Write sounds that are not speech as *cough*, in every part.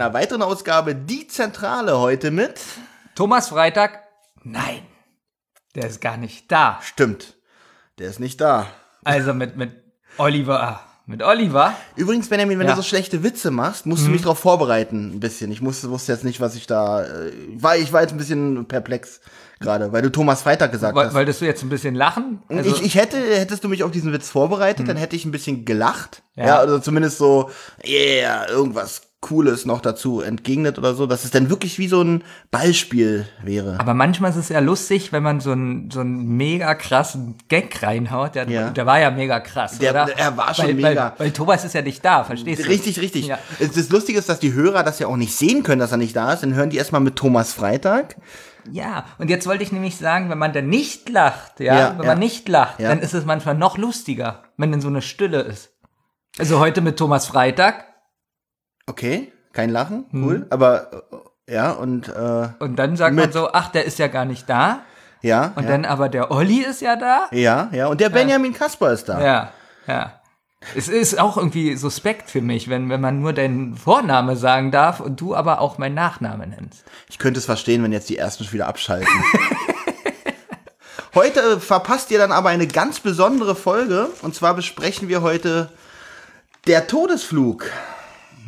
einer weiteren Ausgabe Die Zentrale heute mit. Thomas Freitag? Nein, der ist gar nicht da. Stimmt, der ist nicht da. Also mit, mit Oliver. Mit Oliver? Übrigens, Benjamin, wenn Ja. du so schlechte Witze machst, musst du mich darauf vorbereiten, ein bisschen. Ich musste, wusste jetzt nicht, was ich da. Äh, war, ich war jetzt ein bisschen perplex gerade, weil du Thomas Freitag gesagt Woll- hast. Wolltest du jetzt ein bisschen lachen? Also, ich, ich hätte, hättest du mich auf diesen Witz vorbereitet, dann hätte ich ein bisschen gelacht. Ja. Ja. also zumindest so, yeah, irgendwas Cooles noch dazu entgegnet oder so, dass es dann wirklich wie so ein Ballspiel wäre. aber manchmal ist es ja lustig, wenn man so einen so einen mega krassen Gag reinhaut. Der, Ja. der war ja mega krass, Der- oder? er war schon weil, mega. Weil, weil Thomas ist ja nicht da, verstehst du? Richtig, richtig. Ja. Das Lustige ist, dass die Hörer das ja auch nicht sehen können, dass er nicht da ist. Dann hören die erstmal mit Thomas Freitag. Ja, und jetzt wollte ich nämlich sagen, wenn man dann nicht lacht, ja, Ja, wenn man nicht lacht, dann ist es manchmal noch lustiger, wenn dann so eine Stille ist. Also heute mit Thomas Freitag Okay, kein Lachen, Hm. cool. Aber äh, ja, und äh, und dann sagt man so, ach, der ist ja gar nicht da. ja. Und ja. dann aber der Olli ist ja da. ja, ja. Und der Benjamin Kasper ist da. Ja, ja. Es ist auch irgendwie suspekt für mich, wenn, wenn man nur deinen Vorname sagen darf und du aber auch meinen Nachnamen nennst. Ich könnte es verstehen, wenn jetzt die ersten wieder abschalten. *laughs* heute äh, verpasst ihr dann aber eine ganz besondere Folge. Und zwar besprechen wir heute der Todesflug.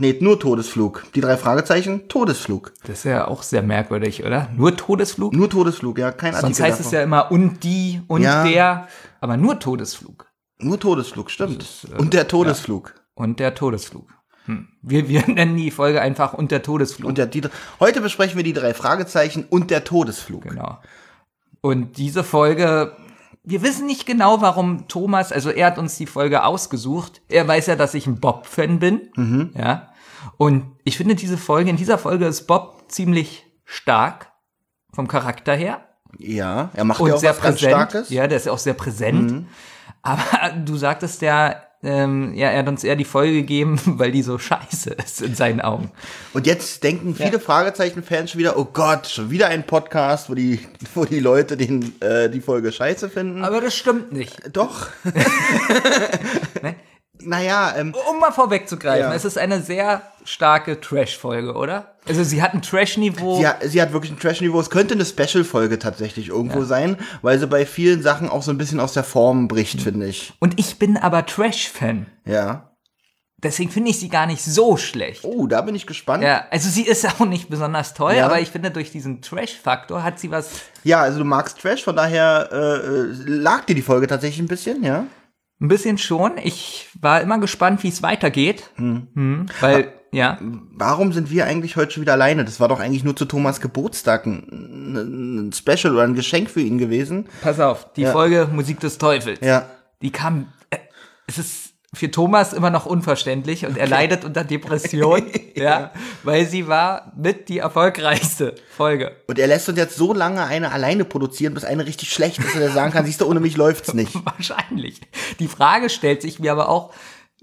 Nee, nur Todesflug. Die drei Fragezeichen, Todesflug. Das ist ja auch sehr merkwürdig, oder? Nur Todesflug? Nur Todesflug, ja, kein Artikel Sonst heißt es davon. ja immer und die und Ja. der, aber nur Todesflug. Nur Todesflug, stimmt. ist, äh, Und der Todesflug. Und der Todesflug. Hm. Wir, wir *laughs* nennen die Folge einfach und der Todesflug. Und der, die, heute besprechen wir die drei Fragezeichen und der Todesflug. Genau. Und diese Folge, wir wissen nicht genau, warum Thomas, also er hat uns die Folge ausgesucht. Er weiß ja, dass ich ein Bob-Fan bin. Mhm. Ja. Und ich finde diese Folge, in dieser Folge ist Bob ziemlich stark vom Charakter her. Ja, er macht Und ja auch sehr was ganz präsent. Starkes. Mhm. Ja, der ist ja auch sehr präsent. Aber du sagtest ja, ähm, ja, er hat uns eher die Folge gegeben, *laughs* weil die so scheiße ist in seinen Augen. Und jetzt denken viele Fragezeichen-Fans schon wieder, oh Gott, schon wieder ein Podcast, wo die, *laughs* wo die Leute den, äh, die Folge scheiße finden. Aber das stimmt nicht. Doch. *laughs* naja, ähm, Um mal vorwegzugreifen, Ja. es ist eine sehr starke Trash-Folge, oder? Also sie hat ein Trash-Niveau. sie, hat, sie hat wirklich ein Trash-Niveau. Es könnte eine Special-Folge tatsächlich irgendwo sein, weil sie bei vielen Sachen auch so ein bisschen aus der Form bricht, finde ich. Und ich bin aber Trash-Fan. Ja. Deswegen finde ich sie gar nicht so schlecht. Oh, da bin ich gespannt. Ja, also sie ist *laughs* auch nicht besonders toll, Ja. aber ich finde, durch diesen Trash-Faktor hat sie was. Ja, also du magst Trash, von daher äh, äh, lag dir die Folge tatsächlich ein bisschen, ja? Ein bisschen schon. Ich war immer gespannt, wie es weitergeht. Hm, weil, ja. Warum sind wir eigentlich heute schon wieder alleine? Das war doch eigentlich nur zu Thomas Geburtstag ein, ein Special oder ein Geschenk für ihn gewesen. Pass auf, die Ja. Folge Musik des Teufels. Ja. Die kam. Äh, es ist für Thomas immer noch unverständlich und er leidet unter Depression, *laughs* ja, weil sie war mit die erfolgreichste Folge. Und er lässt uns jetzt so lange eine alleine produzieren, bis eine richtig schlecht ist und er sagen kann, *laughs* siehst du, ohne mich läuft's nicht. Wahrscheinlich. Die Frage stellt sich mir aber auch,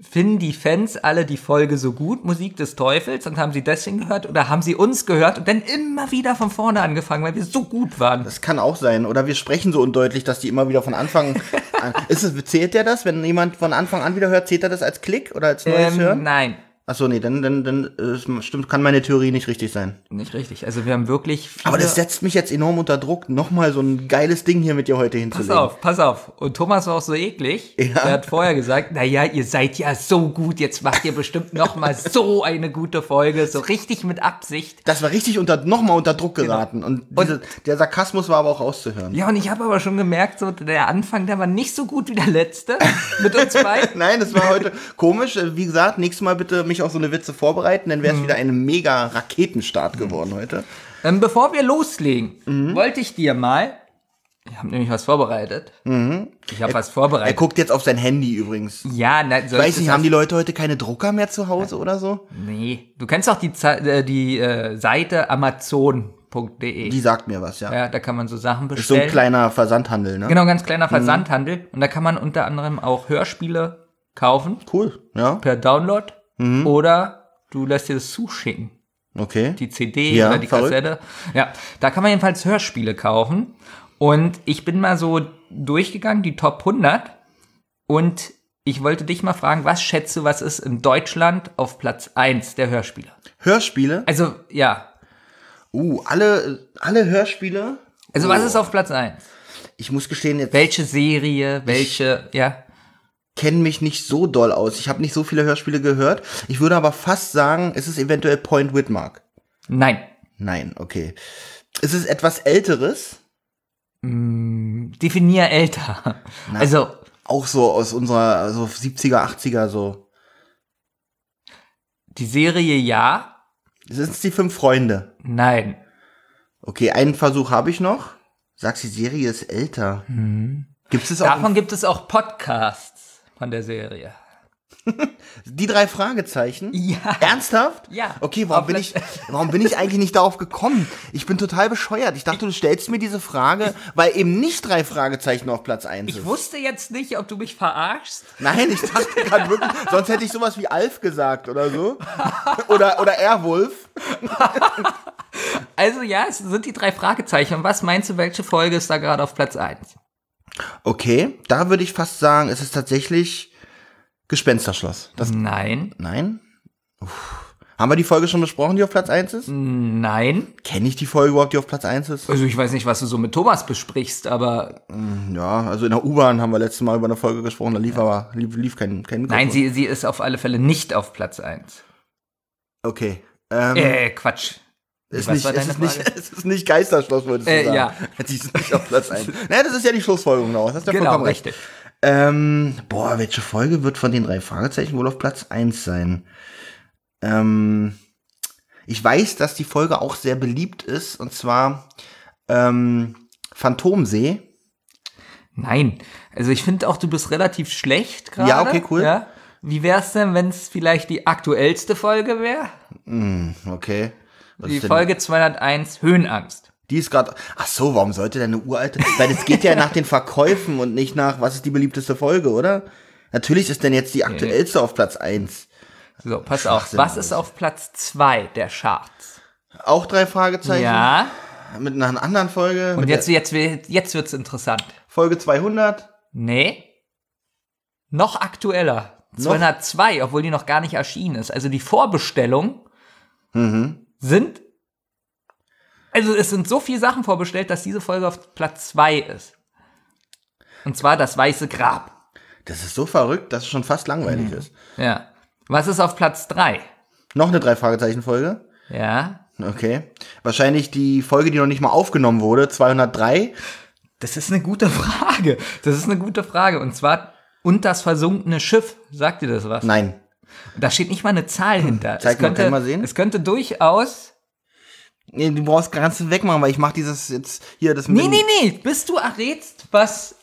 finden die Fans alle die Folge so gut, Musik des Teufels, und haben sie deswegen gehört oder haben sie uns gehört und dann immer wieder von vorne angefangen, weil wir so gut waren? Das kann auch sein. Oder wir sprechen so undeutlich, dass die immer wieder von Anfang an. *laughs* Ist es, zählt der das? Wenn jemand von Anfang an wieder hört, zählt er das als Klick oder als neues Ähm, Hören? nein, Achso, nee, dann, dann, dann äh, stimmt, kann meine Theorie nicht richtig sein. nicht richtig. Also wir haben wirklich Aber das setzt mich jetzt enorm unter Druck, nochmal so ein geiles Ding hier mit dir heute Pass hinzulegen. auf, pass auf. Und Thomas war auch so eklig. Ja. Er hat vorher gesagt, na ja, ihr seid ja so gut, jetzt macht ihr bestimmt noch mal so eine gute Folge, so richtig mit Absicht. Das war richtig unter, nochmal unter Druck geraten. Und, diese, der Sarkasmus war aber auch rauszuhören. Ja, und ich habe aber schon gemerkt, so der Anfang, der war nicht so gut wie der letzte mit uns beiden. *laughs* Nein, das war heute komisch. Wie gesagt, nächstes Mal bitte mich auf so eine Witze vorbereiten, dann Mhm. wäre es wieder ein mega Raketenstart geworden heute. Ähm, bevor wir loslegen, Mhm. wollte ich dir mal, ich habe nämlich was vorbereitet. Ich habe was Er vorbereitet. guckt jetzt auf sein Handy übrigens. ja, na, soll Weiß ich nicht, haben die Leute heute keine Drucker mehr zu Hause oder so? Nee, du kennst doch die, Ze- äh, die äh, Seite amazon.de. Die sagt mir was, ja. Ja, da kann man so Sachen Ist so bestellen. ein kleiner Versandhandel, ne? Genau, ganz kleiner Versandhandel. Und da kann man unter anderem auch Hörspiele kaufen Cool, ja. per Download oder du lässt dir das zuschicken. Okay. Die CD Ja, oder die verrückt. Kassette. Ja, da kann man jedenfalls Hörspiele kaufen. Und ich bin mal so durchgegangen, die Top 100. Und ich wollte dich mal fragen, was schätzt du, was ist in Deutschland auf Platz 1 der Hörspiele? Hörspiele? Also, ja. Uh, alle, alle Hörspiele? Also, was ist auf Platz 1? Ich muss gestehen, jetzt Welche Serie, welche, ja. Kenne mich nicht so doll aus. Ich habe nicht so viele Hörspiele gehört. Ich würde aber fast sagen, es ist eventuell Point Whitmark. Nein. Nein, okay. Ist es etwas Älteres? Definier älter. Also, Auch so aus unserer also 70er, 80er so. die Serie ja, Sind es die fünf Freunde? nein. Okay, einen Versuch habe ich noch. Sagst die Serie ist älter. Gibt es auch Davon gibt es auch Podcasts von der Serie. *laughs* die drei Fragezeichen? Ja. Ernsthaft? Ja. Okay, warum bin ich, warum bin ich eigentlich nicht darauf gekommen? Ich bin total bescheuert. Ich dachte, du stellst mir diese Frage, weil eben nicht drei Fragezeichen auf Platz 1 Ich ist. wusste jetzt nicht, ob du mich verarschst. Nein, ich dachte *laughs* gerade wirklich, sonst hätte ich sowas wie Alf gesagt oder so. Oder, oder Airwolf. *laughs* Also ja, es sind die drei Fragezeichen. Und was meinst du, welche Folge ist da gerade auf Platz 1? Okay, da würde ich fast sagen, es ist tatsächlich Gespensterschloss. Das, Nein. nein? Uff. Haben wir die Folge schon besprochen, die auf Platz 1 ist? Nein. Kenne ich die Folge überhaupt, die auf Platz 1 ist? Also ich weiß nicht, was du so mit Thomas besprichst, aber Ja, also in der U-Bahn haben wir letztes Mal über eine Folge gesprochen, da lief aber lief, lief kein, kein Mikrofon. nein, sie, sie ist auf alle Fälle nicht auf Platz 1. Okay. Ähm, Äh, Quatsch. Ist was nicht, es, ist nicht, *laughs* es ist nicht Geisterschloss, würdest du Äh, sagen. ja. *laughs* Die ist nicht auf Platz 1. *laughs* naja, das ist ja die Schlussfolgerung noch. Das hast ja Genau, vollkommen recht. richtig. Ähm, boah, welche Folge wird von den drei Fragezeichen wohl auf Platz 1 sein? Ähm, ich weiß, dass die Folge auch sehr beliebt ist, und zwar ähm, Phantomsee. Nein. Also ich finde auch, du bist relativ schlecht gerade. Ja, okay, cool. Ja? Wie wär's denn, wenn es vielleicht die aktuellste Folge wäre? Okay. Was Die Folge 201, Höhenangst. Die ist gerade. Ach so, warum sollte denn eine uralte? Weil es geht ja nach den Verkäufen und nicht nach, was ist die beliebteste Folge, oder? Natürlich ist denn jetzt die aktuellste auf Platz 1. So, pass auf. Was ist auf Platz 2 der Charts? Auch drei Fragezeichen. Ja. Mit einer anderen Folge. Und jetzt, jetzt, jetzt wird's interessant. Folge 200. Nee. Noch aktueller. 202, obwohl die noch gar nicht erschienen ist. Also die Vorbestellungen Mhm. Sind. Also es sind so viele Sachen vorbestellt, dass diese Folge auf Platz 2 ist. Und zwar das Weiße Grab. Das ist so verrückt, dass es schon fast langweilig ist. Ja. Was ist auf Platz 3? Noch eine drei Fragezeichen Folge. Ja. Okay. Wahrscheinlich die Folge, die noch nicht mal aufgenommen wurde, 203. Das ist eine gute *laughs* Frage. Das ist eine gute Frage. Und zwar und das versunkene Schiff. Sagt dir das was? Nein. Da steht nicht mal eine Zahl hinter. Zeig es mal, könnte, ich mal sehen? Es könnte durchaus. Nee, du brauchst ganz wegmachen, weil ich mache dieses jetzt hier das mit Nee, nee, nee. Bis du errätst, was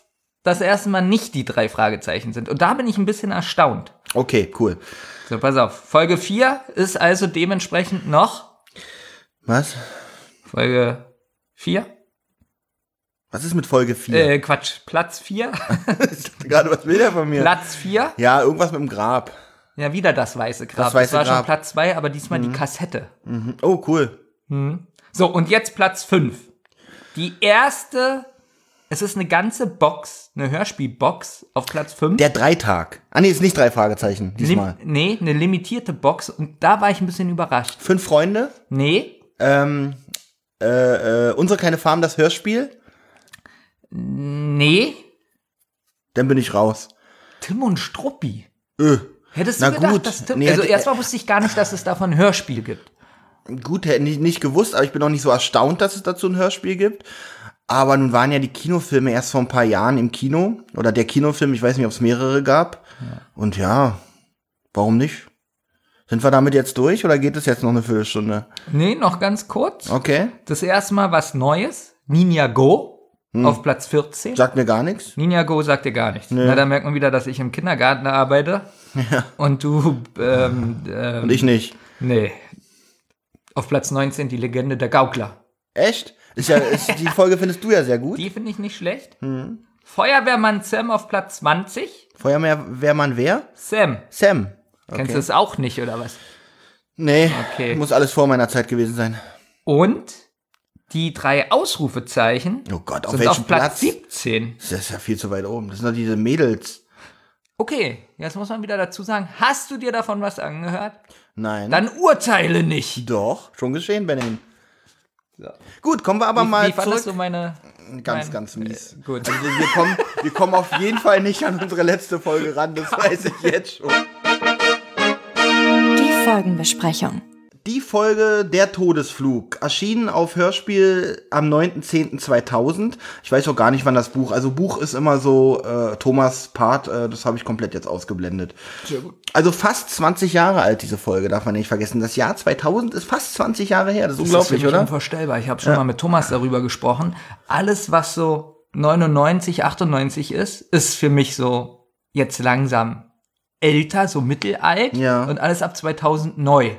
das erste Mal nicht die drei Fragezeichen sind. Und da bin ich ein bisschen erstaunt. Okay, cool. So, pass auf. Folge 4 ist also dementsprechend noch Was? Folge 4? Was ist mit Folge 4? Äh, Quatsch. Platz 4? *laughs* Gerade was will der von mir? Platz 4? Ja, irgendwas mit dem Grab. Ja, wieder das weiße Grab. Das Weiße war schon Grab. Platz 2, aber diesmal die Kassette. Oh, cool. So, und jetzt Platz 5. Die erste, es ist eine ganze Box, eine Hörspielbox auf Platz 5. Der Dreitag. Ah, nee, ist nicht drei Fragezeichen, diesmal. Lim nee, eine limitierte Box und da war ich ein bisschen überrascht. Fünf Freunde. Nee, Ähm, äh, äh, unsere kleine Farm, das Hörspiel. nee, Dann bin ich raus. Tim und Struppi. Äh, Hättest Na du gedacht, gut. dass Tim, Nee, also erstmal wusste ich gar nicht, dass es davon ein Hörspiel gibt. gut, hätte ich nicht gewusst, aber ich bin auch nicht so erstaunt, dass es dazu ein Hörspiel gibt. Aber nun waren ja die Kinofilme erst vor ein paar Jahren im Kino. Oder der Kinofilm, ich weiß nicht, ob es mehrere gab. Und ja, warum nicht? Sind wir damit jetzt durch oder geht es jetzt noch eine Viertelstunde? Nee, noch ganz kurz. Okay, Das erste Mal was Neues. Ninja Go Hm. auf Platz 14. sagt mir gar nichts. Ninja Go sagt dir gar nichts. Na, da merkt man wieder, dass ich im Kindergarten arbeite. Und du, ähm, ähm, Und ich nicht. nee. Auf Platz 19 die Legende der Gaukler. Echt? Ist ja, ist, die Folge findest du ja sehr gut. Die finde ich nicht schlecht. Hm. Feuerwehrmann Sam auf Platz 20. Feuerwehrmann wer? Sam. Sam. Kennst du das auch nicht, oder was? Nee, Okay. muss alles vor meiner Zeit gewesen sein. Und die drei Ausrufezeichen Oh Gott, auf sind welchem auf Platz, Platz? 17. Das ist ja viel zu weit oben. Das sind doch diese Mädels. Okay, jetzt muss man wieder dazu sagen, hast du dir davon was angehört? Nein. Dann urteile nicht. Doch, schon geschehen, Benjamin. Gut, kommen wir aber Wie, mal wie fandest zurück. du meine... Ganz, mein- ganz mies. Äh, gut. Also wir, wir, kommen, wir kommen auf jeden Fall nicht an unsere letzte Folge ran, das *laughs* weiß ich jetzt schon. Die Folgenbesprechung. Die Folge Der Todesflug erschien auf Hörspiel am 9.10.2000. Ich weiß auch gar nicht, wann das Buch, also Buch ist immer so äh, Thomas Part, äh, das habe ich komplett jetzt ausgeblendet. Also fast 20 Jahre alt diese Folge, darf man nicht vergessen. Das Jahr 2000 ist fast 20 Jahre her, das ist Das unglaublich, ist oder? unvorstellbar. Ich habe schon mal mit Thomas darüber gesprochen. Alles, was so 99, 98 ist, ist für mich so jetzt langsam älter, so mittelalt. Ja. Und alles ab 2000 neu.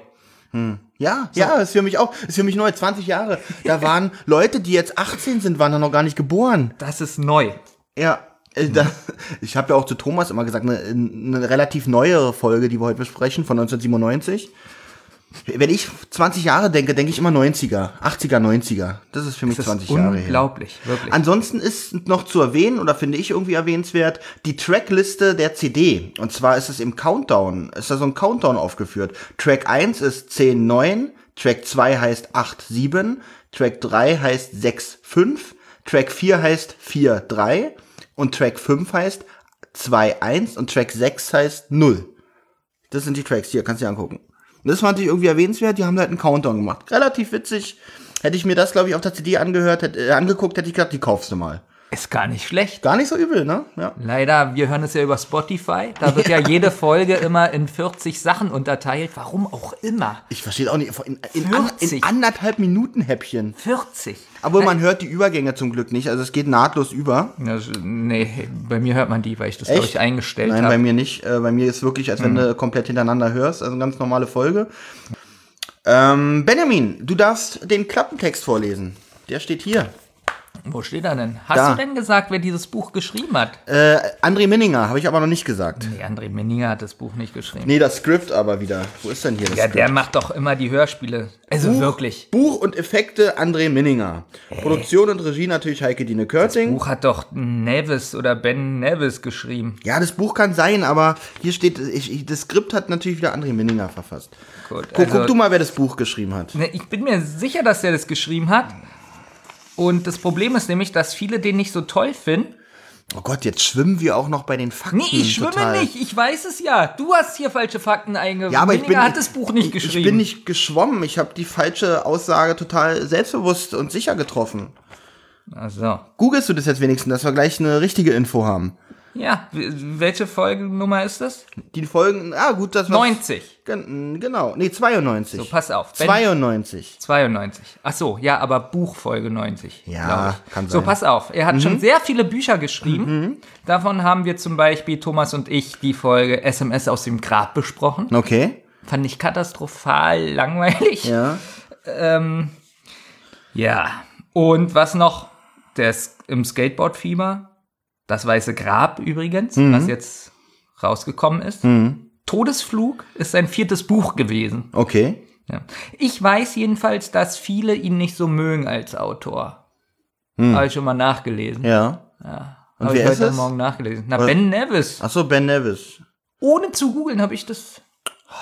Ja, ja, ist für mich auch, ist für mich neu, 20 Jahre. Da *laughs* waren Leute, die jetzt 18 sind, waren da noch gar nicht geboren. Das ist neu. Ja, äh, da, ich habe ja auch zu Thomas immer gesagt, eine, eine relativ neuere Folge, die wir heute besprechen, von 1997. Wenn ich 20 Jahre denke, denke ich immer 90er, 80er, 90er. Das ist für mich Das 20 ist Jahre her. unglaublich, wirklich. Ansonsten ist noch zu erwähnen, oder finde ich irgendwie erwähnenswert, die Trackliste der CD. Und zwar ist es im Countdown, ist da so ein Countdown aufgeführt. Track 1 ist 10.9, Track 2 heißt 8.7, Track 3 heißt 6.5, Track 4 heißt 4.3 und Track 5 heißt 2.1 und Track 6 heißt 0. Das sind die Tracks, hier, kannst du dir angucken. Und das fand ich irgendwie erwähnenswert, die haben halt einen Countdown gemacht. Relativ witzig. Hätte ich mir das, glaube ich, auf der CD angehört, hätte, äh, angeguckt, hätte ich gedacht, die kaufst du mal. Ist gar nicht schlecht. Gar nicht so übel, ne? Ja. Leider, wir hören es ja über Spotify. Da wird ja jede *laughs* Folge immer in 40 Sachen unterteilt. Warum auch immer. Ich verstehe auch nicht, in, in, an, in 40. anderthalb Minuten Häppchen. 40. Obwohl man hört die Übergänge zum Glück nicht, also es geht nahtlos über. Das, nee, bei mir hört man die, weil ich das, glaube ich, eingestellt Nein, bei habe. mir nicht. Äh, bei mir ist wirklich, als wenn du komplett hintereinander hörst, also eine ganz normale Folge. Ähm, Benjamin, du darfst den Klappentext vorlesen. Der steht hier. Wo steht er denn? Hast Da. du denn gesagt, wer dieses Buch geschrieben hat? Äh, André Minninger, habe ich aber noch nicht gesagt. Nee, André Menninger hat das Buch nicht geschrieben. Nee, das Skript aber wieder. Wo ist denn hier das Ja, Skript? der macht doch immer die Hörspiele. Also Buch, wirklich. Buch und Effekte André Minninger. Produktion und Regie natürlich Heike Dine Körting. Buch hat doch Nevis oder Ben Nevis geschrieben. Ja, das Buch kann sein, aber hier steht, ich, das Skript hat natürlich wieder André Minninger verfasst. Gut, Guck, also- guck du mal, wer das Buch geschrieben hat. Ne, Ich bin mir sicher, dass er das geschrieben hat. Und das Problem ist nämlich, dass viele den nicht so toll finden. Oh Gott, jetzt schwimmen wir auch noch bei den Fakten. Nee, ich schwimme total. nicht. Ich weiß es ja. Du hast hier falsche Fakten eingebaut. Ja, aber ich bin, hat das Buch nicht ich, geschrieben. Ich bin nicht geschwommen. Ich habe die falsche Aussage total selbstbewusst und sicher getroffen. Ach so. Googlest du das jetzt wenigstens, dass wir gleich eine richtige Info haben? Ja, welche Folgennummer ist das? Die Folgen, ah gut, das war 90. Gen- Genau, nee, 92. So, pass auf. Ben- 92. 92. Ach so, ja, aber Buchfolge 90. Ja, kann So, sein. pass auf. Er hat schon sehr viele Bücher geschrieben. Davon haben wir zum Beispiel Thomas und ich die Folge SMS aus dem Grab besprochen. Okay, Fand ich katastrophal langweilig. ja. Ja. Und was noch? Der ist im Skateboard-Fieber. Das Weiße Grab übrigens, was jetzt rausgekommen ist. Todesflug ist sein viertes Buch gewesen. Okay. Ja. Ich weiß jedenfalls, dass viele ihn nicht so mögen als Autor. Habe ich schon mal nachgelesen. Ja. Und Habe ich heute es? Morgen nachgelesen. Na, Ben Nevis. Ach so, Ben Nevis. Ohne zu googeln habe ich das.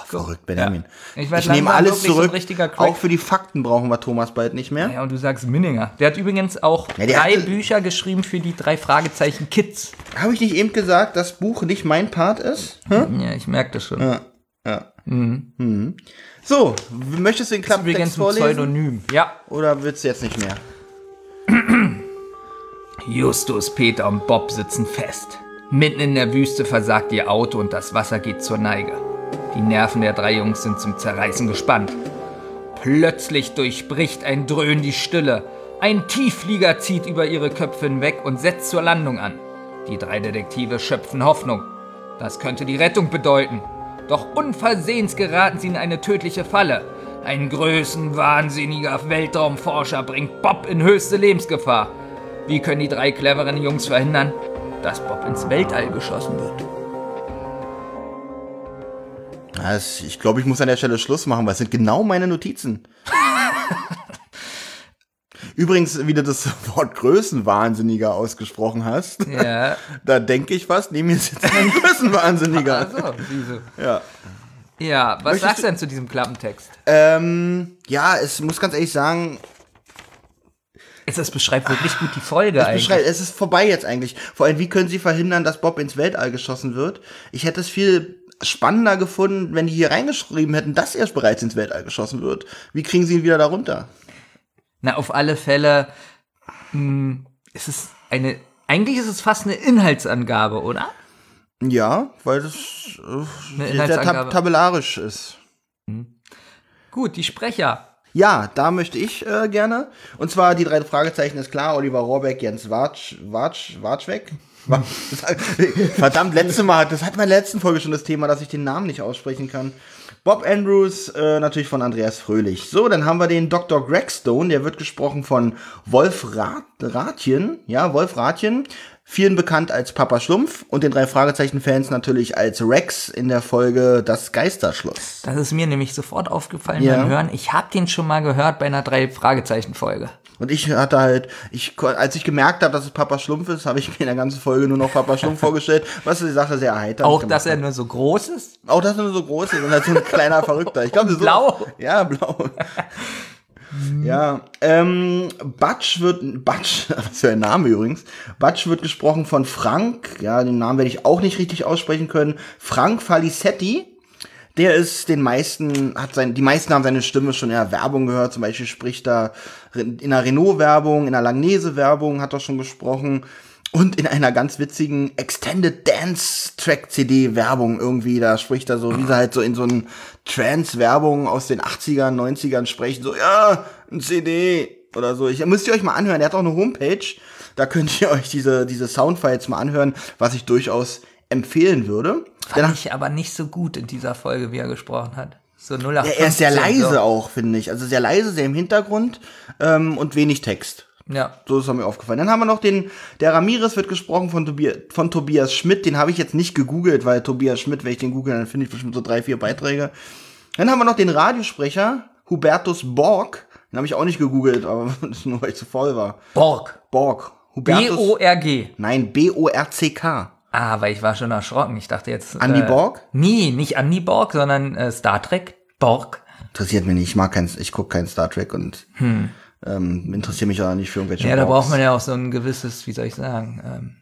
Verrückt, Benjamin. Ja. Ich Ich nehme alles zurück. Auch für die Fakten brauchen wir Thomas bald nicht mehr. Ja, und du sagst Minninger. Der hat übrigens auch Ja, drei Bücher geschrieben für die drei Fragezeichen Kids. Habe ich nicht eben gesagt, dass Buch nicht mein Part ist? Hm? Ja, ich merke das schon. Ja. ja. Mhm. So, möchtest du den Klappentext Übrigens ein vorlesen? Pseudonym. Ja. Oder willst du jetzt nicht mehr? *clears throat* Justus, Peter und Bob sitzen fest. Mitten in der Wüste versagt ihr Auto und das Wasser geht zur Neige. Die Nerven der drei Jungs sind zum Zerreißen gespannt. Plötzlich durchbricht ein Dröhnen die Stille. Ein Tiefflieger zieht über ihre Köpfe hinweg und setzt zur Landung an. Die drei Detektive schöpfen Hoffnung. Das könnte die Rettung bedeuten. Doch unversehens geraten sie in eine tödliche Falle. Ein größenwahnsinniger Weltraumforscher bringt Bob in höchste Lebensgefahr. Wie können die drei cleveren Jungs verhindern, dass Bob ins Weltall geschossen wird? Ja, ich glaube, ich muss an der Stelle Schluss machen, weil es sind genau meine Notizen. *laughs* Übrigens, wie du das Wort Größenwahnsinniger ausgesprochen hast, Ja. *laughs* da denke ich fast, neben mir sitzt ein *laughs* Größenwahnsinniger. Also, wieso? Ja. Ja, was Möchtest sagst du- denn zu diesem Klappentext? Ähm, ja, es muss ganz ehrlich sagen, Es, es beschreibt wirklich gut die Folge es, eigentlich. beschreibt, es ist vorbei jetzt eigentlich. Vor allem, wie können sie verhindern, dass Bob ins Weltall geschossen wird? Ich hätte es viel spannender gefunden, wenn die hier reingeschrieben hätten, dass er bereits ins Weltall geschossen wird. Wie kriegen sie ihn wieder darunter? Na, auf alle Fälle mh, ist es eine, eigentlich ist es fast eine Inhaltsangabe, oder? Ja, weil das äh, sehr tab tabellarisch ist. Gut, die Sprecher. Ja, da möchte ich äh, gerne. Und zwar die drei Fragezeichen ist klar, Oliver Rohrbeck, Jens Watsch, Watsch, Watschweg. *laughs* Verdammt, letzte Mal, das hat meine letzten Folge schon das Thema, dass ich den Namen nicht aussprechen kann. Bob Andrews, äh, natürlich von Andreas Fröhlich. So, dann haben wir den Dr. Greg Stone, der wird gesprochen von Wolf Rat Ratjen. Ja, Wolf Ratjen. Vielen bekannt als Papa Schlumpf und den drei Fragezeichen-Fans natürlich als Rex in der Folge Das Geisterschloss. Das ist mir nämlich sofort aufgefallen Ja. beim Hören. Ich habe den schon mal gehört bei einer drei Fragezeichen Folge. Und ich hatte halt, ich, als ich gemerkt habe, dass es Papa Schlumpf ist, habe ich mir in der ganzen Folge nur noch Papa Schlumpf *laughs* vorgestellt, was die Sache sehr erheiternd Auch, dass er nur so groß ist. Auch, dass er nur so groß ist und halt so ein kleiner *laughs* Verrückter. Ich glaube, so, Blau. Ja, blau. *laughs* Ja, ähm, Batsch wird, Batsch, was für ein Name übrigens. Batsch wird gesprochen von Frank, ja, den Namen werde ich auch nicht richtig aussprechen können. Frank Falisetti. Der ist den meisten, hat sein, die meisten haben seine Stimme schon in der Werbung gehört. Zum Beispiel spricht er in einer Renault-Werbung, in einer Langnese-Werbung hat er schon gesprochen. Und in einer ganz witzigen Extended Dance Track CD Werbung irgendwie, da spricht er so, wie sie halt so in so einen Trance-Werbung aus den 80ern, 90ern sprechen, so, ja, ein CD oder so. Ich, müsst ihr euch mal anhören, er hat auch eine Homepage, da könnt ihr euch diese, diese Soundfiles mal anhören, was ich durchaus empfehlen würde. Fand ich aber nicht so gut in dieser Folge, wie er gesprochen hat. So 0 Ja, er ist sehr leise auch, finde ich. Also sehr leise, sehr im Hintergrund ähm, und wenig Text. Ja. So ist mir aufgefallen. Dann haben wir noch den, der Ramirez wird gesprochen von, Tobias, von Tobias Schmidt. Den habe ich jetzt nicht gegoogelt, weil Tobias Schmidt, wenn ich den google, dann finde ich bestimmt so drei, vier Beiträge. Dann haben wir noch den Radiosprecher, Hubertus Borg. Den habe ich auch nicht gegoogelt, aber *laughs* das ist nur, weil ich zu voll war. Borg. Borg. Hubertus. B-O-R-G. Nein, B-O-R-C-K. Ah, weil ich war schon erschrocken. Ich dachte jetzt. Andy äh, Borg? Nee, nicht Andy Borg, sondern äh, Star Trek. Borg. Interessiert mich nicht. Ich mag kein, ich gucke kein Star Trek und ähm, interessiere mich auch nicht für irgendwelche Hm. Ja, da Borgs. braucht man ja auch so ein gewisses, wie soll ich sagen, ähm,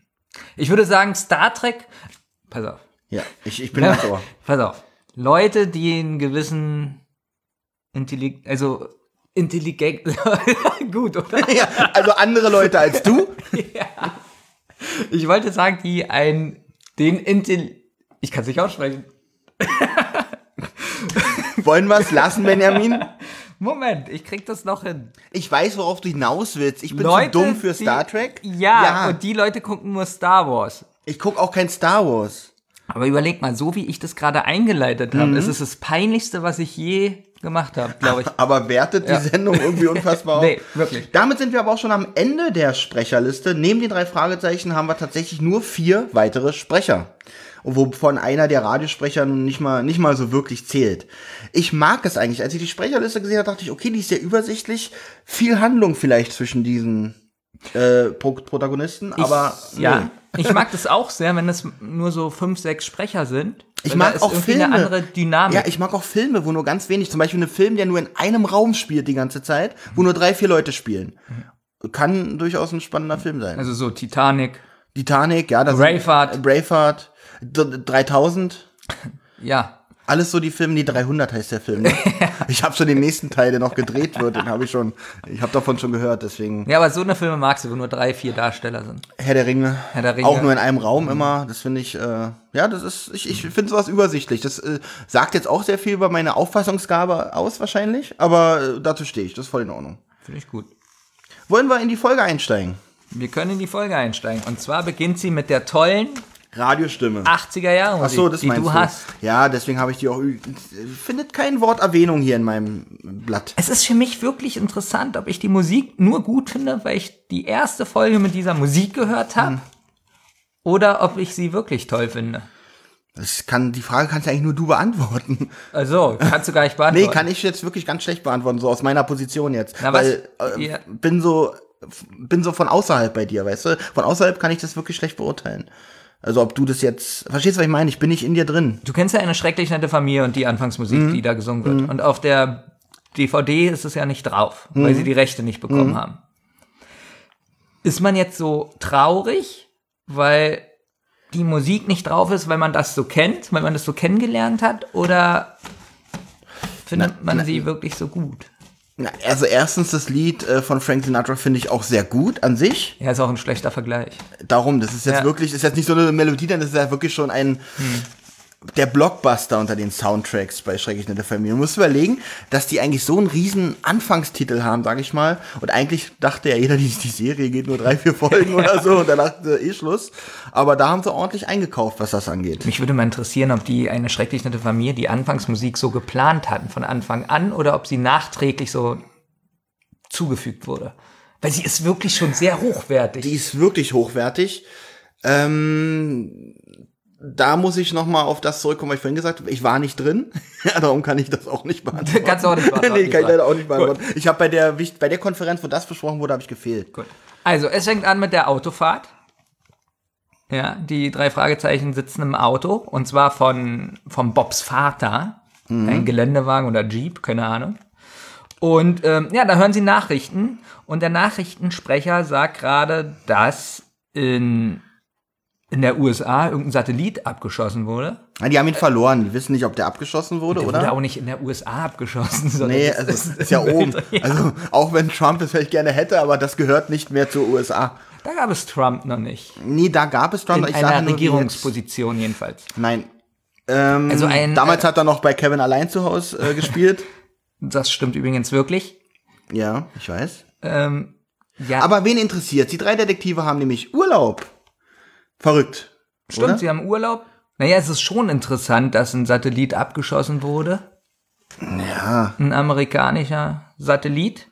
ich würde sagen, Star Trek, pass auf, Ja, ich, ich bin ganz sauer. *laughs* pass auf, Leute, die einen gewissen Intellig also intelligent, *laughs* gut, oder? ja, also andere Leute als du. *laughs* Ich wollte sagen, die ein, den Intel, ich kann es nicht aussprechen. Wollen wir es lassen, Benjamin? Moment, ich krieg das noch hin. Ich weiß, worauf du hinaus willst. Ich bin Leute, zu dumm für die- Star Trek. Ja, und die Leute gucken nur Star Wars. ich guck auch kein Star Wars. Aber überleg mal, so wie ich das gerade eingeleitet Mhm. habe, ist es das peinlichste, was ich je gemacht habe, glaube ich. *laughs* Aber wertet die Ja. Sendung irgendwie unfassbar *laughs* auf. Nee, wirklich. Damit sind wir aber auch schon am Ende der Sprecherliste. Neben den drei Fragezeichen haben wir tatsächlich nur vier weitere Sprecher. Wovon einer der Radiosprecher nun nicht mal, nicht mal so wirklich zählt. Ich mag es eigentlich. Als ich die Sprecherliste gesehen habe, dachte ich, okay, die ist sehr übersichtlich. Viel Handlung vielleicht zwischen diesen äh, Pro Protagonisten, aber ich, ja, nee. Ich mag das auch sehr, wenn es nur so fünf, sechs Sprecher sind. Ich mag auch Filme. eine andere Dynamik. Ja, ich mag auch Filme, wo nur ganz wenig, zum Beispiel einen Film, der nur in einem Raum spielt die ganze Zeit, wo nur drei, vier Leute spielen. Kann durchaus ein spannender Film sein. also so Titanic. Titanic, ja, das Braveheart. Braveheart, D 3000, Ja, alles so die Filme, die 300 heißt der Film. Ne? *laughs* ich habe schon den nächsten Teil, der noch gedreht wird, den habe ich schon, ich habe davon schon gehört, deswegen ja, aber so eine Filme magst du, wo nur drei, vier Darsteller sind. Herr der Ringe, Herr der Ringe. auch nur in einem Raum immer, das finde ich, äh, ja, das ist, ich, ich finde sowas übersichtlich. Das äh, sagt jetzt auch sehr viel über meine Auffassungsgabe aus wahrscheinlich, aber äh, dazu stehe ich, das ist voll in Ordnung. Finde ich gut. Wollen wir in die Folge einsteigen? Wir können in die Folge einsteigen. Und zwar beginnt sie mit der tollen Radiostimme. 80er Jahre Ach so, das die meinst du du. hast. Ja, deswegen habe ich die auch. Findet kein Wort Erwähnung hier in meinem Blatt. Es ist für mich wirklich interessant, ob ich die Musik nur gut finde, weil ich die erste Folge mit dieser Musik gehört habe, Mhm. oder ob ich sie wirklich toll finde. Das kann, die Frage kannst ja eigentlich nur du beantworten. Also, kannst du gar nicht beantworten. Nee, kann ich jetzt wirklich ganz schlecht beantworten, so aus meiner Position jetzt. Na, was- Weil äh, ja. bin so bin so von außerhalb bei dir, weißt du? Von außerhalb kann ich das wirklich schlecht beurteilen. Also ob du das jetzt, verstehst du, was ich meine? Ich bin nicht in dir drin. Du kennst ja eine schrecklich nette Familie und die Anfangsmusik, Mhm. die da gesungen wird. Und auf der DVD ist es ja nicht drauf, weil Mhm. sie die Rechte nicht bekommen haben. Ist man jetzt so traurig, weil die Musik nicht drauf ist, weil man das so kennt, weil man das so kennengelernt hat? Oder findet man sie wirklich so gut? Na, Also erstens das Lied äh, von Frank Sinatra finde ich auch sehr gut an sich. Ja, ist auch ein schlechter Vergleich. Darum, das ist jetzt Ja. wirklich, ist jetzt nicht so eine Melodie, denn das ist ja wirklich schon ein Hm. Der Blockbuster unter den Soundtracks bei Schrecklich Nette Familie. Du musst überlegen, dass die eigentlich so einen riesen Anfangstitel haben, sag ich mal. Und eigentlich dachte ja jeder, die, die Serie geht nur drei, vier Folgen *laughs* oder so und danach äh, eh Schluss. Aber da haben sie ordentlich eingekauft, was das angeht. Mich würde mal interessieren, ob die eine schrecklich nette Familie die Anfangsmusik so geplant hatten von Anfang an oder ob sie nachträglich so zugefügt wurde. Weil sie ist wirklich schon sehr hochwertig. Die ist wirklich hochwertig. Ähm, da muss ich noch mal auf das zurückkommen, was ich vorhin gesagt habe. Ich war nicht drin. Ja, *laughs* darum kann ich das auch nicht beantworten. *laughs* Kannst du auch nicht beantworten, nee, kann ich leider auch nicht beantworten. Ich habe bei der, bei der Konferenz, wo das besprochen wurde, habe ich gefehlt. Gut. Also, es fängt an mit der Autofahrt. Ja, die drei Fragezeichen sitzen im Auto und zwar von, von Bobs Vater. Ein Geländewagen oder Jeep, keine Ahnung. Und ähm, ja, da hören sie Nachrichten und der Nachrichtensprecher sagt gerade, dass in, in der USA irgendein Satellit abgeschossen wurde. Ja, die haben ihn verloren. Die wissen nicht, ob der abgeschossen wurde, Der oder? wurde auch nicht in der USA abgeschossen, sondern Nee, das also ist- ist, ja *laughs* oben. Ja. Also auch wenn Trump es vielleicht gerne hätte, aber das gehört nicht mehr zur USA. da gab es Trump noch nicht. Nee, da gab es Trump. In ich einer sage nur, Regierungsposition jedenfalls. Nein. Ähm, Also ein- damals hat er noch bei Kevin allein zu Hause äh, *laughs* gespielt. Das stimmt übrigens wirklich. ja, ich weiß. Ähm, ja, Aber wen interessiert? Die drei Detektive haben nämlich Urlaub. Verrückt. stimmt, oder? sie haben Urlaub. Naja, es ist schon interessant, dass ein Satellit abgeschossen wurde. Ja. Ein amerikanischer Satellit.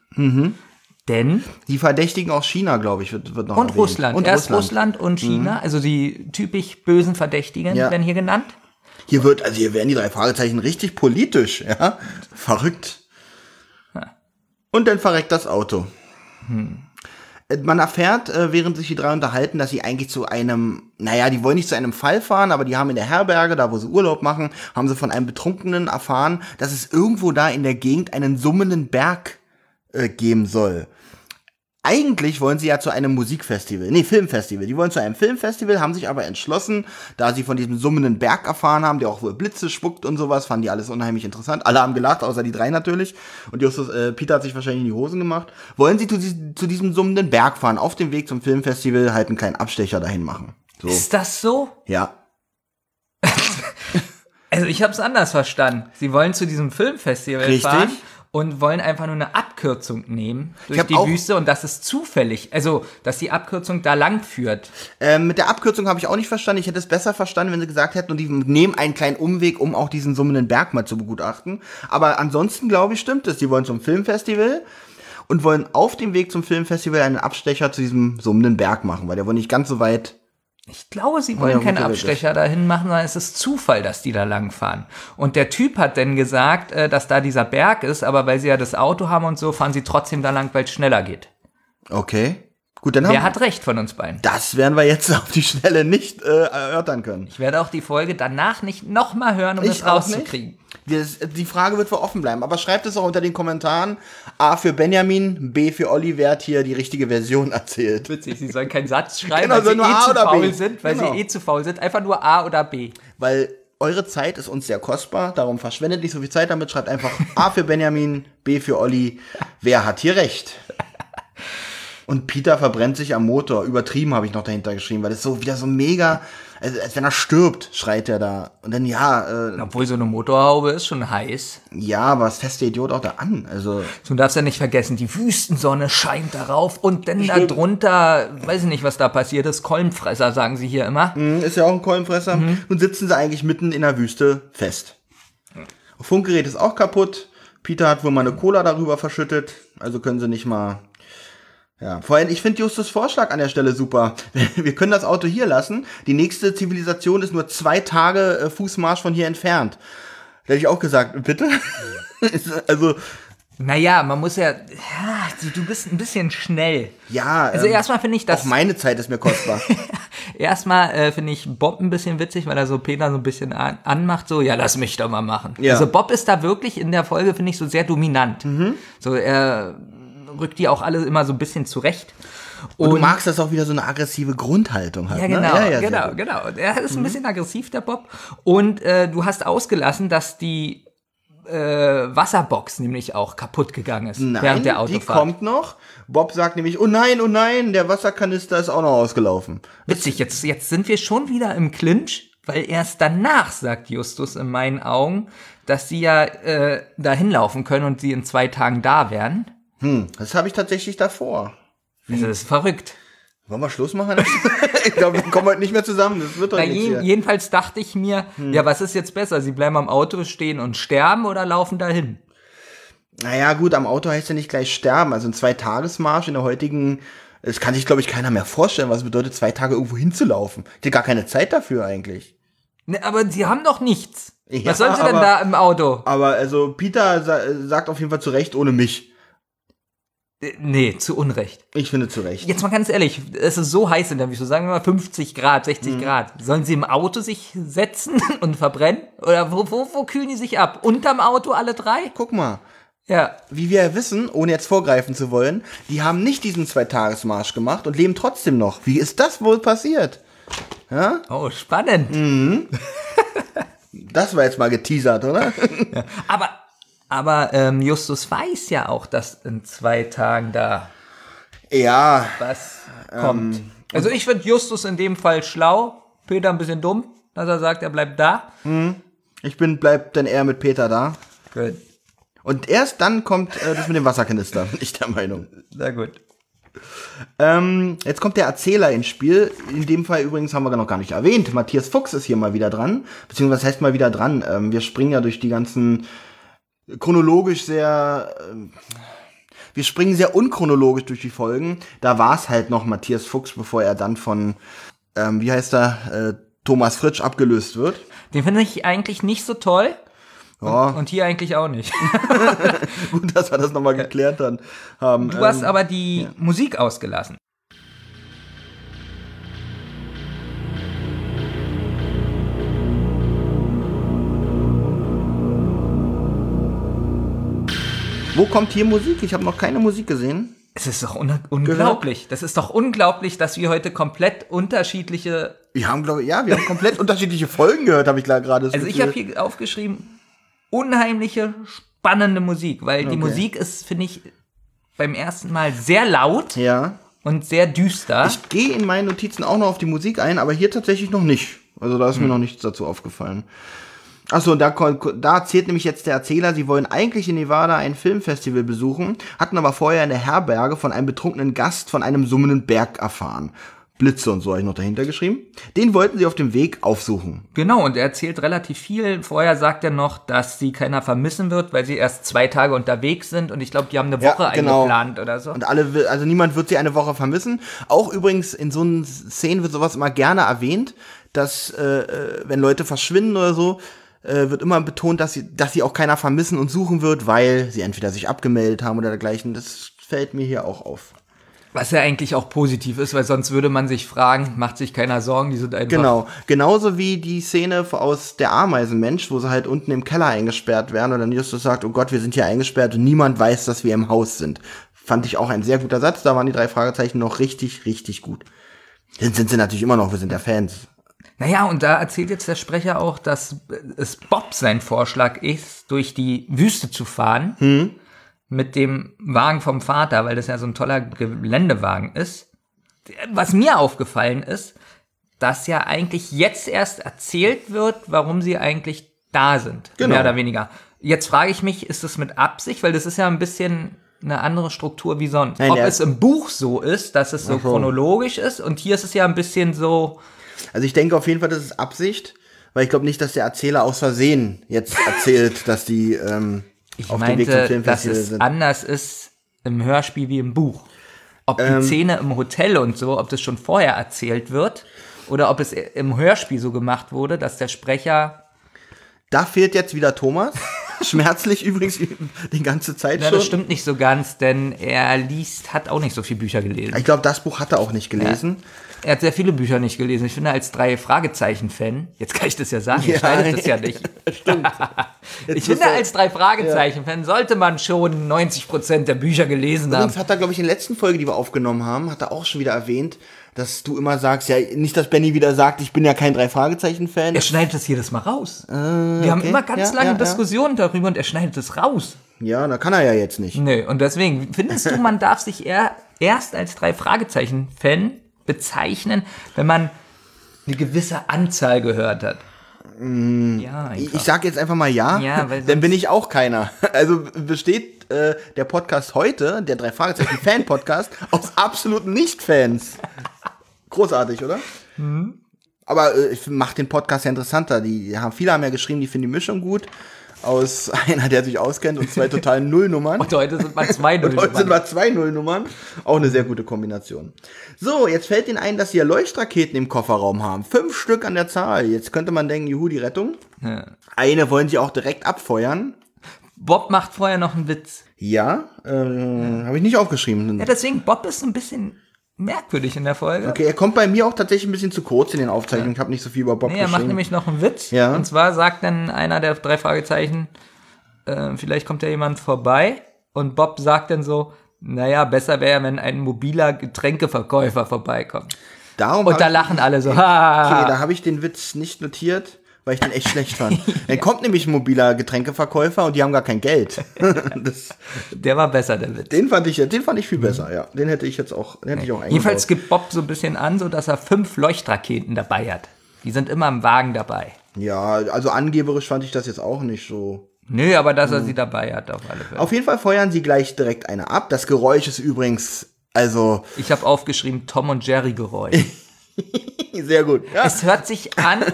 Denn, Die Verdächtigen aus China, glaube ich, wird, wird noch und erwähnt. Russland. Und Erst Russland. Russland, und China, also die typisch bösen Verdächtigen Ja. werden hier genannt. Hier wird, also hier werden die drei Fragezeichen richtig politisch, ja. Verrückt. Und dann verreckt das Auto. Äh, Man erfährt, äh, während sich die drei unterhalten, dass sie eigentlich zu einem, naja, die wollen nicht zu einem Fall fahren, aber die haben in der Herberge, da wo sie Urlaub machen, haben sie von einem Betrunkenen erfahren, dass es irgendwo da in der Gegend einen summenden Berg äh, geben soll. Eigentlich wollen sie ja zu einem Musikfestival, nee, Filmfestival. Die wollen zu einem Filmfestival, haben sich aber entschlossen, da sie von diesem summenden Berg erfahren haben, der auch wohl Blitze spuckt und sowas, fanden die alles unheimlich interessant. Alle haben gelacht, außer die drei natürlich. Und Justus, äh, Peter hat sich wahrscheinlich in die Hosen gemacht. Wollen sie zu, zu diesem summenden Berg fahren, auf dem Weg zum Filmfestival halt einen kleinen Abstecher dahin machen. So, Ist das so? ja. *laughs* Also ich habe es anders verstanden. Sie wollen zu diesem Filmfestival Richtig. fahren und wollen einfach nur eine Abkürzung nehmen durch die Wüste und das ist zufällig. Also, dass die Abkürzung da lang führt. Ähm, mit der Abkürzung habe ich auch nicht verstanden. Ich hätte es besser verstanden, wenn sie gesagt hätten, und die nehmen einen kleinen Umweg, um auch diesen summenden Berg mal zu begutachten. Aber ansonsten, glaube ich, stimmt es. Die wollen zum Filmfestival und wollen auf dem Weg zum Filmfestival einen Abstecher zu diesem summenden Berg machen, weil der wohl nicht ganz so weit. Ich glaube, sie ja, wollen wo keinen Abstecher dahin machen, sondern es ist Zufall, dass die da lang fahren. Und der Typ hat dann gesagt, äh, dass da dieser Berg ist, aber weil sie ja das Auto haben und so, fahren sie trotzdem da lang, weil es schneller geht. Okay. Gut, dann Wer haben hat recht von uns beiden? Das werden wir jetzt *laughs* auf die Schnelle nicht äh, erörtern können. Ich werde auch die Folge danach nicht nochmal hören, um Ich das rauszukriegen. Das, die Frage wird für offen bleiben, aber schreibt es auch unter den Kommentaren. A für Benjamin, B für Olli, wer hat hier die richtige Version *laughs* erzählt. Witzig, sie sollen keinen Satz schreiben, Genau, weil sie nur eh A zu oder B. faul sind, weil Genau. sie eh zu faul sind. Einfach nur A oder B. Weil eure Zeit ist uns sehr kostbar, darum verschwendet nicht so viel Zeit damit, schreibt einfach A für Benjamin, B für Olli, wer hat hier recht? Und Peter verbrennt sich am Motor. Übertrieben habe ich noch dahinter geschrieben, weil es so wieder so mega, also als wenn er stirbt, schreit er da. Und dann ja, äh, Obwohl so eine Motorhaube ist schon heiß. ja, aber es fässt der Idiot auch da an. Also Du darfst ja nicht vergessen, die Wüstensonne scheint darauf und dann da drunter, weiß ich nicht, was da passiert ist, Kolbenfresser, sagen sie hier immer. Hm, ist ja auch ein Kolbenfresser. Nun sitzen sie eigentlich mitten in der Wüste fest. Funkgerät ist auch kaputt. Peter hat wohl mal eine Cola darüber verschüttet. Also können sie nicht mal Ja, vor allem, ich finde Justus Vorschlag an der Stelle super. *laughs* Wir können das Auto hier lassen. Die nächste Zivilisation ist nur zwei Tage äh, Fußmarsch von hier entfernt. Da hätte ich auch gesagt, bitte? *laughs* also, Naja, man muss ja, ja, du- bist ein bisschen schnell. ja. Also ähm, erstmal finde ich das, auch meine Zeit ist mir kostbar. *laughs* erstmal äh, finde ich Bob ein bisschen witzig, weil er so Peter so ein bisschen an, anmacht, so, ja, lass mich doch mal machen. Ja. Also Bob ist da wirklich in der Folge, finde ich, so sehr dominant. Mhm. So, er rückt die auch alle immer so ein bisschen zurecht. Und, du magst das auch wieder so eine aggressive Grundhaltung hat. Ja, ne? genau, ja, sehr genau, genau. Er ist Mhm. ein bisschen aggressiv, der Bob. Und äh, du hast ausgelassen, dass die äh, Wasserbox nämlich auch kaputt gegangen ist Nein, während der die Autofahrt. kommt noch. Bob sagt nämlich, oh nein, oh nein, der Wasserkanister ist auch noch ausgelaufen. Witzig, jetzt, jetzt sind wir schon wieder im Clinch, weil erst danach sagt Justus in meinen Augen, dass sie ja äh, da hinlaufen können und sie in zwei Tagen da wären. Hm, das habe ich tatsächlich davor. Also das ist verrückt. Wollen wir Schluss machen? *laughs* ich glaube, wir kommen heute nicht mehr zusammen. Das wird doch Na, nichts hier. jedenfalls dachte ich mir, Hm. ja, was ist jetzt besser? Sie bleiben am Auto stehen und sterben oder laufen dahin? Naja, gut, am Auto heißt ja nicht gleich sterben. Also ein Zwei-Tages-Marsch in der heutigen, das kann sich, glaube ich, keiner mehr vorstellen, was bedeutet, zwei Tage irgendwo hinzulaufen. Ich hätte gar keine Zeit dafür eigentlich. Ne, aber sie haben doch nichts. Ja, was sollen sie denn aber- da im Auto? Aber also Peter sa sagt auf jeden Fall zu Recht ohne mich. Äh, Nee, zu Unrecht. Ich finde zu Recht. Jetzt mal ganz ehrlich, es ist so heiß in der Wüste, sagen wir mal 50 Grad, 60 Mhm. Grad. Sollen sie im Auto sich setzen *laughs* und verbrennen? Oder wo, wo, wo kühlen die sich ab? Unterm Auto alle drei? Guck mal, Ja. wie wir ja wissen, ohne jetzt vorgreifen zu wollen, die haben nicht diesen Zwei-Tages-Marsch gemacht und leben trotzdem noch. Wie ist das wohl passiert? Ja? Oh, spannend. Mhm. *laughs* Das war jetzt mal geteasert, oder? Aber, aber ähm, Justus weiß ja auch, dass in zwei Tagen da ja, was kommt. Also ich finde Justus in dem Fall schlau, Peter ein bisschen dumm, dass er sagt, er bleibt da. ich bin, bleib dann eher mit Peter da. Gut. Und erst dann kommt äh, das mit dem Wasserkanister, *laughs* bin ich der Meinung. Sehr gut. Ähm, jetzt kommt der Erzähler ins Spiel. In dem Fall übrigens haben wir noch gar nicht erwähnt. Matthias Fuchs ist hier mal wieder dran. Beziehungsweise heißt mal wieder dran? Ähm, wir springen ja durch die ganzen chronologisch sehr. Ähm, wir springen sehr unchronologisch durch die Folgen. Da war es halt noch Matthias Fuchs, bevor er dann von, ähm, wie heißt er, äh, Thomas Fritsch abgelöst wird. Den finde ich eigentlich nicht so toll. Ja, Und hier eigentlich auch nicht. *laughs* gut, dass wir das nochmal geklärt dann haben. Du hast aber die Musik ausgelassen. Wo kommt hier Musik? Ich habe noch keine Musik gesehen. Es ist doch un unglaublich. Das ist doch unglaublich, dass wir heute komplett unterschiedliche. Wir haben, glaube ich, ja, wir haben komplett unterschiedliche Folgen gehört, habe ich gerade. Also ich habe hier aufgeschrieben, unheimliche, spannende Musik, weil die Okay. Musik ist, finde ich, beim ersten Mal sehr laut Ja. und sehr düster. Ich gehe in meinen Notizen auch noch auf die Musik ein, aber hier tatsächlich noch nicht. Also da ist Hm. mir noch nichts dazu aufgefallen. Achso, da, da erzählt nämlich jetzt der Erzähler, sie wollen eigentlich in Nevada ein Filmfestival besuchen, hatten aber vorher in der Herberge von einem betrunkenen Gast von einem summenden Berg erfahren. Blitze und so habe ich noch dahinter geschrieben. Den wollten sie auf dem Weg aufsuchen. Genau, und er erzählt relativ viel. Vorher sagt er noch, dass sie keiner vermissen wird, weil sie erst zwei Tage unterwegs sind und ich glaube, die haben eine Ja, Woche genau. eingeplant oder so. Und alle, also niemand wird sie eine Woche vermissen. Auch übrigens in so einen Szenen wird sowas immer gerne erwähnt, dass äh, äh, wenn Leute verschwinden oder so, äh, wird immer betont, dass sie, dass sie auch keiner vermissen und suchen wird, weil sie entweder sich abgemeldet haben oder dergleichen. Das fällt mir hier auch auf. Was ja eigentlich auch positiv ist, weil sonst würde man sich fragen, macht sich keiner Sorgen, die sind einfach. Genau. Genauso wie die Szene aus der Ameisenmensch, wo sie halt unten im Keller eingesperrt werden und dann Justus sagt, oh Gott, wir sind hier eingesperrt und niemand weiß, dass wir im Haus sind. Fand ich auch ein sehr guter Satz. Da waren die drei Fragezeichen noch richtig, richtig gut. Sind, sind sie natürlich immer noch, wir sind ja Fans. Naja, und da erzählt jetzt der Sprecher auch, dass es Bob sein Vorschlag ist, durch die Wüste zu fahren Hm. mit dem Wagen vom Vater, weil das ja so ein toller Geländewagen ist. Was mir aufgefallen ist, dass ja eigentlich jetzt erst erzählt wird, warum sie eigentlich da sind. Genau. Mehr oder weniger. Jetzt frage ich mich, ist das mit Absicht? Weil das ist ja ein bisschen eine andere Struktur wie sonst. Nein, Ob es im Buch so ist, dass es so. chronologisch ist und hier ist es ja ein bisschen so, Also ich denke auf jeden Fall, das ist Absicht, weil ich glaube nicht, dass der Erzähler aus Versehen jetzt erzählt, *laughs* dass die ähm, Ich auf dem Weg zum meinte, dass Filmfestival es sind. anders ist im Hörspiel wie im Buch. Ob die Ähm. Szene im Hotel und so, ob das schon vorher erzählt wird oder ob es im Hörspiel so gemacht wurde, dass der Sprecher. Da fehlt jetzt wieder Thomas. Schmerzlich übrigens die ganze Zeit Ja, schon. das stimmt nicht so ganz, denn er liest, hat auch nicht so viele Bücher gelesen. Ich glaube, das Buch hat er auch nicht gelesen. Er hat sehr viele Bücher nicht gelesen. Ich finde, als drei Fragezeichen-Fan, jetzt kann ich das ja sagen, Ja. schneidet das ja nicht. *laughs* Stimmt. Ich finde, als drei Fragezeichen-Fan sollte man schon 90 Prozent der Bücher gelesen haben. Übrigens hat er, glaube ich, in der letzten Folge, die wir aufgenommen haben, hat er auch schon wieder erwähnt, dass du immer sagst, ja, nicht, dass Benny wieder sagt, ich bin ja kein Drei-Fragezeichen-Fan. Er schneidet das jedes Mal raus. Wir haben okay. immer ganz Ja, lange ja, ja. Diskussionen darüber und er schneidet es raus. Ja, da kann er ja jetzt nicht. Nee, und deswegen, findest du, man darf sich eher erst als drei Fragezeichen-Fan bezeichnen, wenn man eine gewisse Anzahl gehört hat? ja, Ich, einfach. ich sag jetzt einfach mal ja, Ja, weil *laughs* dann bin ich auch keiner. *laughs* Also besteht äh, der Podcast heute, der drei Fragezeichen *laughs* Fan Podcast, aus absoluten Nicht-Fans. Großartig, oder? Mhm. Aber äh, ich macht den Podcast ja interessanter. Die haben viele haben ja geschrieben, die finden die Mischung gut. Aus *laughs* einer, der sich auskennt und zwei totalen Nullnummern. Und heute sind mal zwei *laughs* Und heute sind wir zwei Nullnummern. Auch eine sehr gute Kombination. So, jetzt fällt Ihnen ein, dass Sie ja Leuchtraketen im Kofferraum haben. Fünf Stück an der Zahl. Jetzt könnte man denken, juhu, die Rettung. Eine wollen Sie auch direkt abfeuern. Bob macht vorher noch einen Witz. Ja, äh, habe ich nicht aufgeschrieben. Ja, deswegen, Bob ist ein bisschen merkwürdig in der Folge. Okay, er kommt bei mir auch tatsächlich ein bisschen zu kurz in den Aufzeichnungen. Ich habe nicht so viel über Bob Nee, er macht nämlich noch einen Witz. Ja. Und zwar sagt dann einer der drei Fragezeichen, äh, vielleicht kommt ja jemand vorbei. Und Bob sagt dann so, naja, besser wäre, wenn ein mobiler Getränkeverkäufer vorbeikommt. Darum Und da lachen alle so. Okay, da habe ich den Witz nicht notiert, weil ich den echt schlecht fand. *laughs* Dann kommt nämlich ein mobiler Getränkeverkäufer und die haben gar kein Geld. *laughs* das, der war besser, der Witz. den fand ich, den fand ich viel besser, ja. Den hätte ich jetzt auch, den hätte ich auch Jedenfalls gibt Bob so ein bisschen an, so dass er fünf Leuchtraketen dabei hat. Die sind immer im Wagen dabei. Ja, also angeberisch fand ich das jetzt auch nicht so. Nö, aber dass er sie dabei hat, auf alle Fälle. Auf jeden Fall feuern sie gleich direkt eine ab. Das Geräusch ist übrigens, also, Ich habe aufgeschrieben Tom und Jerry Geräusch. *laughs* sehr gut. Ja. Es hört sich an,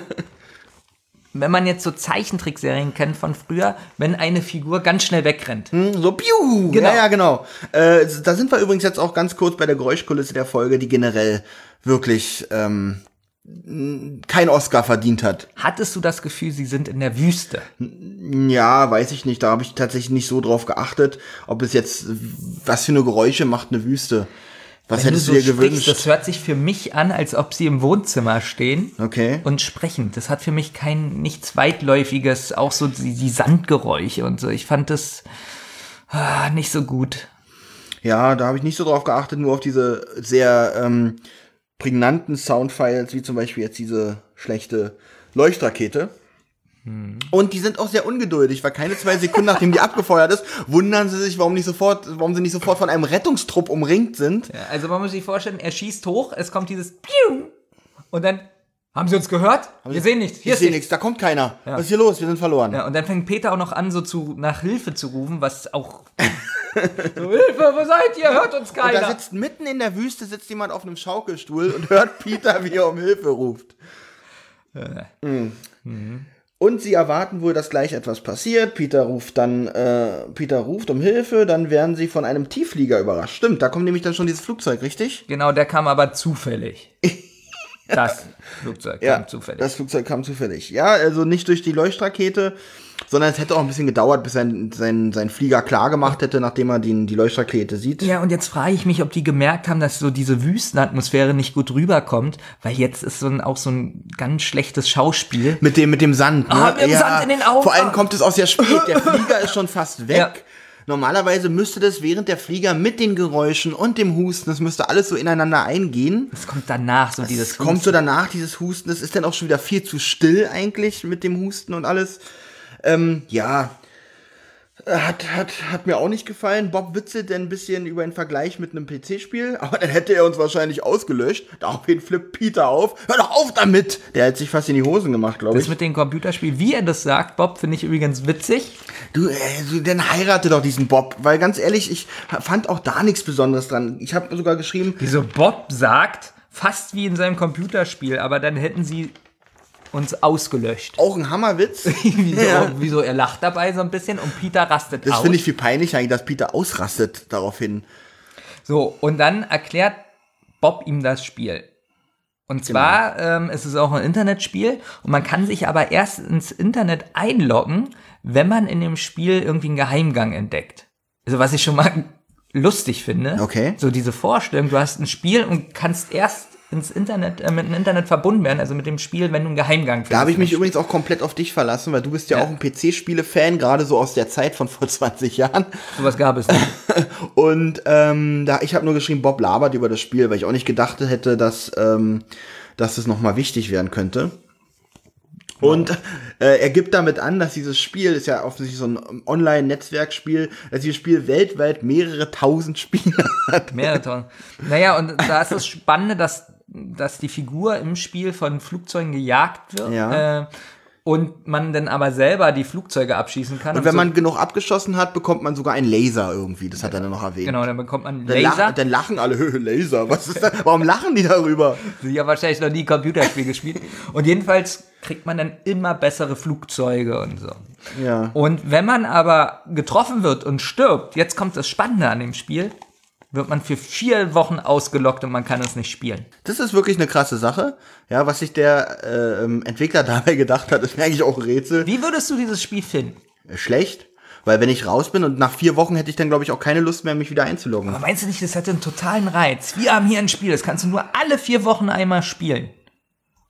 wenn man jetzt so Zeichentrickserien kennt von früher, wenn eine Figur ganz schnell wegrennt. So, piu! Genau. Ja, ja, genau. Äh, da sind wir übrigens jetzt auch ganz kurz bei der Geräuschkulisse der Folge, die generell wirklich ähm, kein Oscar verdient hat. Hattest du das Gefühl, sie sind in der Wüste? Ja, weiß ich nicht. Da habe ich tatsächlich nicht so drauf geachtet, ob es jetzt, was für eine Geräusche macht eine Wüste. Was Wenn du hättest so du dir sprichst, gewünscht? das hört sich für mich an, als ob sie im Wohnzimmer stehen Okay. und sprechen. Das hat für mich kein nichts weitläufiges, auch so die, die Sandgeräusche und so. Ich fand das ah, nicht so gut. Ja, da habe ich nicht so drauf geachtet, nur auf diese sehr ähm, prägnanten Soundfiles, wie zum Beispiel jetzt diese schlechte Leuchtrakete. Und die sind auch sehr ungeduldig, weil keine zwei Sekunden nachdem die abgefeuert ist, wundern sie sich, warum nicht sofort, warum sie nicht sofort von einem Rettungstrupp umringt sind. Ja, also man muss sich vorstellen, er schießt hoch, es kommt dieses Piu und dann haben sie uns gehört? Wir sehen nichts. Hier Ich sehe nichts. da kommt keiner. Was ist hier los? Wir sind verloren. Ja, und dann fängt Peter auch noch an, so zu, nach Hilfe zu rufen, was auch. *laughs* so, Hilfe, wo seid ihr? Hört uns Und da keiner. sitzt mitten in der Wüste sitzt jemand auf einem Schaukelstuhl und hört Peter, wie er um Hilfe ruft. Mhm. Und sie erwarten wohl, dass gleich etwas passiert. Peter ruft dann, äh, Peter ruft um Hilfe, dann werden sie von einem Tiefflieger überrascht. Stimmt, da kommt nämlich dann schon dieses Flugzeug, richtig? Genau, der kam aber zufällig. *laughs* Das Flugzeug kam zufällig. das Flugzeug kam zufällig. Ja, also nicht durch die Leuchtrakete, sondern es hätte auch ein bisschen gedauert, bis sein, sein, sein Flieger klar gemacht hätte, nachdem er die, die Leuchtrakete sieht. ja, und jetzt frage ich mich, ob die gemerkt haben, dass so diese Wüstenatmosphäre nicht gut rüberkommt, weil jetzt ist so ein, auch so ein ganz schlechtes Schauspiel. Mit dem, mit dem Sand. Ne? Ah, mit dem Sand in den Augen. Vor allem kommt es auch sehr spät. Der *laughs* Flieger ist schon fast weg. Ja. Normalerweise müsste das während der Flieger mit den Geräuschen und dem Husten, das müsste alles so ineinander eingehen. Es kommt danach so Es dieses kommt so danach, dieses Husten. Das ist dann auch schon wieder viel zu still eigentlich mit dem Husten und alles. Ähm, ja. Äh, Hat, hat, hat mir auch nicht gefallen. Bob witzelt denn ein bisschen über den Vergleich mit einem PC-Spiel, *laughs* aber dann hätte er uns wahrscheinlich ausgelöscht. Daraufhin flippt Peter auf. Hör doch auf damit! Der hat sich fast in die Hosen gemacht, glaube Das ich. mit dem Computerspiel, wie er das sagt, Bob, finde ich übrigens witzig. Du, äh, dann heirate doch diesen Bob, weil ganz ehrlich, ich fand auch da nichts Besonderes dran. Ich habe sogar geschrieben, Wieso Bob sagt, fast wie in seinem Computerspiel, aber dann hätten sie uns ausgelöscht. auch ein Hammerwitz. *laughs* Wieso, Ja. wieso er lacht dabei so ein bisschen und Peter rastet Das aus. finde ich viel peinlich eigentlich, dass Peter ausrastet daraufhin. So, und dann erklärt Bob ihm das Spiel. Und zwar ähm, ist es auch ein Internetspiel und man kann sich aber erst ins Internet einloggen, wenn man in dem Spiel irgendwie einen Geheimgang entdeckt. Also was ich schon mal *laughs* lustig finde. Okay. So diese Vorstellung, du hast ein Spiel und kannst erst ins Internet, äh, mit dem Internet verbunden werden, also mit dem Spiel, wenn du einen Geheimgang findest. Da habe ich mich übrigens auch komplett auf dich verlassen, weil du bist ja, Ja. auch ein PC-Spiele-Fan, gerade so aus der Zeit von vor *laughs* 20 Jahren. Sowas gab es nicht. *laughs* Und ähm, da ich habe nur geschrieben, Bob labert über das Spiel, weil ich auch nicht gedacht hätte, dass ähm, dass es noch mal wichtig werden könnte. Und äh, er gibt damit an, dass dieses Spiel ist ja offensichtlich so ein Online-Netzwerkspiel, dass dieses Spiel weltweit mehrere tausend *laughs* Spieler hat. Mehrere tausend. Naja, und da ist das Spannende, dass, dass die Figur im Spiel von Flugzeugen gejagt wird. Ja. Äh, und man dann aber selber die Flugzeuge abschießen kann. Und wenn so, man genug abgeschossen hat, bekommt man sogar einen Laser irgendwie. Das hat er dann noch erwähnt. Genau, dann bekommt man Dann, Laser. lach, dann lachen alle, *laughs* "Hö, Laser, was ist das? Warum lachen die darüber? Sie haben wahrscheinlich noch nie Computerspiel gespielt. Und jedenfalls kriegt man dann immer bessere Flugzeuge und so. Ja. Und wenn man aber getroffen wird und stirbt, jetzt kommt das Spannende an dem Spiel, wird man für vier Wochen ausgelockt und man kann es nicht spielen. Das ist wirklich eine krasse Sache. Ja, was sich der äh, ähm, Entwickler *laughs* dabei gedacht hat, ist mir eigentlich auch ein Rätsel. Wie würdest du dieses Spiel finden? Äh, Schlecht, weil wenn ich raus bin und nach vier Wochen hätte ich dann, glaube ich, auch keine Lust mehr, mich wieder einzuloggen. Aber meinst du nicht, das hätte einen totalen Reiz? Wir haben hier ein Spiel, das kannst du nur alle vier Wochen einmal spielen.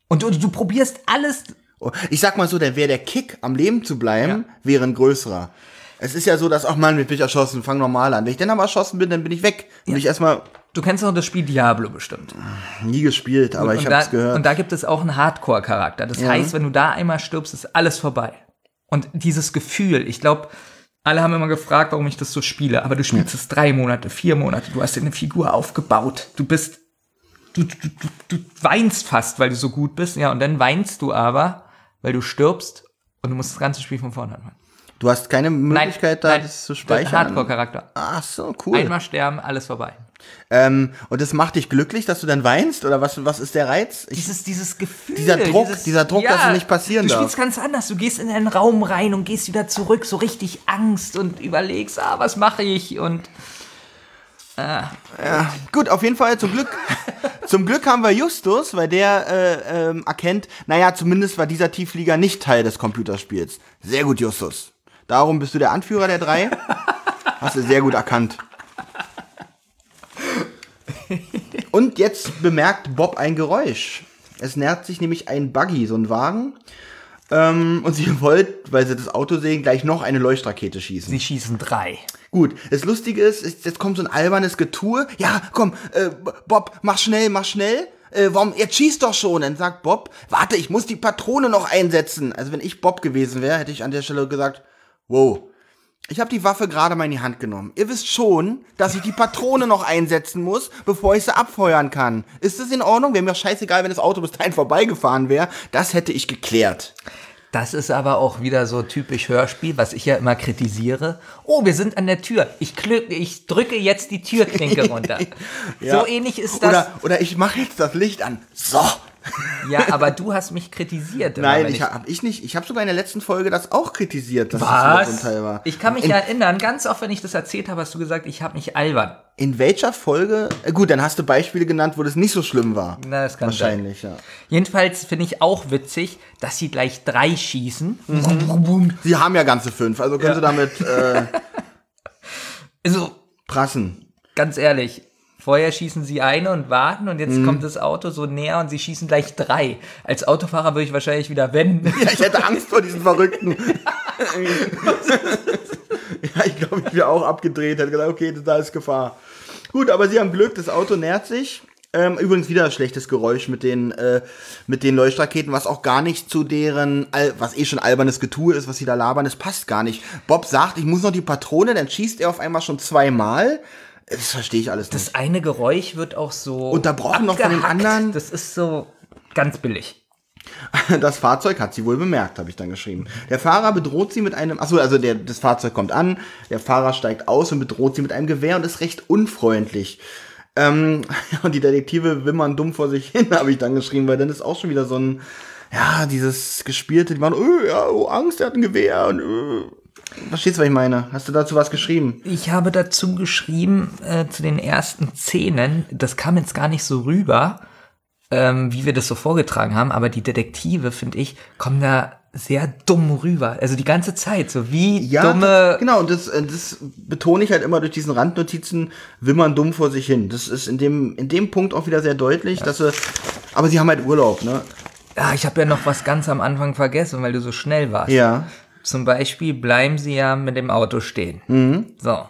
Und du, du probierst alles. Oh, Ich sag mal so, der wäre der Kick, am Leben zu bleiben, wäre ein größerer. Es ist ja so, dass, ach Mann, ich bin erschossen, fang normal an. Wenn ich dann aber erschossen bin, dann bin ich weg. Und ich erstmal Du kennst doch das Spiel Diablo bestimmt. nie gespielt, aber ich und, habe es da, gehört. und da gibt es auch einen Hardcore-Charakter. Das Ja. heißt, wenn du da einmal stirbst, ist alles vorbei. Und dieses Gefühl, ich glaube, alle haben immer gefragt, warum ich das so spiele, aber du spielst es drei Monate, vier Monate, du hast dir eine Figur aufgebaut, du bist, du, du, du, du weinst fast, weil du so gut bist, ja, und dann weinst du aber, weil du stirbst und du musst das ganze Spiel von vorne anfangen. Du hast keine Möglichkeit, da das zu speichern. Hardcore-Charakter. Ach so, cool. Einmal sterben, alles vorbei. Ähm, und das macht dich glücklich, dass du dann weinst? Oder was, was ist der Reiz? Ich, Dieses, dieses Gefühl. Dieser Druck, dieses, dieser Druck, dass es nicht passieren du darf. spielst ganz anders. Du gehst in einen Raum rein und gehst wieder zurück, so richtig Angst und überlegst, ah, was mache ich? Und ja, gut, auf jeden Fall zum Glück. *laughs* zum Glück haben wir Justus, weil der äh, ähm, erkennt, naja, zumindest war dieser Tiefflieger nicht Teil des Computerspiels. Sehr gut, Justus. Darum bist du der Anführer der drei. Hast du sehr gut erkannt. Und jetzt bemerkt Bob ein Geräusch. Es nähert sich nämlich ein Buggy, so ein Wagen. Ähm, und sie *laughs* wollt, weil sie das Auto sehen, gleich noch eine Leuchtrakete schießen. sie schießen drei. Gut, das Lustige ist, ist, jetzt kommt so ein albernes Getue. Ja, komm, äh, Bob, mach schnell, mach schnell. Äh, warum, jetzt schießt doch schon. Dann sagt Bob, warte, ich muss die Patrone noch einsetzen. Also wenn ich Bob gewesen wäre, hätte ich an der Stelle gesagt, wow, ich habe die Waffe gerade mal in die Hand genommen. Ihr wisst schon, dass ich die Patrone noch einsetzen muss, bevor ich sie abfeuern kann. Ist das in Ordnung? Wäre mir scheißegal, wenn das Auto bis dahin vorbeigefahren wäre. Das hätte ich geklärt. Das ist aber auch wieder so typisch Hörspiel, was ich ja immer kritisiere. Oh, wir sind an der Tür. Ich, ich drücke jetzt die Türklinke *laughs* runter. Ja. So ähnlich ist das. Oder, oder ich mache jetzt das Licht an. So. Ja, aber du hast mich kritisiert. Nein, wenn ich hab ich nicht. Ich habe sogar in der letzten Folge das auch kritisiert, dass das Was? so ein Teil war. Ich kann mich in, erinnern, ganz oft, wenn ich das erzählt habe, hast du gesagt, ich habe mich albern. in welcher Folge? Äh, gut, dann hast du Beispiele genannt, wo das nicht so schlimm war. Na, das kann Wahrscheinlich, ja. Jedenfalls finde ich auch witzig, dass sie gleich drei schießen. Sie haben ja ganze fünf, also können Ja. sie damit äh, *laughs* Also, prassen. ganz ehrlich, vorher schießen sie eine und warten und Mhm. jetzt kommt das Auto so näher und sie schießen gleich drei. Als Autofahrer würde ich wahrscheinlich wieder wenden. *laughs* Ja, ich hätte Angst vor diesen Verrückten. *laughs* ja, ich glaube, ich wäre auch abgedreht, hätte gesagt, okay, da ist Gefahr. Gut, aber sie haben Glück, das Auto nähert sich. Ähm, übrigens wieder ein schlechtes Geräusch mit den, äh, mit den Leuchtraketen, was auch gar nicht zu deren, was eh schon albernes Getue ist, was sie da labern, das passt gar nicht. Bob sagt, ich muss noch die Patrone, dann schießt er auf einmal schon zweimal. Das verstehe ich alles nicht. Das eine Geräusch wird auch so Unterbrochen noch von den anderen. Das ist so ganz billig. *laughs* Das Fahrzeug hat sie wohl bemerkt, habe ich dann geschrieben. Der Fahrer bedroht sie mit einem, achso, also der, das Fahrzeug kommt an, der Fahrer steigt aus und bedroht sie mit einem Gewehr und ist recht unfreundlich. Ähm, *laughs* und die Detektive wimmern dumm vor sich hin, *laughs* habe ich dann geschrieben, weil dann ist auch schon wieder so ein, ja, dieses Gespielte, die machen, oh, ja, oh, Angst, er hat ein Gewehr und, oh. Verstehst du, was ich meine? Hast du dazu was geschrieben? Ich habe dazu geschrieben, äh, zu den ersten Szenen, das kam jetzt gar nicht so rüber, ähm, wie wir das so vorgetragen haben, aber die Detektive, finde ich, kommen da sehr dumm rüber. Also die ganze Zeit, so wie dumme. Genau, und das, äh, das betone ich halt immer durch diesen Randnotizen, wimmern dumm vor sich hin. Das ist in dem, in dem Punkt auch wieder sehr deutlich, dass sie, aber sie haben halt Urlaub, ne? Ja, ich habe ja noch was ganz am Anfang vergessen, weil du so schnell warst. Ja. Zum Beispiel bleiben sie ja mit dem Auto stehen. Mhm. So.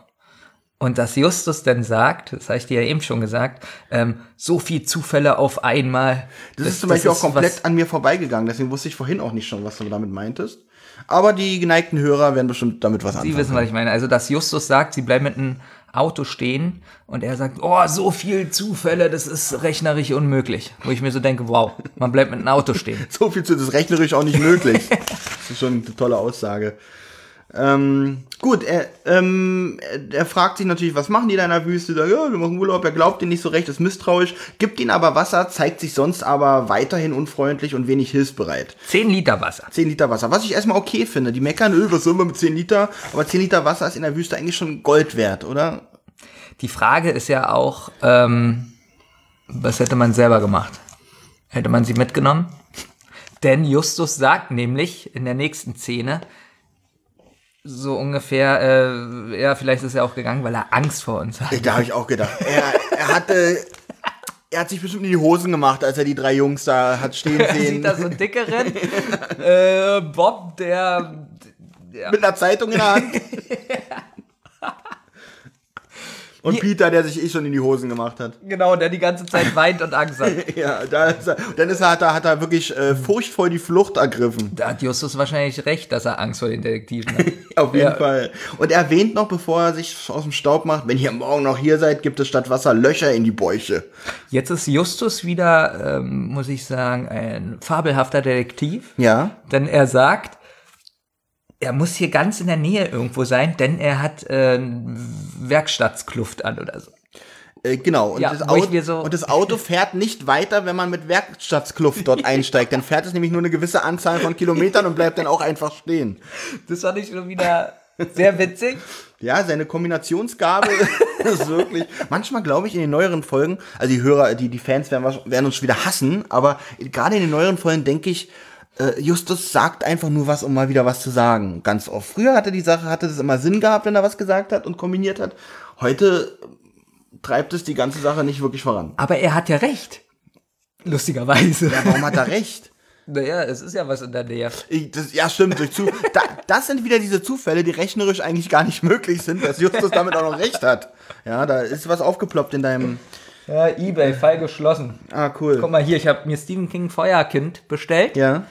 Und dass Justus dann sagt, das habe ich dir ja eben schon gesagt, ähm, so viel Zufälle auf einmal. Das, ist zum Beispiel auch komplett an mir vorbeigegangen, deswegen wusste ich vorhin auch nicht schon, was du damit meintest. Aber die geneigten Hörer werden bestimmt damit was Sie anfangen. wissen, was ich meine. Also, dass Justus sagt, sie bleiben mit einem Auto stehen und er sagt, oh, so viel Zufälle, das ist rechnerisch unmöglich. Wo ich mir so denke, wow, man bleibt mit einem Auto stehen. *laughs* So viel zu, das ist rechnerisch auch nicht möglich. *laughs* das ist schon eine tolle Aussage. Ähm, gut, er, ähm, er fragt sich natürlich, was machen die da in der Wüste? Da, ja, wir machen Urlaub, er glaubt ihnen nicht so recht, ist misstrauisch, gibt ihnen aber Wasser, zeigt sich sonst aber weiterhin unfreundlich und wenig hilfsbereit. Zehn Liter Wasser. 10 Liter Wasser, was ich erstmal okay finde. Die meckern, öh, was sollen wir mit 10 Liter? Aber 10 Liter Wasser ist in der Wüste eigentlich schon Gold wert, oder? Die Frage ist ja auch, ähm, was hätte man selber gemacht? Hätte man sie mitgenommen? *laughs* Denn Justus sagt nämlich in der nächsten Szene, so ungefähr, äh, ja, vielleicht ist er auch gegangen, weil er Angst vor uns hat. Da habe ich auch gedacht. Er, er hatte, er hat sich bestimmt in die Hosen gemacht, als er die drei Jungs da hat stehen Er sehen. sieht da so einen dickeren *laughs* äh, Bob, der mit einer Zeitung in der Hand. *laughs* Und Peter, der sich eh schon in die Hosen gemacht hat. genau, der die ganze Zeit weint und Angst hat. *laughs* Ja, da ist er, dann ist er, hat er, hat er wirklich äh, furchtvoll die Flucht ergriffen. Da hat Justus wahrscheinlich recht, dass er Angst vor den Detektiven hat. *laughs* Auf jeden Ja. Fall. Und er erwähnt noch, bevor er sich aus dem Staub macht, wenn ihr morgen noch hier seid, gibt es statt Wasser Löcher in die Bäuche. Jetzt ist Justus wieder, ähm, muss ich sagen, ein fabelhafter Detektiv. Ja. Denn er sagt, er muss hier ganz in der Nähe irgendwo sein, denn er hat äh, Werkstattskluft an oder so. Äh, genau. Und, Ja, das Auto, so- und das Auto *laughs* fährt nicht weiter, wenn man mit Werkstattskluft dort einsteigt. Dann fährt es nämlich nur eine gewisse Anzahl von Kilometern und bleibt dann auch einfach stehen. Das fand ich schon wieder sehr witzig. Ja, seine Kombinationsgabe *laughs* ist wirklich. Manchmal glaube ich in den neueren Folgen, also die Hörer, die, die Fans werden, werden uns wieder hassen, aber gerade in den neueren Folgen denke ich, äh, Justus sagt einfach nur was, um mal wieder was zu sagen. Ganz oft. Früher hatte die Sache, hatte das immer Sinn gehabt, wenn er was gesagt hat und kombiniert hat. Heute äh, treibt es die ganze Sache nicht wirklich voran. Aber er hat ja recht. Lustigerweise. Ja, warum hat er recht? *laughs* Naja, es ist ja was in der Nähe. Ich, das, ja, stimmt. Durch zu, da, das sind wieder diese Zufälle, die rechnerisch eigentlich gar nicht *laughs* möglich sind, dass Justus damit auch noch recht hat. Ja, da ist was aufgeploppt in deinem. Ja, Ebay, Fall geschlossen. Ah, cool. Guck mal hier, ich habe mir Stephen King Feuerkind bestellt. Ja.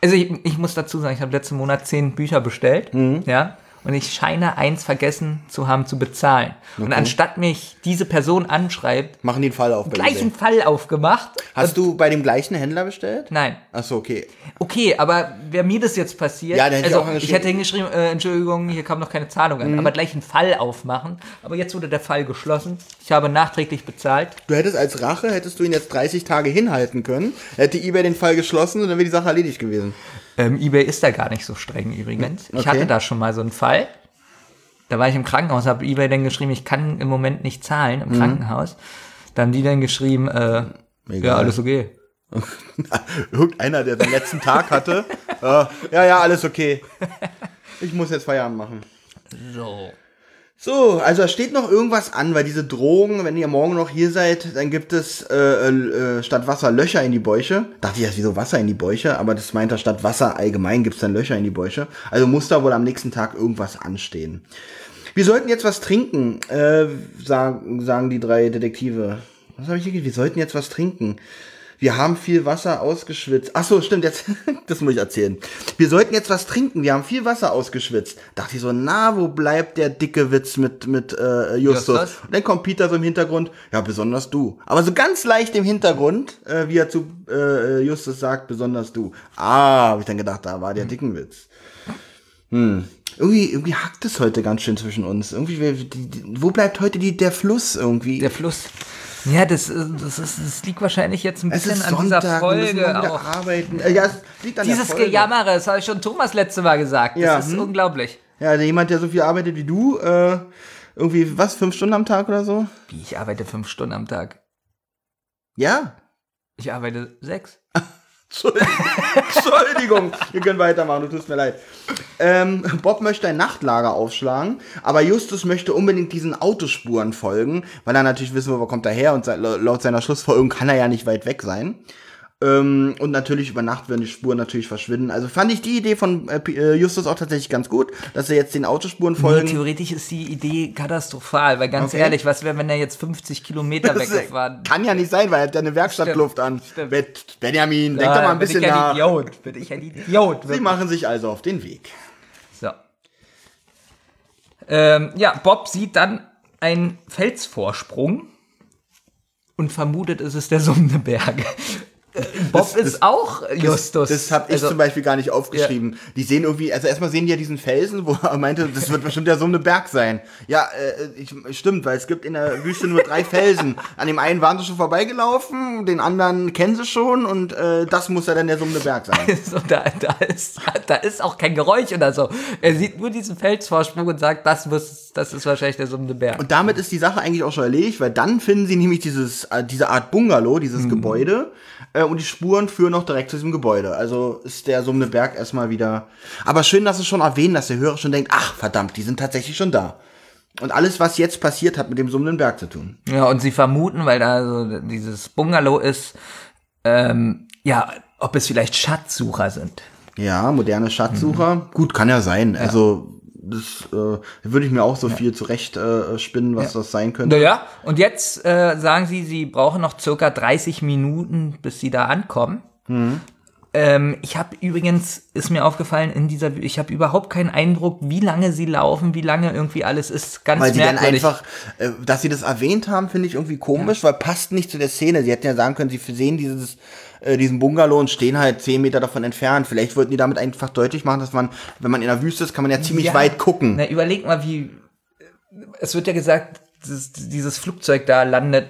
Also ich, ich muss dazu sagen, ich habe letzten Monat zehn Bücher bestellt. Ja. Und ich scheine eins vergessen zu haben zu bezahlen. Und anstatt mich diese Person anschreibt, Machen die einen Fall auf gleichen. Fall aufgemacht. Hast du bei dem gleichen Händler bestellt? Nein. Achso, okay. Okay, aber wäre mir das jetzt passiert, Ja, dann hätte ich also auch ich hätte hingeschrieben, äh, Entschuldigung, hier kam noch keine Zahlung an, aber gleich einen Fall aufmachen. Aber jetzt wurde der Fall geschlossen. Ich habe nachträglich bezahlt. Du hättest als Rache, hättest du ihn jetzt 30 Tage hinhalten können, hätte eBay den Fall geschlossen und dann wäre die Sache erledigt gewesen. Ähm, eBay ist da gar nicht so streng übrigens. Ich Okay. hatte da schon mal so einen Fall. Da war ich im Krankenhaus, habe eBay dann geschrieben, ich kann im Moment nicht zahlen im Krankenhaus. Da haben die dann geschrieben, äh, ja, alles okay. *laughs* Irgendeiner, der den letzten Tag hatte. *laughs* äh, ja, ja, alles okay. Ich muss jetzt Feierabend machen. So. So, also da steht noch irgendwas an, weil diese Drohung, wenn ihr morgen noch hier seid, dann gibt es äh, äh, statt Wasser Löcher in die Bäuche. Dachte ich erst, wieso Wasser in die Bäuche? Aber das meint er, statt Wasser allgemein gibt es dann Löcher in die Bäuche. Also muss da wohl am nächsten Tag irgendwas anstehen. Wir sollten jetzt was trinken, äh, sagen, sagen die drei Detektive. Was habe ich hier gesagt? Wir sollten jetzt was trinken. Wir haben viel Wasser ausgeschwitzt. Ach so, stimmt, jetzt, *laughs* das muss ich erzählen. Wir sollten jetzt was trinken. Wir haben viel Wasser ausgeschwitzt. Dachte ich so, na, wo bleibt der dicke Witz mit, mit äh, Justus? Justus? Und dann kommt Peter so im Hintergrund. Ja, besonders du. Aber so ganz leicht im Hintergrund, äh, wie er zu äh, Justus sagt, besonders du. Ah, habe ich dann gedacht, da war der dicken Witz. Hm. Irgendwie, irgendwie hackt es heute ganz schön zwischen uns. Irgendwie, wo bleibt heute die, der Fluss irgendwie? Der Fluss. Ja, das, äh, das, ist, das liegt wahrscheinlich jetzt ein bisschen an Sonntag, dieser Folge auch. arbeiten. Äh, ja, es liegt an Dieses der Folge. Gejammere, das habe ich schon Thomas letzte Mal gesagt. Das Ja, ist hm. unglaublich. Ja, also jemand, der so viel arbeitet wie du, äh, irgendwie, was, fünf Stunden am Tag oder so? Wie, ich arbeite fünf Stunden am Tag. Ja. Ich arbeite sechs. *laughs* Entschuldigung. Wir können weitermachen, du tust mir leid. Ähm, Bob möchte ein Nachtlager aufschlagen, aber Justus möchte unbedingt diesen Autospuren folgen, weil er natürlich wissen will, wo kommt er her und laut seiner Schlussfolgerung kann er ja nicht weit weg sein. Ähm, und natürlich über Nacht werden die Spuren natürlich verschwinden. Also fand ich die Idee von äh, äh Justus auch tatsächlich ganz gut, dass er jetzt den Autospuren folgen. Nee, theoretisch ist die Idee katastrophal, weil ganz okay. ehrlich, was wäre, wenn er jetzt 50 Kilometer *laughs* weggefahren Kann ja nicht sein, weil er hat ja eine Werkstattluft an. Stimmt. Benjamin, denk doch mal ein bisschen bin ich nach. Ein Idiot. Bin ich ein Idiot. Sie machen sich also auf den Weg. So. Ähm, ja, Bob sieht dann einen Felsvorsprung und vermutet, es ist der summende Berg. *laughs* Bob das, ist das, auch Justus. Das, das habe ich also, zum Beispiel gar nicht aufgeschrieben. Ja. Die sehen irgendwie, also erstmal sehen die ja diesen Felsen, wo er meinte, das wird bestimmt der Summe Berg sein. Ja, äh, ich, stimmt, weil es gibt in der Wüste nur drei Felsen. An dem einen waren sie schon vorbeigelaufen, den anderen kennen sie schon und äh, das muss ja dann der Summe Berg sein. *laughs* Also, da, da, ist, da ist auch kein Geräusch oder so. Er sieht nur diesen Felsvorsprung und sagt, das, muss, das ist wahrscheinlich der Summe Berg. Und damit ist die Sache eigentlich auch schon erledigt, weil dann finden sie nämlich dieses, äh, diese Art Bungalow, dieses mhm. Gebäude äh, und die Spuren führen noch direkt zu diesem Gebäude. Also ist der summende Berg erstmal wieder. Aber schön, dass es schon erwähnt, dass der Hörer schon denkt, ach verdammt, die sind tatsächlich schon da. Und alles, was jetzt passiert, hat mit dem summenden Berg zu tun. Ja, und sie vermuten, weil da so dieses Bungalow ist, ähm, ja, ob es vielleicht Schatzsucher sind. Ja, moderne Schatzsucher. Mhm. Gut, kann ja sein. Ja. Also das äh, würde ich mir auch so ja. viel zurecht äh, spinnen, was ja. das sein könnte. Naja, und jetzt äh, sagen sie, sie brauchen noch circa 30 Minuten, bis sie da ankommen. Mhm. Ähm, ich habe übrigens, ist mir aufgefallen, in dieser, ich habe überhaupt keinen Eindruck, wie lange sie laufen, wie lange irgendwie alles ist. Ganz weil sie dann einfach, äh, dass sie das erwähnt haben, finde ich irgendwie komisch, ja. weil passt nicht zu der Szene. Sie hätten ja sagen können, sie sehen dieses äh, diesen Bungalow und stehen halt zehn Meter davon entfernt. Vielleicht wollten die damit einfach deutlich machen, dass man, wenn man in der Wüste ist, kann man ja ziemlich ja, weit gucken. Na, überleg mal, wie, es wird ja gesagt, dieses, dieses Flugzeug da landet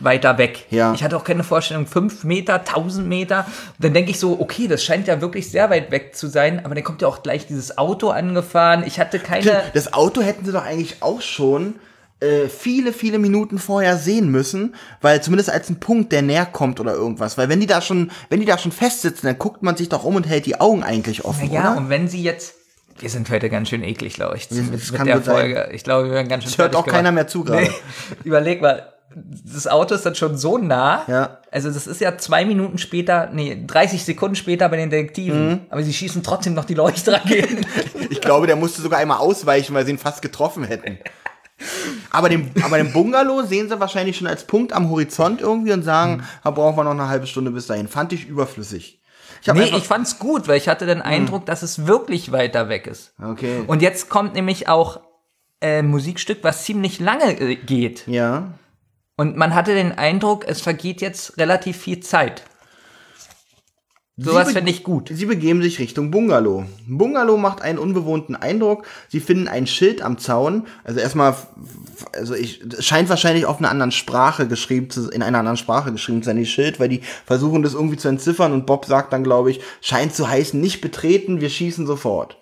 weiter weg. Ja. Ich hatte auch keine Vorstellung, fünf Meter, tausend Meter. Und dann denke ich so, okay, das scheint ja wirklich sehr weit weg zu sein, aber dann kommt ja auch gleich dieses Auto angefahren. Ich hatte keine. Das Auto hätten sie doch eigentlich auch schon äh, viele, viele Minuten vorher sehen müssen, weil zumindest als ein Punkt, der näher kommt oder irgendwas. Weil wenn die da schon, wenn die da schon festsitzen, dann guckt man sich doch um und hält die Augen eigentlich offen. Ja, oder? und wenn sie jetzt wir sind heute ganz schön eklig, glaube ich, mit, mit der Folge. Sein. Ich glaube, wir werden ganz schön Es hört auch gemacht. keiner mehr zu gerade. *laughs* Nee. Überleg mal, das Auto ist dann schon so nah. Ja. Also das ist ja zwei Minuten später, nee, 30 Sekunden später bei den Detektiven. Mhm. Aber sie schießen trotzdem noch die Leuchtraketen. *laughs* ich glaube, der musste sogar einmal ausweichen, weil sie ihn fast getroffen hätten. Aber den, aber den Bungalow sehen sie wahrscheinlich schon als Punkt am Horizont irgendwie und sagen, mhm. da brauchen wir noch eine halbe Stunde bis dahin. Fand ich überflüssig. Ich nee, ich fand's gut, weil ich hatte den Eindruck, mhm. dass es wirklich weiter weg ist. Okay. Und jetzt kommt nämlich auch äh, Musikstück, was ziemlich lange äh, geht. Ja. Und man hatte den Eindruck, es vergeht jetzt relativ viel Zeit. Sowas finde ich gut. Sie begeben sich Richtung Bungalow. Bungalow macht einen unbewohnten Eindruck. Sie finden ein Schild am Zaun. Also erstmal, also ich, scheint wahrscheinlich auf einer anderen Sprache geschrieben zu, in einer anderen Sprache geschrieben zu sein, die Schild, weil die versuchen das irgendwie zu entziffern und Bob sagt dann, glaube ich, scheint zu heißen, nicht betreten, wir schießen sofort.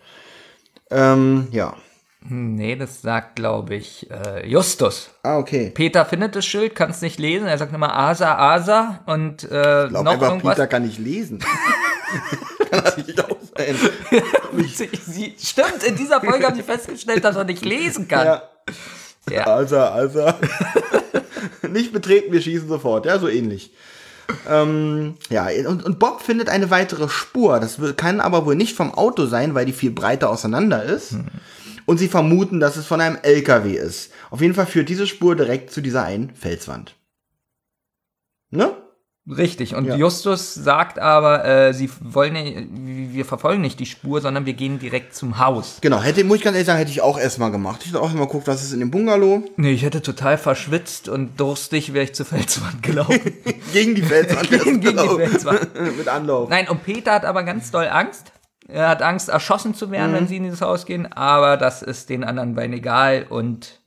Ähm, ja. Nee, das sagt, glaube ich, äh, Justus. Ah, okay. Peter findet das Schild, kann es nicht lesen. Er sagt immer Asa, Asa und äh, ich glaub, noch einfach, irgendwas. Peter kann nicht lesen. *laughs* kann das nicht auch sein. Sie, stimmt, in dieser Folge haben sie festgestellt, dass er nicht lesen kann. Ja. ja. Asa, Asa. *laughs* nicht betreten, wir schießen sofort. Ja, so ähnlich. Ähm, ja, und, und Bob findet eine weitere Spur. Das kann aber wohl nicht vom Auto sein, weil die viel breiter auseinander ist. Hm und sie vermuten, dass es von einem LKW ist. Auf jeden Fall führt diese Spur direkt zu dieser einen Felswand. Ne? Richtig. Und ja. Justus sagt aber, äh, sie wollen, wir verfolgen nicht die Spur, sondern wir gehen direkt zum Haus. Genau. Hätte, muss ich ganz ehrlich sagen, hätte ich auch erstmal gemacht. Ich hätte auch erstmal geguckt, was ist in dem Bungalow. Nee, ich hätte total verschwitzt und durstig wäre ich zur Felswand gelaufen. *laughs* gegen die Felswand. gegen, *laughs* gegen die Felswand. *laughs* Mit Anlauf. Nein, und Peter hat aber ganz doll Angst. Er hat Angst, erschossen zu werden, mhm. wenn sie in dieses Haus gehen, aber das ist den anderen beiden egal und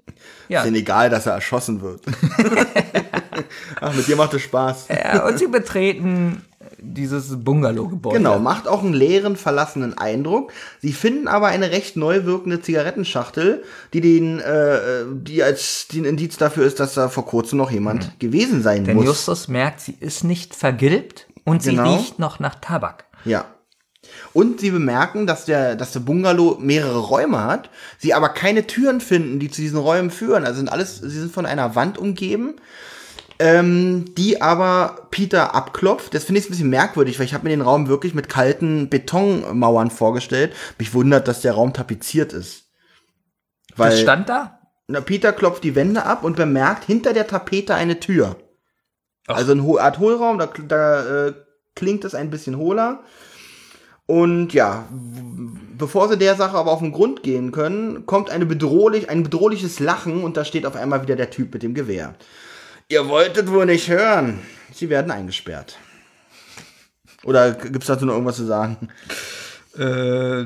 ja. Ist ihnen egal, dass er erschossen wird. *laughs* Ach, mit dir macht es Spaß. Ja, und sie betreten dieses Bungalow-Gebäude. Genau, macht auch einen leeren, verlassenen Eindruck. Sie finden aber eine recht neu wirkende Zigarettenschachtel, die den, äh, die als den Indiz dafür ist, dass da vor kurzem noch jemand gewesen sein Mhm. Denn muss. Justus merkt, sie ist nicht vergilbt und sie Genau. riecht noch nach Tabak. Ja. Und sie bemerken, dass der, dass der Bungalow mehrere Räume hat, sie aber keine Türen finden, die zu diesen Räumen führen. Also sind alles, sie sind von einer Wand umgeben, ähm, die aber Peter abklopft. Das finde ich ein bisschen merkwürdig, weil ich habe mir den Raum wirklich mit kalten Betonmauern vorgestellt. Mich wundert, dass der Raum tapeziert ist. Weil Das stand da? na, Peter klopft die Wände ab und bemerkt hinter der Tapete eine Tür. Also eine Art Hohlraum, da, da äh, klingt es ein bisschen hohler. Und ja, bevor sie der Sache aber auf den Grund gehen können, kommt eine bedrohlich, ein bedrohliches Lachen und da steht auf einmal wieder der Typ mit dem Gewehr. Ihr wolltet wohl nicht hören. Sie werden eingesperrt. Oder gibt's dazu noch irgendwas zu sagen? Äh,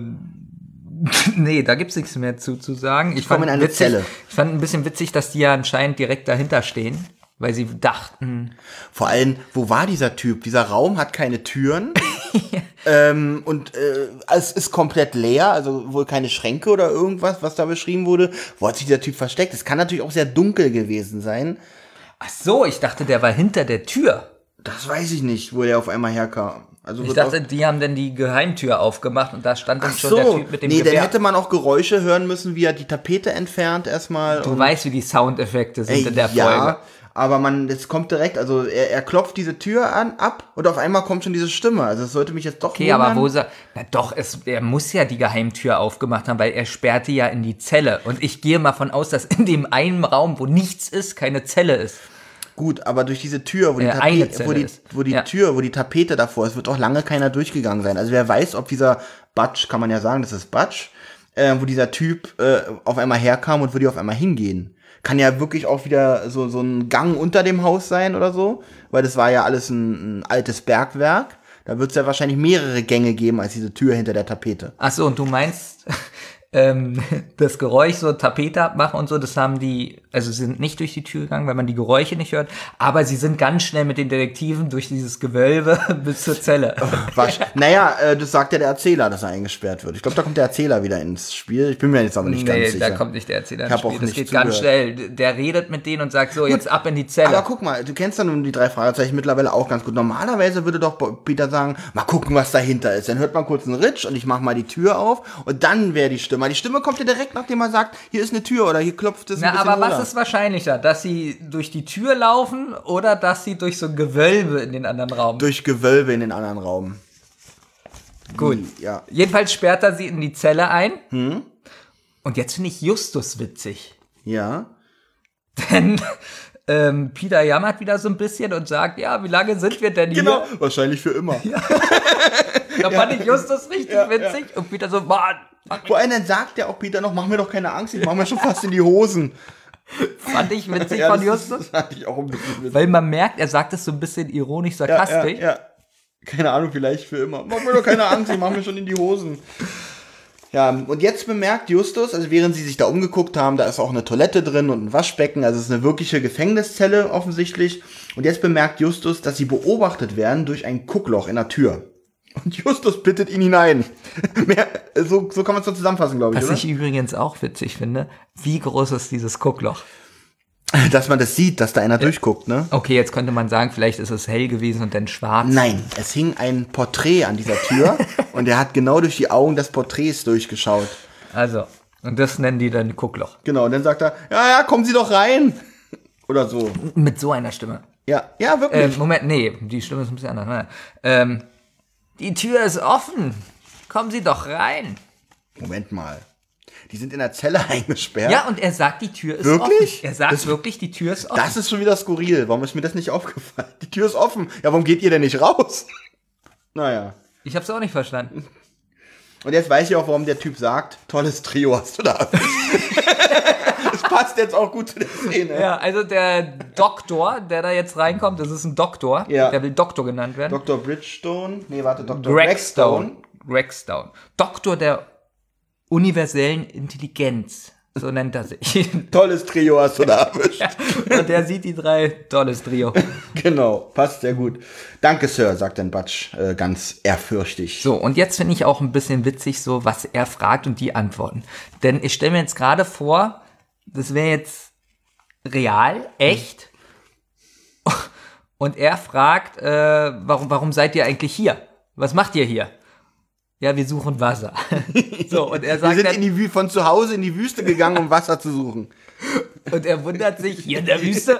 *laughs* nee, da gibt's nichts mehr zu, zu sagen. Ich komm in eine witzig, Zelle. Ich fand ein bisschen witzig, dass die ja anscheinend direkt dahinter stehen, weil sie dachten, Vor allem, wo war dieser Typ? Dieser Raum hat keine Türen. *laughs* ähm, und äh, es ist komplett leer, also wohl keine Schränke oder irgendwas, was da beschrieben wurde. Wo hat sich dieser Typ versteckt? Es kann natürlich auch sehr dunkel gewesen sein. ach so, ich dachte, der war hinter der Tür. Das weiß ich nicht, wo der auf einmal herkam. Also Ich dachte, die haben dann die Geheimtür aufgemacht und da stand dann Ach schon so, der Typ mit dem nee, dann Gewehr. hätte man auch Geräusche hören müssen, wie er die Tapete entfernt erstmal. du weißt, wie die Soundeffekte sind Ey, in der ja, Folge. Aber man, es kommt direkt, also er, er klopft diese Tür an, ab und auf einmal kommt schon diese Stimme. Also es sollte mich jetzt doch Okay, wundern. aber wo sie, na doch, es, er muss ja die Geheimtür aufgemacht haben, weil er sperrte ja in die Zelle. Und ich gehe mal von aus, dass in dem einen Raum, wo nichts ist, keine Zelle ist. Gut, aber durch diese Tür, wo die, Äh, eine Tapete, wo die, wo die Ja. Tür, wo die Tapete davor ist, wird auch lange keiner durchgegangen sein. Also wer weiß, ob dieser Batsch, kann man ja sagen, das ist Batsch, äh, wo dieser Typ äh, auf einmal herkam und wo die auf einmal hingehen. Kann ja wirklich auch wieder so, so ein Gang unter dem Haus sein oder so, weil das war ja alles ein, ein altes Bergwerk. Da wird es ja wahrscheinlich mehrere Gänge geben als diese Tür hinter der Tapete. Ach so, und du meinst, *laughs* ähm, *laughs* das Geräusch, so Tapete abmachen und so, das haben die, also sie sind nicht durch die Tür gegangen, weil man die Geräusche nicht hört, aber sie sind ganz schnell mit den Detektiven durch dieses Gewölbe *laughs* bis zur Zelle. *laughs* Wasch- naja, äh, das sagt ja der Erzähler, dass er eingesperrt wird. Ich glaube, da kommt der Erzähler wieder ins Spiel. Ich bin mir jetzt aber nicht ganz Nee, sicher. da kommt nicht der Erzähler Ich ins hab auch Spiel. Das nicht geht ganz zugehört. schnell. Der redet mit denen und sagt so, jetzt ab in die Zelle. Aber guck mal, du kennst ja nun die drei Fragezeichen mittlerweile auch ganz gut. Normalerweise würde doch Peter sagen, mal gucken, was dahinter ist. Dann hört man kurz einen Ritsch und ich mach mal die Tür auf und dann wäre die Stimme. Die Stimme kommt ja direkt, nachdem er sagt, hier ist eine Tür oder hier klopft es ein Na, bisschen aber was ist wahrscheinlicher? Dass sie durch die Tür laufen oder dass sie durch so ein Gewölbe in den anderen Raum? Durch Gewölbe in den anderen Raum. Gut. Wie, Ja. Jedenfalls sperrt er sie in die Zelle ein. Hm? Und jetzt finde ich Justus witzig. Ja. *laughs* Denn ähm, Peter jammert wieder so ein bisschen und sagt, ja, wie lange sind wir denn hier? Genau. Wahrscheinlich für immer. *laughs* Da fand ich Justus richtig Ja, witzig. Und Peter so, Mann, Vor allem dann sagt ja auch Peter noch, mach mir doch keine Angst, ich mach mir schon fast in die Hosen. *laughs* fand ich witzig Ja, von Justus. Das fand ich auch ein bisschen witzig. Weil man merkt, er sagt es so ein bisschen ironisch, sarkastisch. ja, ja. Keine Ahnung, vielleicht für immer. Mach mir doch keine Angst, ich mach mir schon in die Hosen. Ja, und jetzt bemerkt Justus, also während sie sich da umgeguckt haben, da ist auch eine Toilette drin und ein Waschbecken, also es ist eine wirkliche Gefängniszelle offensichtlich. Und jetzt bemerkt Justus, dass sie beobachtet werden durch ein Guckloch in der Tür. Und Justus bittet ihn hinein. *laughs* Mehr, so, so kann man es doch zusammenfassen, glaube ich, Was oder? ich übrigens auch witzig finde, wie groß ist dieses Guckloch? Dass man das sieht, dass da einer durchguckt, ne? Okay, jetzt könnte man sagen, vielleicht ist es hell gewesen und dann schwarz. Nein, es hing ein Porträt an dieser Tür *laughs* und er hat genau durch die Augen des Porträts durchgeschaut. Also, und das nennen die dann Guckloch. Genau, und dann sagt er, ja, ja, kommen Sie doch rein. Oder so. Mit so einer Stimme. Ja, ja, wirklich. Ähm, Moment, nee, die Stimme ist ein bisschen anders. Ähm, die Tür ist offen. Kommen Sie doch rein. Moment mal. Die sind in der Zelle *laughs* eingesperrt. Ja, und er sagt, die Tür ist Wirklich? offen. Er sagt Das- wirklich, die Tür ist offen. Das ist schon wieder skurril. Warum ist mir das nicht *laughs* aufgefallen? Die Tür ist offen. Ja, warum geht ihr denn nicht raus? *laughs* Naja. ich hab's auch nicht verstanden. Und jetzt weiß ich auch, warum der Typ sagt, tolles Trio hast du da. Passt jetzt auch gut zu der Szene. Ja, also der Doktor, der da jetzt reinkommt, das ist ein Doktor. Ja. Der will Doktor genannt werden. Dr. Bridgestone. Nee, warte, Dr. Gregstone. Gregstone. Doktor der universellen Intelligenz. So nennt er sich. *laughs* Tolles Trio hast du da erwischt. Und der sieht die drei. Tolles Trio. *laughs* Genau, passt sehr gut. Danke, Sir, sagt dann Batsch äh, ganz ehrfürchtig. So, und jetzt finde ich auch ein bisschen witzig, so was er fragt und die antworten. Denn ich stelle mir jetzt gerade vor, das wäre jetzt real, echt. Und er fragt, äh, warum, warum seid ihr eigentlich hier? Was macht ihr hier? Ja, wir suchen Wasser. *laughs* so, und er Wir sagt sind dann, in die, Wü- von zu Hause in die Wüste gegangen, um Wasser zu suchen. Und er wundert sich, hier in der Wüste?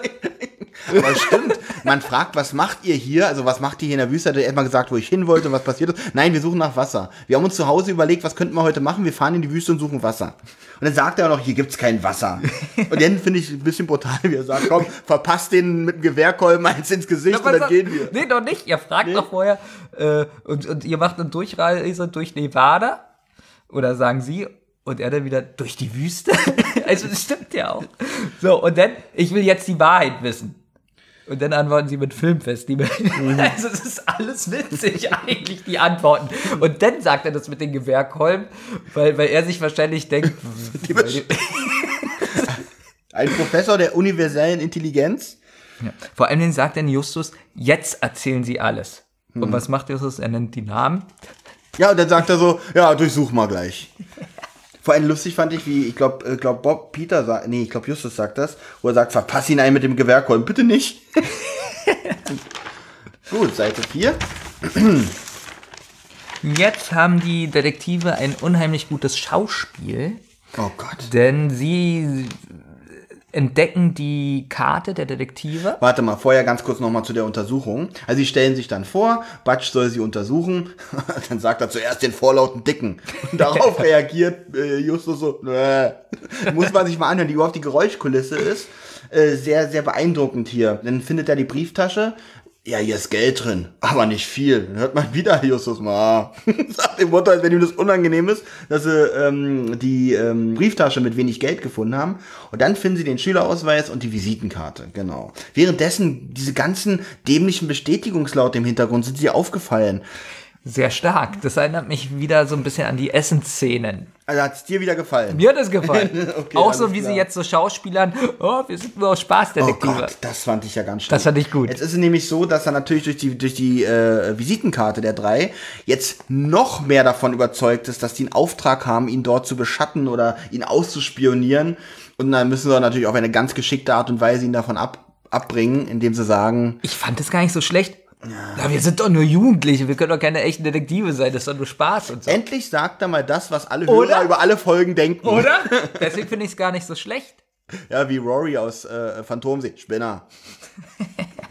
Aber stimmt, man fragt, was macht ihr hier? Also was macht ihr hier in der Wüste? Hat er erstmal gesagt, wo ich hin wollte und was passiert ist. Nein, wir suchen nach Wasser. Wir haben uns zu Hause überlegt, was könnten wir heute machen? Wir fahren in die Wüste und suchen Wasser. Und dann sagt er auch noch, hier gibt's kein Wasser. Und dann finde ich ein bisschen brutal, wie er sagt, komm, verpasst den mit dem Gewehrkolben eins ins Gesicht und dann gehen wir. Nee, doch nicht. Ihr fragt doch vorher äh, und, und ihr macht eine Durchreise durch Nevada. Oder sagen sie. Und er dann wieder durch die Wüste. Also das stimmt ja auch. So, und dann, ich will jetzt die Wahrheit wissen. Und dann antworten sie mit Filmfestival. *laughs* Also es ist alles witzig *laughs* eigentlich, die Antworten. Und dann sagt er das mit den Gewehrkolben, weil, weil er sich wahrscheinlich denkt, *laughs* die- Ein Professor der universellen Intelligenz. Ja. Vor Dingen sagt dann Justus, jetzt erzählen sie alles. Und was macht Justus? Er nennt die Namen. Ja, und dann sagt er so, ja, durchsuch mal gleich. Vor allem lustig fand ich, wie, ich glaube, äh, glaub Bob Peter sagt, nee, ich glaube Justus sagt das, wo er sagt, verpass ihn ein mit dem Gewehrkolben, bitte nicht. *laughs* Gut, Seite 4. Jetzt haben die Detektive ein unheimlich gutes Schauspiel, Oh Gott. denn sie entdecken die Karte der Detektive. Warte mal, vorher ganz kurz nochmal zu der Untersuchung. Also sie stellen sich dann vor, Batsch soll sie untersuchen, *laughs* dann sagt er zuerst den vorlauten Dicken. Und darauf *laughs* reagiert äh, Justus so, Nö. *laughs* muss man sich mal anhören, die überhaupt die Geräuschkulisse ist. Äh, sehr, sehr beeindruckend hier. Dann findet er die Brieftasche. Ja, hier ist Geld drin, aber nicht viel. Dann hört man wieder Justus mal. *laughs* Sagt dem als wenn ihm das unangenehm ist, dass sie ähm, die ähm, Brieftasche mit wenig Geld gefunden haben. Und dann finden sie den Schülerausweis und die Visitenkarte, genau. Währenddessen diese ganzen dämlichen Bestätigungslaute im Hintergrund sind sie aufgefallen. Sehr stark. Das erinnert mich wieder so ein bisschen an die Essensszenen. Also hat's dir wieder gefallen? Mir hat es gefallen. *laughs* Okay, Auch so wie klar. sie jetzt so Schauspielern, oh, wir sind nur Oh Spaßdetektive. Gott, das fand ich ja ganz schön. Das fand ich gut. Jetzt ist es nämlich so, dass er natürlich durch die, durch die äh, Visitenkarte der drei jetzt noch mehr davon überzeugt ist, dass die einen Auftrag haben, ihn dort zu beschatten oder ihn auszuspionieren. Und dann müssen sie natürlich auf eine ganz geschickte Art und Weise ihn davon ab, abbringen, indem sie sagen, ich fand es gar nicht so schlecht. Ja. wir sind doch nur Jugendliche, wir können doch keine echten Detektive sein, das ist doch nur Spaß und so. endlich sagt er mal das, was alle Oder? Hörer über alle Folgen denken. Oder? *laughs* Deswegen finde ich es gar nicht so schlecht. Ja, wie Rory aus äh, Phantomsee. Spinner.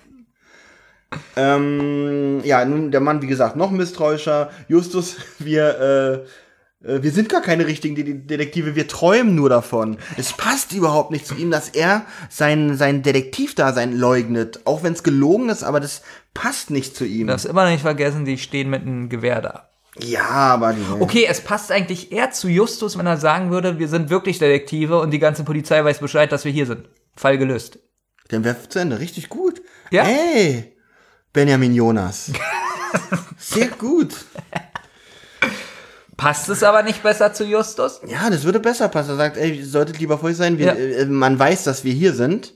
*laughs* ähm, ja, nun der Mann, wie gesagt, noch misstrauischer. Justus, *laughs* wir, äh, äh, wir sind gar keine richtigen De Detektive, wir träumen nur davon. Es passt überhaupt nicht zu ihm, dass er sein, sein Detektivdasein leugnet. Auch wenn es gelogen ist, aber das passt nicht zu ihm. Du darfst immer noch nicht vergessen, die stehen mit einem Gewehr da. ja, aber die, Okay, es passt eigentlich eher zu Justus, wenn er sagen würde, wir sind wirklich Detektive und die ganze Polizei weiß Bescheid, dass wir hier sind. Fall gelöst. dann wäre zu Ende. Richtig gut. Ja. Hey, Benjamin Jonas. *laughs* Sehr gut. Passt es aber nicht besser zu Justus? Ja, das würde besser passen. Er sagt, ey, ihr solltet lieber vorsichtig sein. Wir, Ja. äh, man weiß, dass wir hier sind.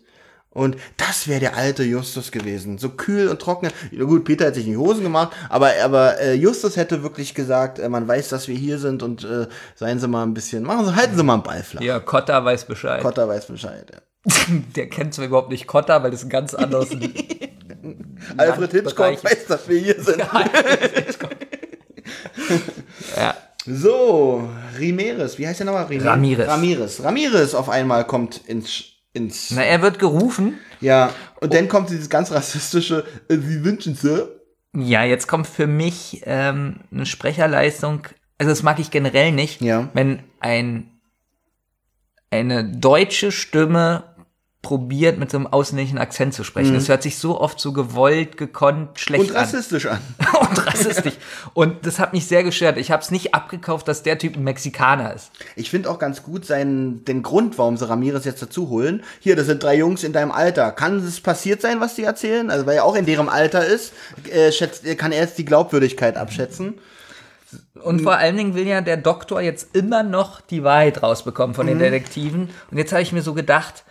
Und das wäre der alte Justus gewesen. So kühl und trocken. Ja, gut, Peter hätte sich in die Hosen gemacht, aber, aber äh, Justus hätte wirklich gesagt, äh, man weiß, dass wir hier sind und äh, seien Sie mal ein bisschen, machen Sie, halten Sie mal einen Ball flach. Ja, Kotta weiß Bescheid. Kotter weiß Bescheid. Ja. *laughs* Der kennt zwar überhaupt nicht Kotta, weil das ein ganz anderes. *laughs* Alfred Hitchcock weiß, dass wir hier *laughs* sind. ja. So, Rimeres, wie heißt der nochmal? Rimeres? Ramirez. Ramirez. Ramirez auf einmal kommt ins, ins Na, er wird gerufen. Ja, und dann kommt dieses ganz rassistische, äh, Sie wünschen Sir. Ja, jetzt kommt für mich ähm, eine Sprecherleistung. Also das mag ich generell nicht, Ja. wenn ein eine deutsche Stimme probiert, mit so einem ausländischen Akzent zu sprechen. Das hört sich so oft so gewollt, gekonnt, schlecht Mhm. Und an. rassistisch an. *laughs* und rassistisch. Und das hat mich sehr gestört. Ich habe es nicht abgekauft, dass der Typ ein Mexikaner ist. Ich finde auch ganz gut seinen, den Grund, warum sie Ramirez jetzt dazu holen. Hier, das sind drei Jungs in deinem Alter. Kann es passiert sein, was die erzählen? Also, weil er auch in deren Alter ist, äh, schätzt, kann er jetzt die Glaubwürdigkeit abschätzen. Und vor allen Dingen will ja der Doktor jetzt immer noch die Wahrheit rausbekommen von den Mhm. Detektiven. Und jetzt habe ich mir so gedacht,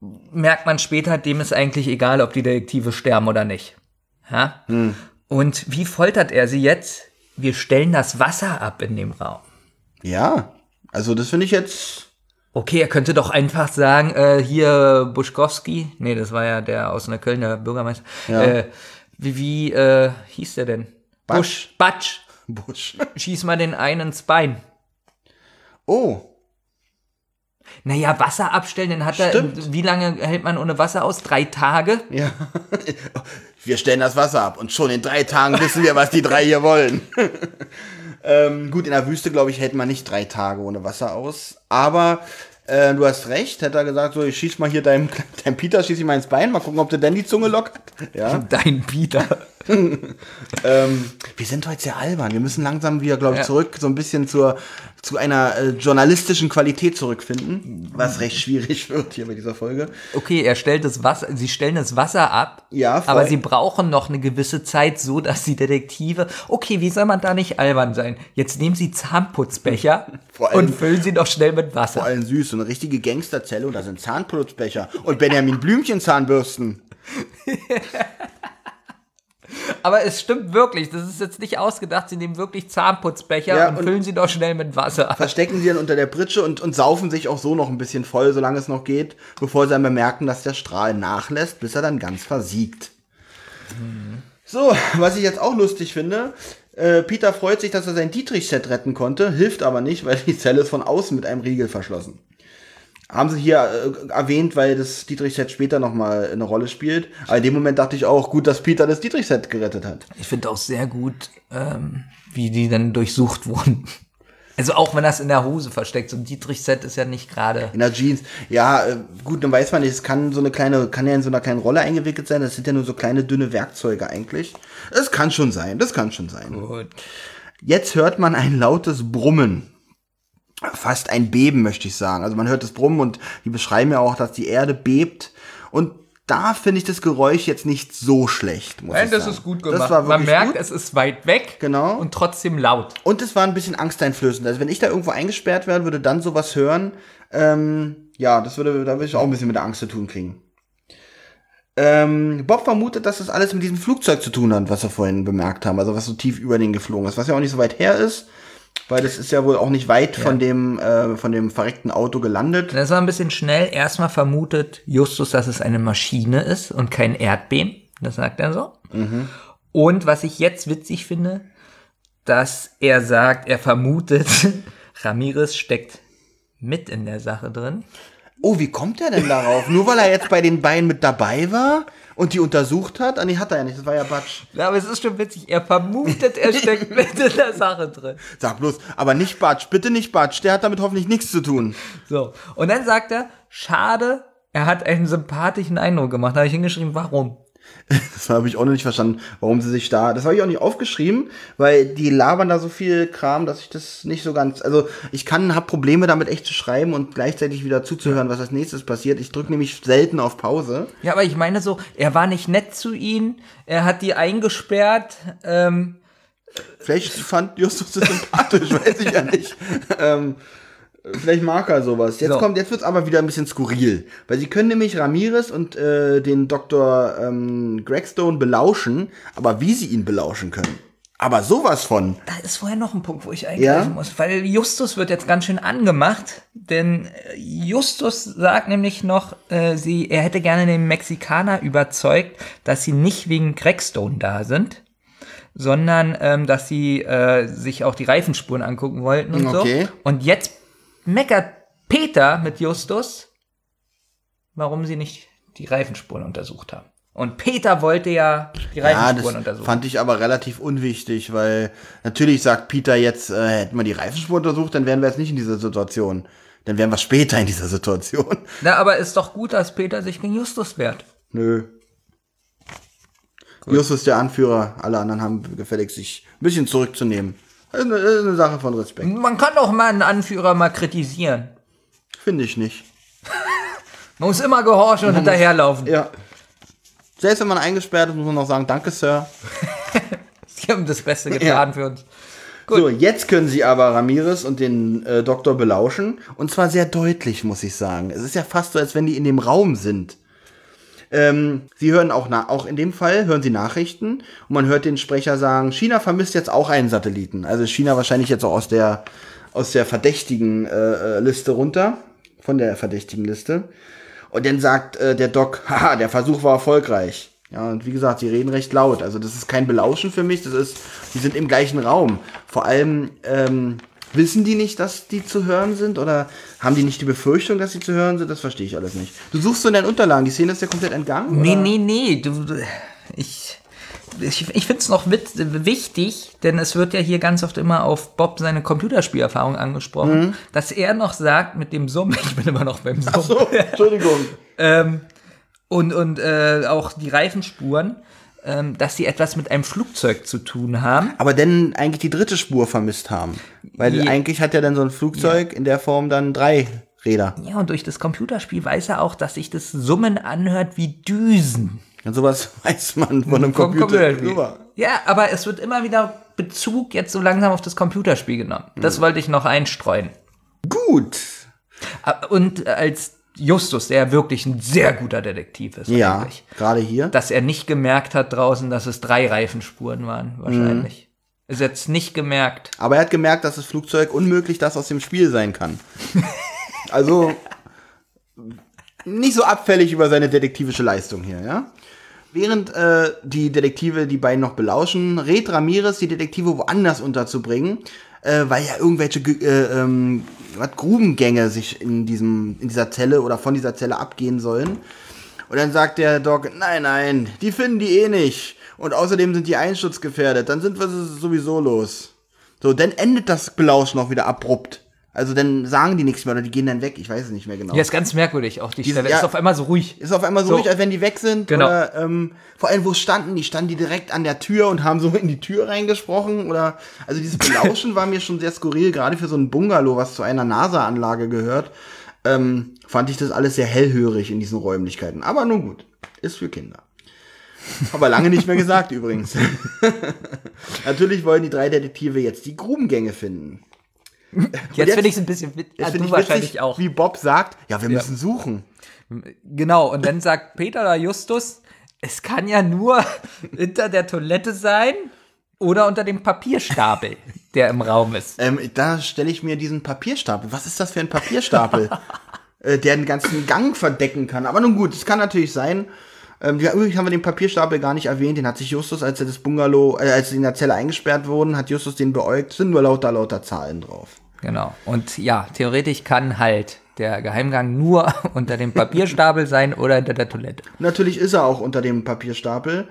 merkt man später, dem ist eigentlich egal, ob die Detektive sterben oder nicht. Ja? Und wie foltert er sie jetzt? Wir stellen das Wasser ab in dem Raum. Ja, also das finde ich jetzt. Okay, er könnte doch einfach sagen, äh, hier Buschkowski, nee, das war ja der aus einer Kölner Bürgermeister. Ja. Äh, wie wie äh, hieß der denn? Batsch. Busch, Batsch. Busch. Schieß mal den einen ins Bein. Oh, Naja, Wasser abstellen, dann hat er, Stimmt. wie lange hält man ohne Wasser aus? Drei Tage? ja. Wir stellen das Wasser ab und schon in drei Tagen wissen wir, was die drei hier wollen. *laughs* ähm, gut, in der Wüste, glaube ich, hält man nicht drei Tage ohne Wasser aus. Aber äh, du hast recht, hätte er gesagt, so, ich schieß mal hier deinem, *laughs* deinem Peter, schieß ich mal ins Bein, mal gucken, ob der denn die Zunge lockert. Ja. Dein Peter. *laughs* Ähm, wir sind heute sehr albern. Wir müssen langsam wieder, glaube ich, Ja. zurück so ein bisschen zur, zu einer äh, journalistischen Qualität zurückfinden, was recht schwierig *laughs* wird hier bei dieser Folge. Okay, er stellt das Wasser, sie stellen das Wasser ab. Ja, voll. aber sie brauchen noch eine gewisse Zeit, so dass die Detektive, okay, wie soll man da nicht albern sein? Jetzt nehmen sie Zahnputzbecher *laughs* Vor allem- und füllen sie doch schnell mit Vor Wasser. allem süß, so eine richtige Gangsterzelle und da sind Zahnputzbecher und Benjamin Blümchen Zahnbürsten. *laughs* Aber es stimmt wirklich, das ist jetzt nicht ausgedacht, sie nehmen wirklich Zahnputzbecher Ja, und, und- füllen sie doch schnell mit Wasser. Verstecken sie dann unter der Pritsche und, und saufen sich auch so noch ein bisschen voll, solange es noch geht, bevor sie dann bemerken, dass der Strahl nachlässt, bis er dann ganz versiegt. So, was ich jetzt auch lustig finde, äh, Peter freut sich, dass er sein Dietrich-Set retten konnte, hilft aber nicht, weil die Zelle ist von außen mit einem Riegel verschlossen. Haben sie hier äh, erwähnt, weil das Dietrich-Set später nochmal eine Rolle spielt. Aber in dem Moment dachte ich auch, gut, dass Peter das Dietrich-Set gerettet hat. Ich finde auch sehr gut, ähm, wie die dann durchsucht wurden. Also auch wenn das in der Hose versteckt, so ein Dietrich-Set ist ja nicht gerade. In der Jeans. Ja, äh, gut, dann weiß man nicht, es kann so eine kleine, kann ja in so einer kleinen Rolle eingewickelt sein. Das sind ja nur so kleine dünne Werkzeuge eigentlich. Es kann schon sein, das kann schon sein. Gut. Jetzt hört man ein lautes Brummen. Fast ein Beben, möchte ich sagen. Also man hört das Brummen und die beschreiben ja auch, dass die Erde bebt. Und da finde ich das Geräusch jetzt nicht so schlecht, muss Nein, ich das sagen. ist gut gemacht. Man merkt, gut. es ist weit weg Genau. und trotzdem laut. Und es war ein bisschen angsteinflößend. Also wenn ich da irgendwo eingesperrt wäre, würde dann sowas hören, ähm, ja, das würde, da würde ich auch ein bisschen mit der Angst zu tun kriegen. Ähm, Bob vermutet, dass das alles mit diesem Flugzeug zu tun hat, was wir vorhin bemerkt haben, also was so tief über den geflogen ist, was ja auch nicht so weit her ist, weil das ist ja wohl auch nicht weit von dem äh, von dem verreckten Auto gelandet. Das war ein bisschen schnell. Erstmal vermutet Justus, dass es eine Maschine ist und kein Erdbeben. Das sagt er so. Und was ich jetzt witzig finde, dass er sagt, er vermutet, *laughs* Ramirez steckt mit in der Sache drin. Oh, wie kommt er denn darauf? Nur weil er jetzt bei den beiden mit dabei war und die untersucht hat? Ah, nee, hat er ja nicht, das war ja Batsch. Ja, aber es ist schon witzig. Er vermutet, er steckt *laughs* mit in der Sache drin. Sag bloß, aber nicht Batsch, bitte nicht Batsch, der hat damit hoffentlich nichts zu tun. So. Und dann sagt er, schade, er hat einen sympathischen Eindruck gemacht. Da habe ich hingeschrieben, warum? *laughs* Das habe ich auch noch nicht verstanden, warum sie sich da. Das habe ich auch nicht aufgeschrieben, weil die labern da so viel Kram, dass ich das nicht so ganz. Also ich kann, habe Probleme damit echt zu schreiben und gleichzeitig wieder zuzuhören, was als nächstes passiert. Ich drücke nämlich selten auf Pause. Ja, aber ich meine so, er war nicht nett zu ihnen, er hat die eingesperrt, ähm, Vielleicht fand Justus das sympathisch, *laughs* weiß ich ja nicht. Ähm, vielleicht mag er sowas. Jetzt So. kommt, jetzt wird's aber wieder ein bisschen skurril, weil sie können nämlich Ramirez und äh, den Dr. Ähm, Gregstone belauschen, aber wie sie ihn belauschen können. Aber sowas von. da ist vorher noch ein Punkt, wo ich eingreifen Ja? muss, weil Justus wird jetzt ganz schön angemacht, denn äh, Justus sagt nämlich noch, äh, sie, er hätte gerne den Mexikaner überzeugt, dass sie nicht wegen Crackstone da sind, sondern ähm, dass sie äh, sich auch die Reifenspuren angucken wollten und Okay. so. Und jetzt meckert Peter mit Justus, warum sie nicht die Reifenspuren untersucht haben. Und Peter wollte ja die Ja, Reifenspuren das untersuchen. fand ich aber relativ unwichtig, weil natürlich sagt Peter jetzt, äh, hätten wir die Reifenspur untersucht, dann wären wir jetzt nicht in dieser Situation. Dann wären wir später in dieser Situation. *laughs* Na, aber ist doch gut, dass Peter sich gegen Justus wehrt. Nö. Justus der Anführer, alle anderen haben gefälligst sich ein bisschen zurückzunehmen. Das ist eine, ist eine Sache von Respekt. Man kann doch mal einen Anführer mal kritisieren. Finde ich nicht. *laughs* Man muss immer gehorchen und hinterherlaufen. Ja. Selbst wenn man eingesperrt ist, muss man noch sagen, danke, Sir. *laughs* Sie haben das Beste getan für uns. So, jetzt können Sie aber Ramirez und den äh, Doktor belauschen. Und zwar sehr deutlich, muss ich sagen. Es ist ja fast so, als wenn die in dem Raum sind. Ähm, Sie hören auch, na auch in dem Fall, hören Sie Nachrichten und man hört den Sprecher sagen, China vermisst jetzt auch einen Satelliten. Also China wahrscheinlich jetzt auch aus der, aus der verdächtigen äh, äh, Liste runter. Von der verdächtigen Liste. Und dann sagt äh, der Doc, *laughs* haha, der Versuch war erfolgreich. Ja, und wie gesagt, sie reden recht laut. Also das ist kein Belauschen für mich, das ist, die sind im gleichen Raum. Vor allem, ähm, wissen die nicht, dass die zu hören sind? Oder haben die nicht die Befürchtung, dass sie zu hören sind? Das verstehe ich alles nicht. Du suchst so in deinen Unterlagen, die Szene ist ja komplett entgangen? Nee, oder? nee, nee. Du, ich ich, ich finde es noch wichtig, denn es wird ja hier ganz oft immer auf Bob seine Computerspielerfahrung angesprochen, Mhm. dass er noch sagt mit dem Summen, *laughs* ich bin immer noch beim Ach so, Entschuldigung. *laughs* ähm, und, und äh, auch die Reifenspuren, ähm, dass sie etwas mit einem Flugzeug zu tun haben. Aber denn eigentlich die dritte Spur vermisst haben. Weil Je- eigentlich hat ja dann so ein Flugzeug in der Form dann drei Räder. Ja, und durch das Computerspiel weiß er auch, dass sich das Summen anhört wie Düsen. Und sowas *laughs* weiß man von einem Vom Computer. Computerspiel. Ja, aber es wird immer wieder Bezug jetzt so langsam auf das Computerspiel genommen. Das Mhm. wollte ich noch einstreuen. Gut. Und als Justus, der wirklich ein sehr guter Detektiv ist, Ja, eigentlich, gerade hier. dass er nicht gemerkt hat draußen, dass es drei Reifenspuren waren, wahrscheinlich. Mhm. Ist jetzt nicht gemerkt. Aber er hat gemerkt, dass das Flugzeug unmöglich das aus dem Spiel sein kann. *laughs* also nicht so abfällig über seine detektivische Leistung hier, ja? Während äh, die Detektive die beiden noch belauschen, rät Ramirez, die Detektive woanders unterzubringen, äh, weil ja irgendwelche Ge- äh, ähm, was, Grubengänge sich in, diesem, in dieser Zelle oder von dieser Zelle abgehen sollen. Und dann sagt der Doc, nein, nein, die finden die eh nicht. Und außerdem sind die einsturzgefährdet, dann sind wir sowieso los. So, dann endet das Belauschen noch wieder abrupt. Also dann sagen die nichts mehr oder die gehen dann weg, ich weiß es nicht mehr genau. Ja, ist ganz merkwürdig. Auch die Stelle ja. ist auf einmal so ruhig. Ist auf einmal so, So. ruhig, als wenn die weg sind. Genau. Oder ähm, vor allem, wo standen die? Standen die direkt an der Tür und haben so in die Tür reingesprochen? Oder also dieses Belauschen *laughs* war mir schon sehr skurril, gerade für so ein Bungalow, was zu einer NASA-Anlage gehört. Ähm, fand ich das alles sehr hellhörig in diesen Räumlichkeiten. Aber nun gut, ist für Kinder. Aber lange nicht mehr gesagt übrigens. *laughs* Natürlich wollen die drei Detektive jetzt die Grubengänge finden. Jetzt, jetzt- finde ich es ein bisschen wit- Jetzt ah, du ich wahrscheinlich witzig, auch. wie Bob sagt, ja, wir müssen suchen. Genau, und dann sagt Peter oder Justus, es kann ja nur *laughs* hinter der Toilette sein oder unter dem Papierstapel, der im Raum ist. Ähm, da stelle ich mir diesen Papierstapel. Was ist das für ein Papierstapel? *laughs* äh, der den ganzen Gang verdecken kann. Aber nun gut, es kann natürlich sein. Ähm, ja, übrigens haben wir den Papierstapel gar nicht erwähnt. Den hat sich Justus, als er das Bungalow, äh, als sie in der Zelle eingesperrt wurden, hat Justus den beäugt. Sind nur lauter, lauter Zahlen drauf. Genau. Und ja, theoretisch kann halt der Geheimgang nur *laughs* unter dem Papierstapel sein oder hinter der Toilette. Natürlich ist er auch unter dem Papierstapel.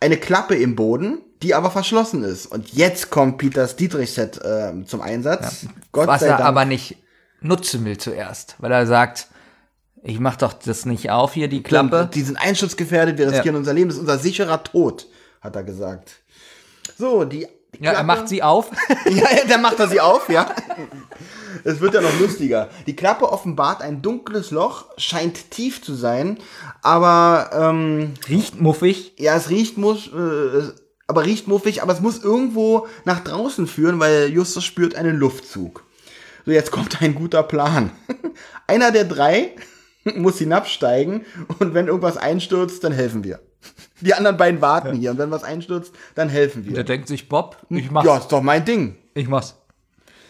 Eine Klappe im Boden, die aber verschlossen ist. Und jetzt kommt Peters Dietrich-Set äh, zum Einsatz. Gott Was sei er Dank. aber nicht nutzen will zuerst, weil er sagt, ich mach doch das nicht auf hier, die Klappe. Die sind einschutzgefährdet, wir riskieren unser Leben, das ist unser sicherer Tod, hat er gesagt. So, die. die Ja, er macht sie auf. *laughs* Ja, ja, dann macht er sie auf, ja. Es wird ja noch lustiger. Die Klappe offenbart ein dunkles Loch, scheint tief zu sein, aber ähm, Riecht muffig. ja, es riecht muss, äh, aber riecht muffig, aber es muss irgendwo nach draußen führen, weil Justus spürt einen Luftzug. So, jetzt kommt ein guter Plan. *laughs* Einer der drei *laughs* muss hinabsteigen und wenn irgendwas einstürzt, dann helfen wir. Die anderen beiden warten hier und wenn was einstürzt, dann helfen wir. Der denkt sich, Bob, ich mach's. Ja, ist doch mein Ding. Ich mach's.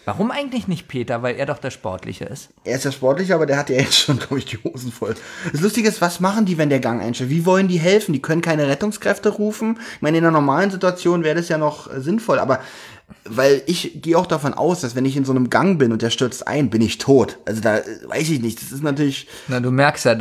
Warum eigentlich nicht Peter? Weil er doch der Sportliche ist. Er ist ja sportlicher, aber der hat ja jetzt schon, glaube ich, die Hosen voll. Das Lustige ist, was machen die, wenn der Gang einstellt? Wie wollen die helfen? Die können keine Rettungskräfte rufen. Ich meine, in einer normalen Situation wäre das ja noch sinnvoll, aber weil ich gehe auch davon aus, dass wenn ich in so einem Gang bin und der stürzt ein, bin ich tot. Also da äh, weiß ich nicht. Das ist natürlich. Na, du merkst ja,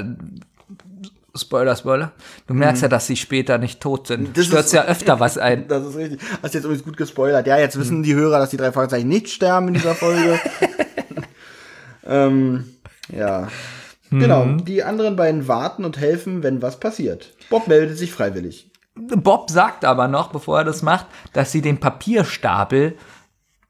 Spoiler, Spoiler, du merkst ja, dass sie später nicht tot sind. Mhm. Das Stürzt ist- ja öfter was ein. Das ist richtig. Hast jetzt übrigens gut gespoilert. Ja, jetzt wissen die Hörer, dass die drei Fragezeichen nicht sterben in dieser Folge. *laughs* ähm, ja. Genau. Die anderen beiden warten und helfen, wenn was passiert. Bob meldet sich freiwillig. Bob sagt aber noch, bevor er das macht, dass sie den Papierstapel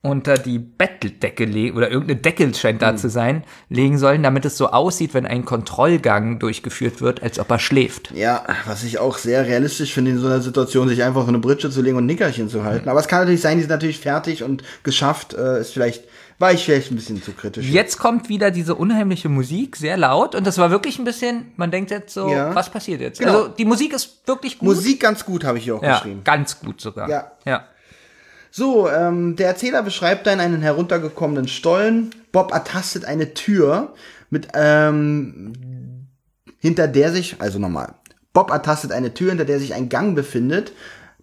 unter die Bettdecke legen, oder irgendeine Decke scheint da zu sein, legen sollen, damit es so aussieht, wenn ein Kontrollgang durchgeführt wird, als ob er schläft. Ja, was ich auch sehr realistisch finde, in so einer Situation, sich einfach so eine Britsche zu legen und ein Nickerchen zu halten. Aber es kann natürlich sein, die sind natürlich fertig und geschafft. Äh, ist vielleicht, war ich vielleicht ein bisschen zu kritisch. Jetzt kommt wieder diese unheimliche Musik, sehr laut, und das war wirklich ein bisschen, man denkt jetzt so, Ja. was passiert jetzt? Genau. Also die Musik ist wirklich gut. Musik ganz gut, habe ich hier auch ja, geschrieben. ganz gut sogar. Ja. ja. So, ähm, der Erzähler beschreibt dann einen heruntergekommenen Stollen. Bob ertastet eine Tür mit, ähm, hinter der sich, also nochmal, Bob ertastet eine Tür, hinter der sich ein Gang befindet,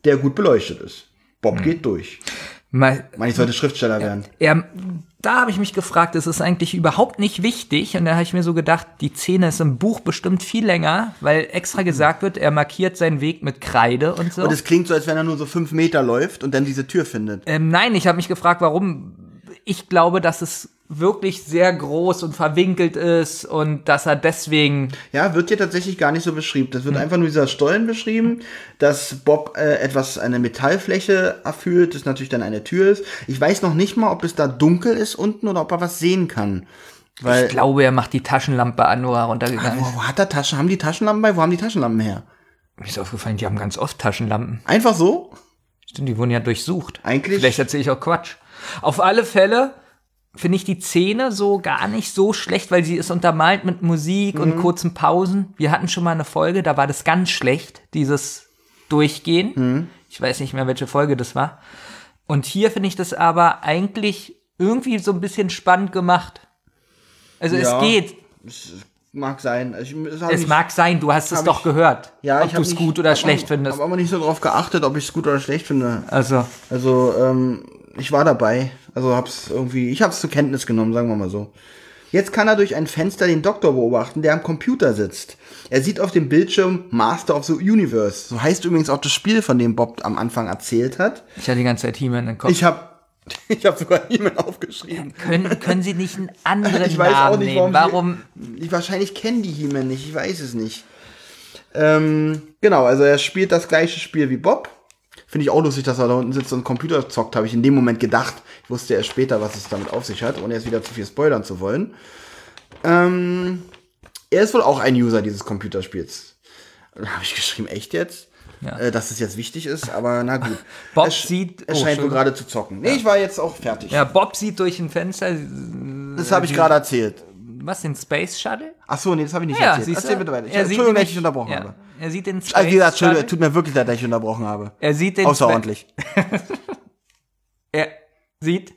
der gut beleuchtet ist. Bob geht durch. Mal, Ich meine, ich sollte Schriftsteller werden. Ja, da habe ich mich gefragt, das ist eigentlich überhaupt nicht wichtig. Und da habe ich mir so gedacht, die Szene ist im Buch bestimmt viel länger, weil extra gesagt wird, er markiert seinen Weg mit Kreide und so. Und es klingt so, als wenn er nur so fünf Meter läuft und dann diese Tür findet. ähm, nein, ich habe mich gefragt, warum. Ich glaube, dass es wirklich sehr groß und verwinkelt ist und dass er deswegen. Ja, wird hier tatsächlich gar nicht so beschrieben. Das wird einfach nur dieser Stollen beschrieben, dass Bob äh, etwas, eine Metallfläche erfüllt, das natürlich dann eine Tür ist. Ich weiß noch nicht mal, ob es da dunkel ist unten oder ob er was sehen kann. Weil, Ich glaube, er macht die Taschenlampe an, wo er runtergegangen ist. wo, wo hat er Taschen? Haben die Taschenlampen bei? Wo haben die Taschenlampen her? Mir ist aufgefallen, die haben ganz oft Taschenlampen. Einfach so? Stimmt, die wurden ja durchsucht. Eigentlich- Vielleicht erzähle ich auch Quatsch. Auf alle Fälle finde ich die Szene so gar nicht so schlecht, weil sie ist untermalt mit Musik Mhm. und kurzen Pausen. Wir hatten schon mal eine Folge, da war das ganz schlecht, dieses Durchgehen. Mhm. Ich weiß nicht mehr, welche Folge das war. Und hier finde ich das aber eigentlich irgendwie so ein bisschen spannend gemacht. Also Ja. es geht. Mag sein. Ich, es Es nicht- mag sein, du hast es doch ich- gehört. ja, ob ich du es gut oder schlecht findest. Hab aber nicht so drauf geachtet, ob ich es gut oder schlecht finde. Also, Also, ähm, ich war dabei. Also hab's irgendwie, ich hab's zur Kenntnis genommen, sagen wir mal so. Jetzt kann er durch ein Fenster den Doktor beobachten, der am Computer sitzt. Er sieht auf dem Bildschirm Master of the Universe. So heißt übrigens auch das Spiel, von dem Bob am Anfang erzählt hat. ich hatte die ganze Zeit He-Man im Kopf. Ich hab, ich hab sogar E-Mail aufgeschrieben. können, können Sie nicht einen anderen *laughs* Ich weiß Namen auch nicht, nehmen? warum. Warum? Sie, ich, wahrscheinlich kennen die He-Man nicht, ich weiß es nicht. Ähm, genau, also er spielt das gleiche Spiel wie Bob. Finde ich auch lustig, dass er da unten sitzt und Computer zockt, habe ich in dem Moment gedacht. Ich wusste erst später, was es damit auf sich hat, ohne jetzt wieder zu viel spoilern zu wollen. Ähm, er ist wohl auch ein User dieses Computerspiels. Da habe ich geschrieben, echt jetzt? Ja. Äh, dass es jetzt wichtig ist, aber na gut. *laughs* Bob er, sieht- Er oh, scheint wohl Entschuldigung. gerade zu zocken. Nee, ich war jetzt auch fertig. Ja, Bob sieht durch ein Fenster, Das habe ich gerade erzählt. Was, den Space Shuttle? Ach so, nee, das habe ich nicht Ja, erzählt. Erzähl bitte weiter. Ich, Er Entschuldigung, dass ich dich unterbrochen ja, habe. Er sieht den Space Also, wie gesagt, Shuttle. tut mir wirklich leid, dass ich unterbrochen habe. Er sieht den Außerordentlich. *laughs* Er sieht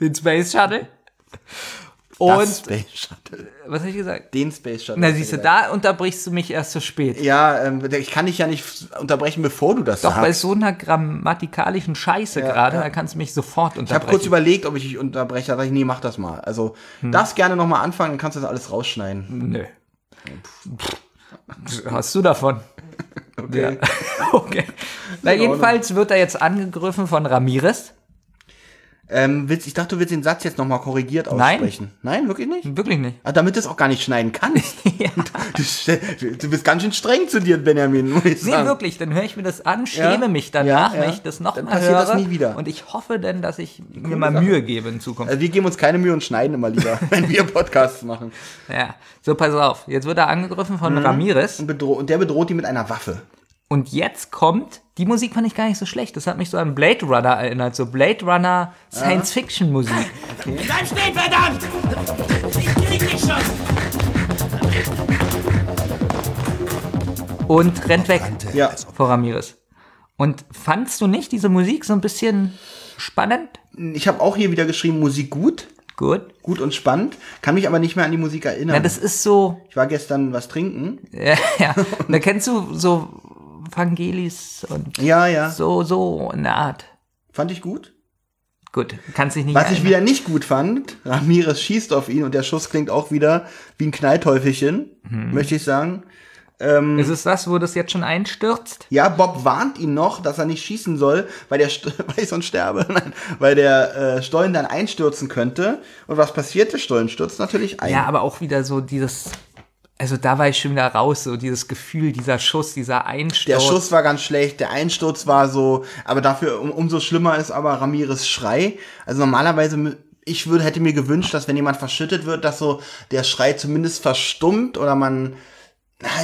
den Space Shuttle. *laughs* Das Und, Space Shuttle. was habe ich gesagt? Den Space Shuttle. Na, siehst du, da unterbrichst du mich erst zu spät. Ja, ähm, ich kann dich ja nicht unterbrechen, bevor du das Doch bei sagst. so einer grammatikalischen Scheiße gerade, ja. da kannst du mich sofort Ich habe unterbrechen. kurz überlegt, ob ich dich unterbreche. Da dachte ich, nee, mach das mal. Also, Hm. darfst gerne nochmal anfangen, dann kannst du das alles rausschneiden. Nö. Hast du davon? *laughs* Okay. Ja. *laughs* okay. Na, jedenfalls wird er jetzt angegriffen von Ramirez. Ähm, willst, ich dachte, du willst den Satz jetzt nochmal korrigiert Nein. aussprechen. Nein, wirklich nicht? Wirklich nicht. Ah, damit du es auch gar nicht schneiden kannst. *laughs* du, stell- du, du bist ganz schön streng zu dir, Benjamin, muss ich Nee, sagen. wirklich, dann höre ich mir das an, schäme Ja? mich danach, Ja, ja. wenn ich das nochmal höre. das nie wieder. Und ich hoffe dann, dass ich mir mal Sache. Mühe gebe in Zukunft. Also wir geben uns keine Mühe und schneiden immer lieber, *laughs* wenn wir Podcasts machen. Ja, so pass auf. Jetzt wird er angegriffen von Mhm. Ramirez. Und, und der bedroht ihn mit einer Waffe. Und jetzt kommt, die Musik fand ich gar nicht so schlecht. Das hat mich so an Blade Runner erinnert. So Blade Runner Science-Fiction-Musik. Bleib stehen, verdammt! Ich krieg dich schon! Und rennt weg Ja. vor Ramirez. Und fandst du nicht diese Musik so ein bisschen spannend? Ich habe auch hier wieder geschrieben, Musik gut. Gut. Gut und spannend. Kann mich aber nicht mehr an die Musik erinnern. Ja, das ist so, ich war gestern was trinken. ja, ja. *laughs* da kennst du so Vangelis und Ja, ja. so, so in der Art. Fand ich gut. Gut, kannst dich nicht Was ich erinnern. wieder nicht gut fand, Ramirez schießt auf ihn und der Schuss klingt auch wieder wie ein Knallteufelchen, Mhm. möchte ich sagen. Ist es das, wo das jetzt schon einstürzt? Ja, Bob warnt ihn noch, dass er nicht schießen soll, weil der St *laughs* weil ich sonst sterbe, *laughs* Nein, weil der äh, Stollen dann einstürzen könnte. Und was passiert? Der Stollen stürzt natürlich ein. Ja, aber auch wieder so dieses. Also da war ich schon wieder raus, so dieses Gefühl, dieser Schuss, dieser Einsturz. Der Schuss war ganz schlecht, der Einsturz war so, aber dafür um, umso schlimmer ist aber Ramirez Schrei. Also normalerweise, ich würde, hätte mir gewünscht, dass wenn jemand verschüttet wird, dass so der Schrei zumindest verstummt oder man,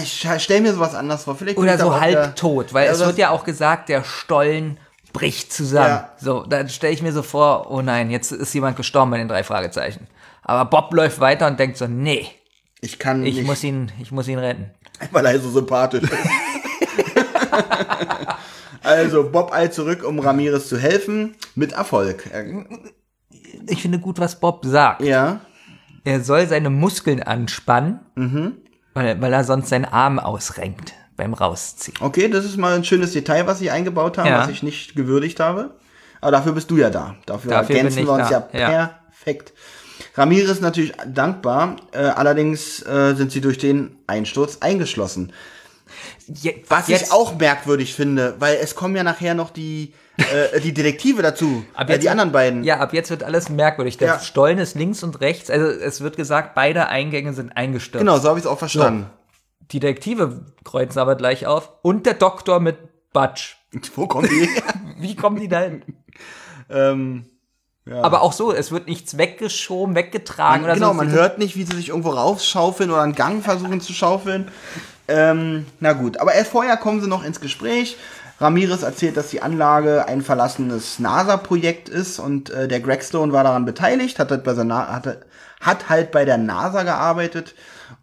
ich stelle mir sowas anders vor. Vielleicht Oder so auch halb wieder- tot, weil Ja, es wird ja auch gesagt, der Stollen bricht zusammen. Ja. So, dann stelle ich mir so vor, oh nein, jetzt ist jemand gestorben bei den drei Fragezeichen. Aber Bob läuft weiter und denkt so, nee, Ich kann ich nicht, muss ihn, ich muss ihn retten. weil er so sympathisch ist. also Bob eilt zurück, um Ramirez zu helfen, mit Erfolg. Er, Ich finde gut, was Bob sagt. ja, Er soll seine Muskeln anspannen, Mhm. weil, weil er sonst seinen Arm ausrenkt beim Rausziehen. okay, das ist mal ein schönes Detail, was sie eingebaut haben, Ja. was ich nicht gewürdigt habe. Aber dafür bist du ja da. Dafür, Dafür ergänzen wir uns da, ja, ja. perfekt. Ramirez ist natürlich dankbar, äh, allerdings äh, sind sie durch den Einsturz eingeschlossen. Je, Was ich auch merkwürdig finde, weil es kommen ja nachher noch die, äh, die Detektive dazu, *laughs* Ab äh, jetzt die wird- anderen beiden. Ja, ab jetzt wird alles merkwürdig. Der Ja. Stollen ist links und rechts. Also es wird gesagt, beide Eingänge sind eingestürzt. Genau, so habe ich es auch verstanden. Die Detektive kreuzen aber gleich auf. Und der Doktor mit Butch. *laughs* Wo kommen die her? *laughs* Wie kommen die da hin? ähm, Aber auch so, es wird nichts weggeschoben, weggetragen man, oder genau, so. man hört nicht, wie sie sich irgendwo rausschaufeln oder einen Gang versuchen zu schaufeln. Ähm, na gut, aber erst vorher kommen sie noch ins Gespräch. Ramirez erzählt, dass die Anlage ein verlassenes NASA-Projekt ist und äh, der Gregstone war daran beteiligt, hat halt bei, seiner, hat, hat halt bei der NASA gearbeitet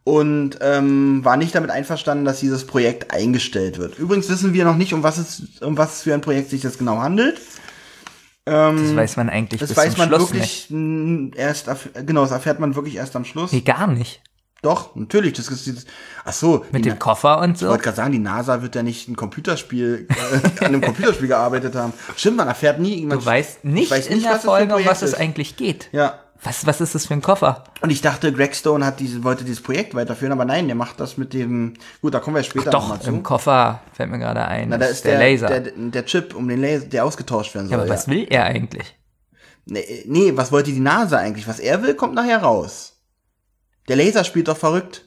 und ähm, war nicht damit einverstanden, dass dieses Projekt eingestellt wird. Übrigens wissen wir noch nicht, um was es, um was für ein Projekt sich das genau handelt. Das weiß man eigentlich Das bis weiß zum man Schluss wirklich mh, erst, genau, das erfährt man wirklich erst am Schluss. nicht. Nee, gar nicht. Doch, natürlich. Das ist dieses. Ach so. Mit dem Koffer und ich so. wollte gerade sagen, die NASA wird ja nicht ein Computerspiel äh, *laughs* an einem Computerspiel gearbeitet haben. Stimmt, man erfährt nie. Man, Du weißt nicht, ich weiß in der Folge, um was es eigentlich geht. Ja. Was, was ist das für ein Koffer? Und ich dachte, Greg Stone hat diese, wollte dieses Projekt weiterführen, aber nein, der macht das mit dem. Gut, da kommen wir später nochmal Doch, zu. im Koffer fällt mir gerade ein. Na, da ist der, der, Laser. Der, der Chip, um den Laser, der ausgetauscht werden ja, soll. aber was will er eigentlich? Nee, nee, was wollte die NASA eigentlich? Was er will, kommt nachher raus. Der Laser spielt doch verrückt.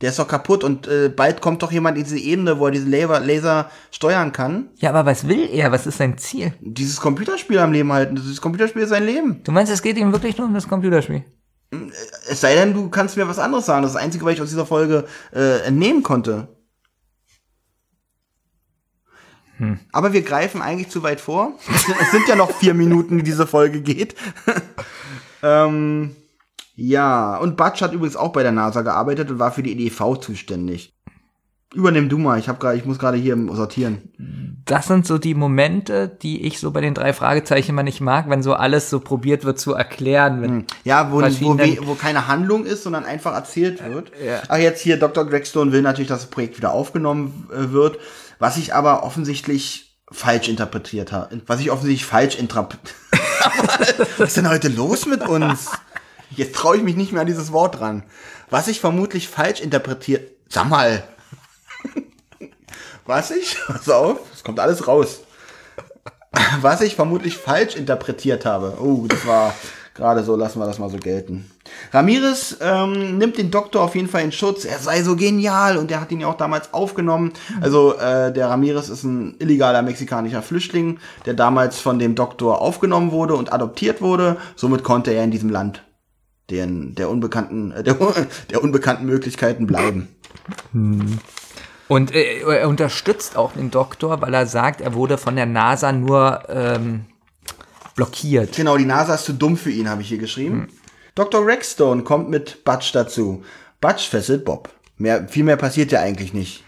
Der ist doch kaputt und äh, bald kommt doch jemand in diese Ebene, wo er diesen Laser, Laser steuern kann. Ja, aber was will er? Was ist sein Ziel? Dieses Computerspiel am Leben halten. Dieses Computerspiel ist sein Leben. Du meinst, es geht ihm wirklich nur um das Computerspiel? Es sei denn, du kannst mir was anderes sagen. Das ist das Einzige, was ich aus dieser Folge äh, entnehmen konnte. Aber wir greifen eigentlich zu weit vor. *laughs* es sind ja noch vier Minuten, die diese Folge geht. *laughs* ähm, ja, und Batsch hat übrigens auch bei der NASA gearbeitet und war für die EDV zuständig. Übernimm du mal, ich, hab grad, ich muss gerade hier sortieren. Das sind so die Momente, die ich so bei den drei Fragezeichen immer nicht mag, wenn so alles so probiert wird zu erklären. Wenn, Ja, wo, wo, wo keine Handlung ist, sondern einfach erzählt wird. Ach, jetzt hier, Dr. Gregstone will natürlich, dass das Projekt wieder aufgenommen äh, wird, was ich aber offensichtlich falsch interpretiert habe. Was ich offensichtlich falsch interpretiert *laughs* Was ist denn heute los mit uns? Jetzt traue ich mich nicht mehr an dieses Wort ran. Was ich vermutlich falsch interpretiert. Sag mal. *laughs* Was ich? Pass auf, es kommt alles raus. Was ich vermutlich falsch interpretiert habe. Oh, das war gerade so, lassen wir das mal so gelten. Ramirez ähm, nimmt den Doktor auf jeden Fall in Schutz. Er sei so genial und er hat ihn ja auch damals aufgenommen. Also äh, der Ramirez ist ein illegaler mexikanischer Flüchtling, der damals von dem Doktor aufgenommen wurde und adoptiert wurde. Somit konnte er in diesem Land den, der unbekannten, äh, der, *laughs* der unbekannten Möglichkeiten bleiben. Und äh, er unterstützt auch den Doktor, weil er sagt, er wurde von der NASA nur ähm, blockiert. Genau, die NASA ist zu dumm für ihn, habe ich hier geschrieben. Dr. Rexstone kommt mit Butch dazu. Butch fesselt Bob. Mehr, viel mehr passiert ja eigentlich nicht.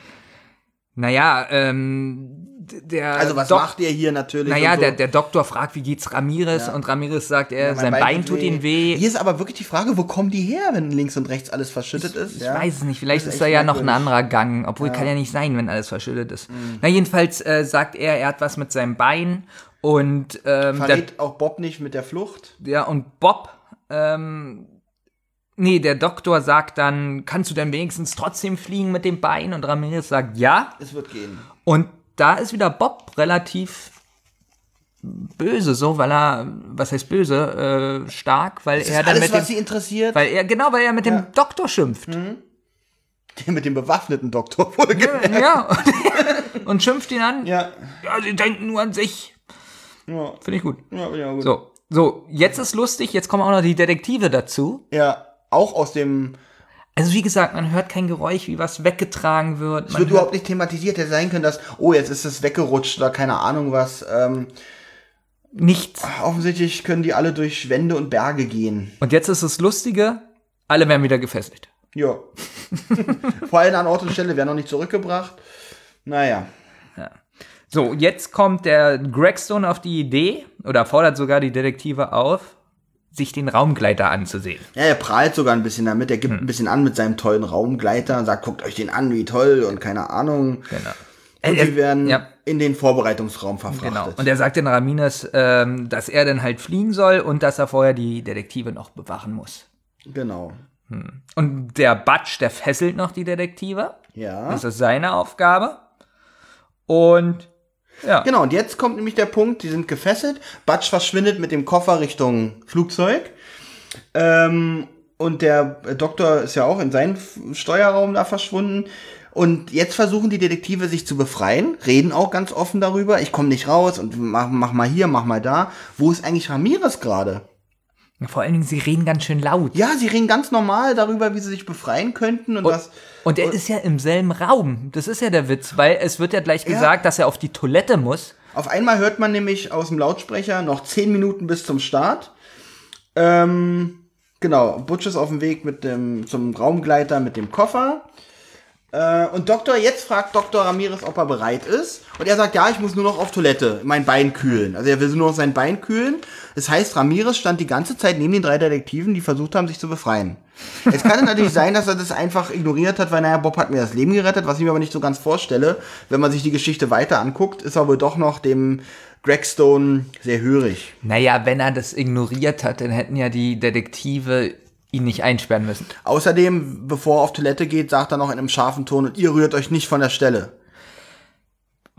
Naja, ähm, der Also was Dok- macht ihr hier natürlich? Naja, so? der, der Doktor fragt, wie geht's Ramirez? Ja. Und Ramirez sagt, er, Ja, sein Bein, tut ihm weh. Hier ist aber wirklich die Frage, wo kommen die her, wenn links und rechts alles verschüttet ist? Ich ja? weiß es nicht, vielleicht Das ist, ist da ja noch ein anderer Gang, obwohl kann ja nicht sein, wenn alles verschüttet ist. Na, jedenfalls äh, sagt er, er hat was mit seinem Bein und ähm, der, Verrät auch Bob nicht mit der Flucht? ja, und Bob, ähm, nee, der Doktor sagt dann, kannst du denn wenigstens trotzdem fliegen mit dem Bein? Und Ramirez sagt, ja. Es wird gehen. Und da ist wieder Bob relativ böse, so, weil er, was heißt böse, äh, stark, weil Das er dann mit was dem, sie interessiert. weil er, genau, weil er mit Ja. dem Doktor schimpft. Der mit dem bewaffneten Doktor *laughs* wohl. Ja. Und schimpft ihn an. Ja. Ja, sie denken nur an sich. Ja, Finde ich gut. ja, ja, gut. So, so, jetzt ist lustig, jetzt kommen auch noch die Detektive dazu. Ja, auch aus dem. Also wie gesagt, man hört kein Geräusch, wie was weggetragen wird. Es wird überhaupt nicht thematisiert. Hätte sein können, dass, oh, jetzt ist es weggerutscht oder keine Ahnung was. Ähm, nichts. offensichtlich können die alle durch Wände und Berge gehen. Und jetzt ist das Lustige, alle werden wieder gefesselt. Ja. *laughs* Vor allem an Ort und Stelle werden noch nicht zurückgebracht. Naja. So, jetzt kommt der Gregstone auf die Idee, oder fordert sogar die Detektive auf, sich den Raumgleiter anzusehen. Ja, er prahlt sogar ein bisschen damit. Er gibt ein bisschen an mit seinem tollen Raumgleiter und sagt, guckt euch den an, wie toll und keine Ahnung. Genau. Und sie werden ja. in den Vorbereitungsraum verfrachtet. Genau. Und er sagt den Ramines, ähm, dass er dann halt fliegen soll und dass er vorher die Detektive noch bewachen muss. genau. Und der Batsch, der fesselt noch die Detektive. Ja. Das ist seine Aufgabe. Und ja, Genau, und jetzt kommt nämlich der Punkt, die sind gefesselt. Batsch verschwindet mit dem Koffer Richtung Flugzeug. Ähm, und der Doktor ist ja auch in seinen Steuerraum da verschwunden. Und jetzt versuchen die Detektive sich zu befreien, reden auch ganz offen darüber. Ich komme nicht raus und mach, mach mal hier, mach mal da. Wo ist eigentlich Ramirez gerade? Vor allen Dingen, sie reden ganz schön laut. Ja, sie reden ganz normal darüber, wie sie sich befreien könnten und, was. Und er ist ja im selben Raum. Das ist ja der Witz, weil es wird ja gleich gesagt, dass er auf die Toilette muss. Auf einmal hört man nämlich aus dem Lautsprecher noch zehn Minuten bis zum Start. Ähm, genau, Butch ist auf dem Weg mit dem, zum Raumgleiter mit dem Koffer. Äh, und Doktor, jetzt fragt Dr. Ramirez, ob er bereit ist. Und er sagt, ja, ich muss nur noch auf Toilette, mein Bein kühlen. Also er will nur noch sein Bein kühlen. Das heißt, Ramirez stand die ganze Zeit neben den drei Detektiven, die versucht haben, sich zu befreien. Es kann *laughs* natürlich sein, dass er das einfach ignoriert hat, weil, naja, Bob hat mir das Leben gerettet, was ich mir aber nicht so ganz vorstelle. Wenn man sich die Geschichte weiter anguckt, ist er wohl doch noch dem Greg Stone sehr hörig. Naja, wenn er das ignoriert hat, dann hätten ja die Detektive ihn nicht einsperren müssen. Außerdem, bevor er auf Toilette geht, sagt er noch in einem scharfen Ton, und ihr rührt euch nicht von der Stelle.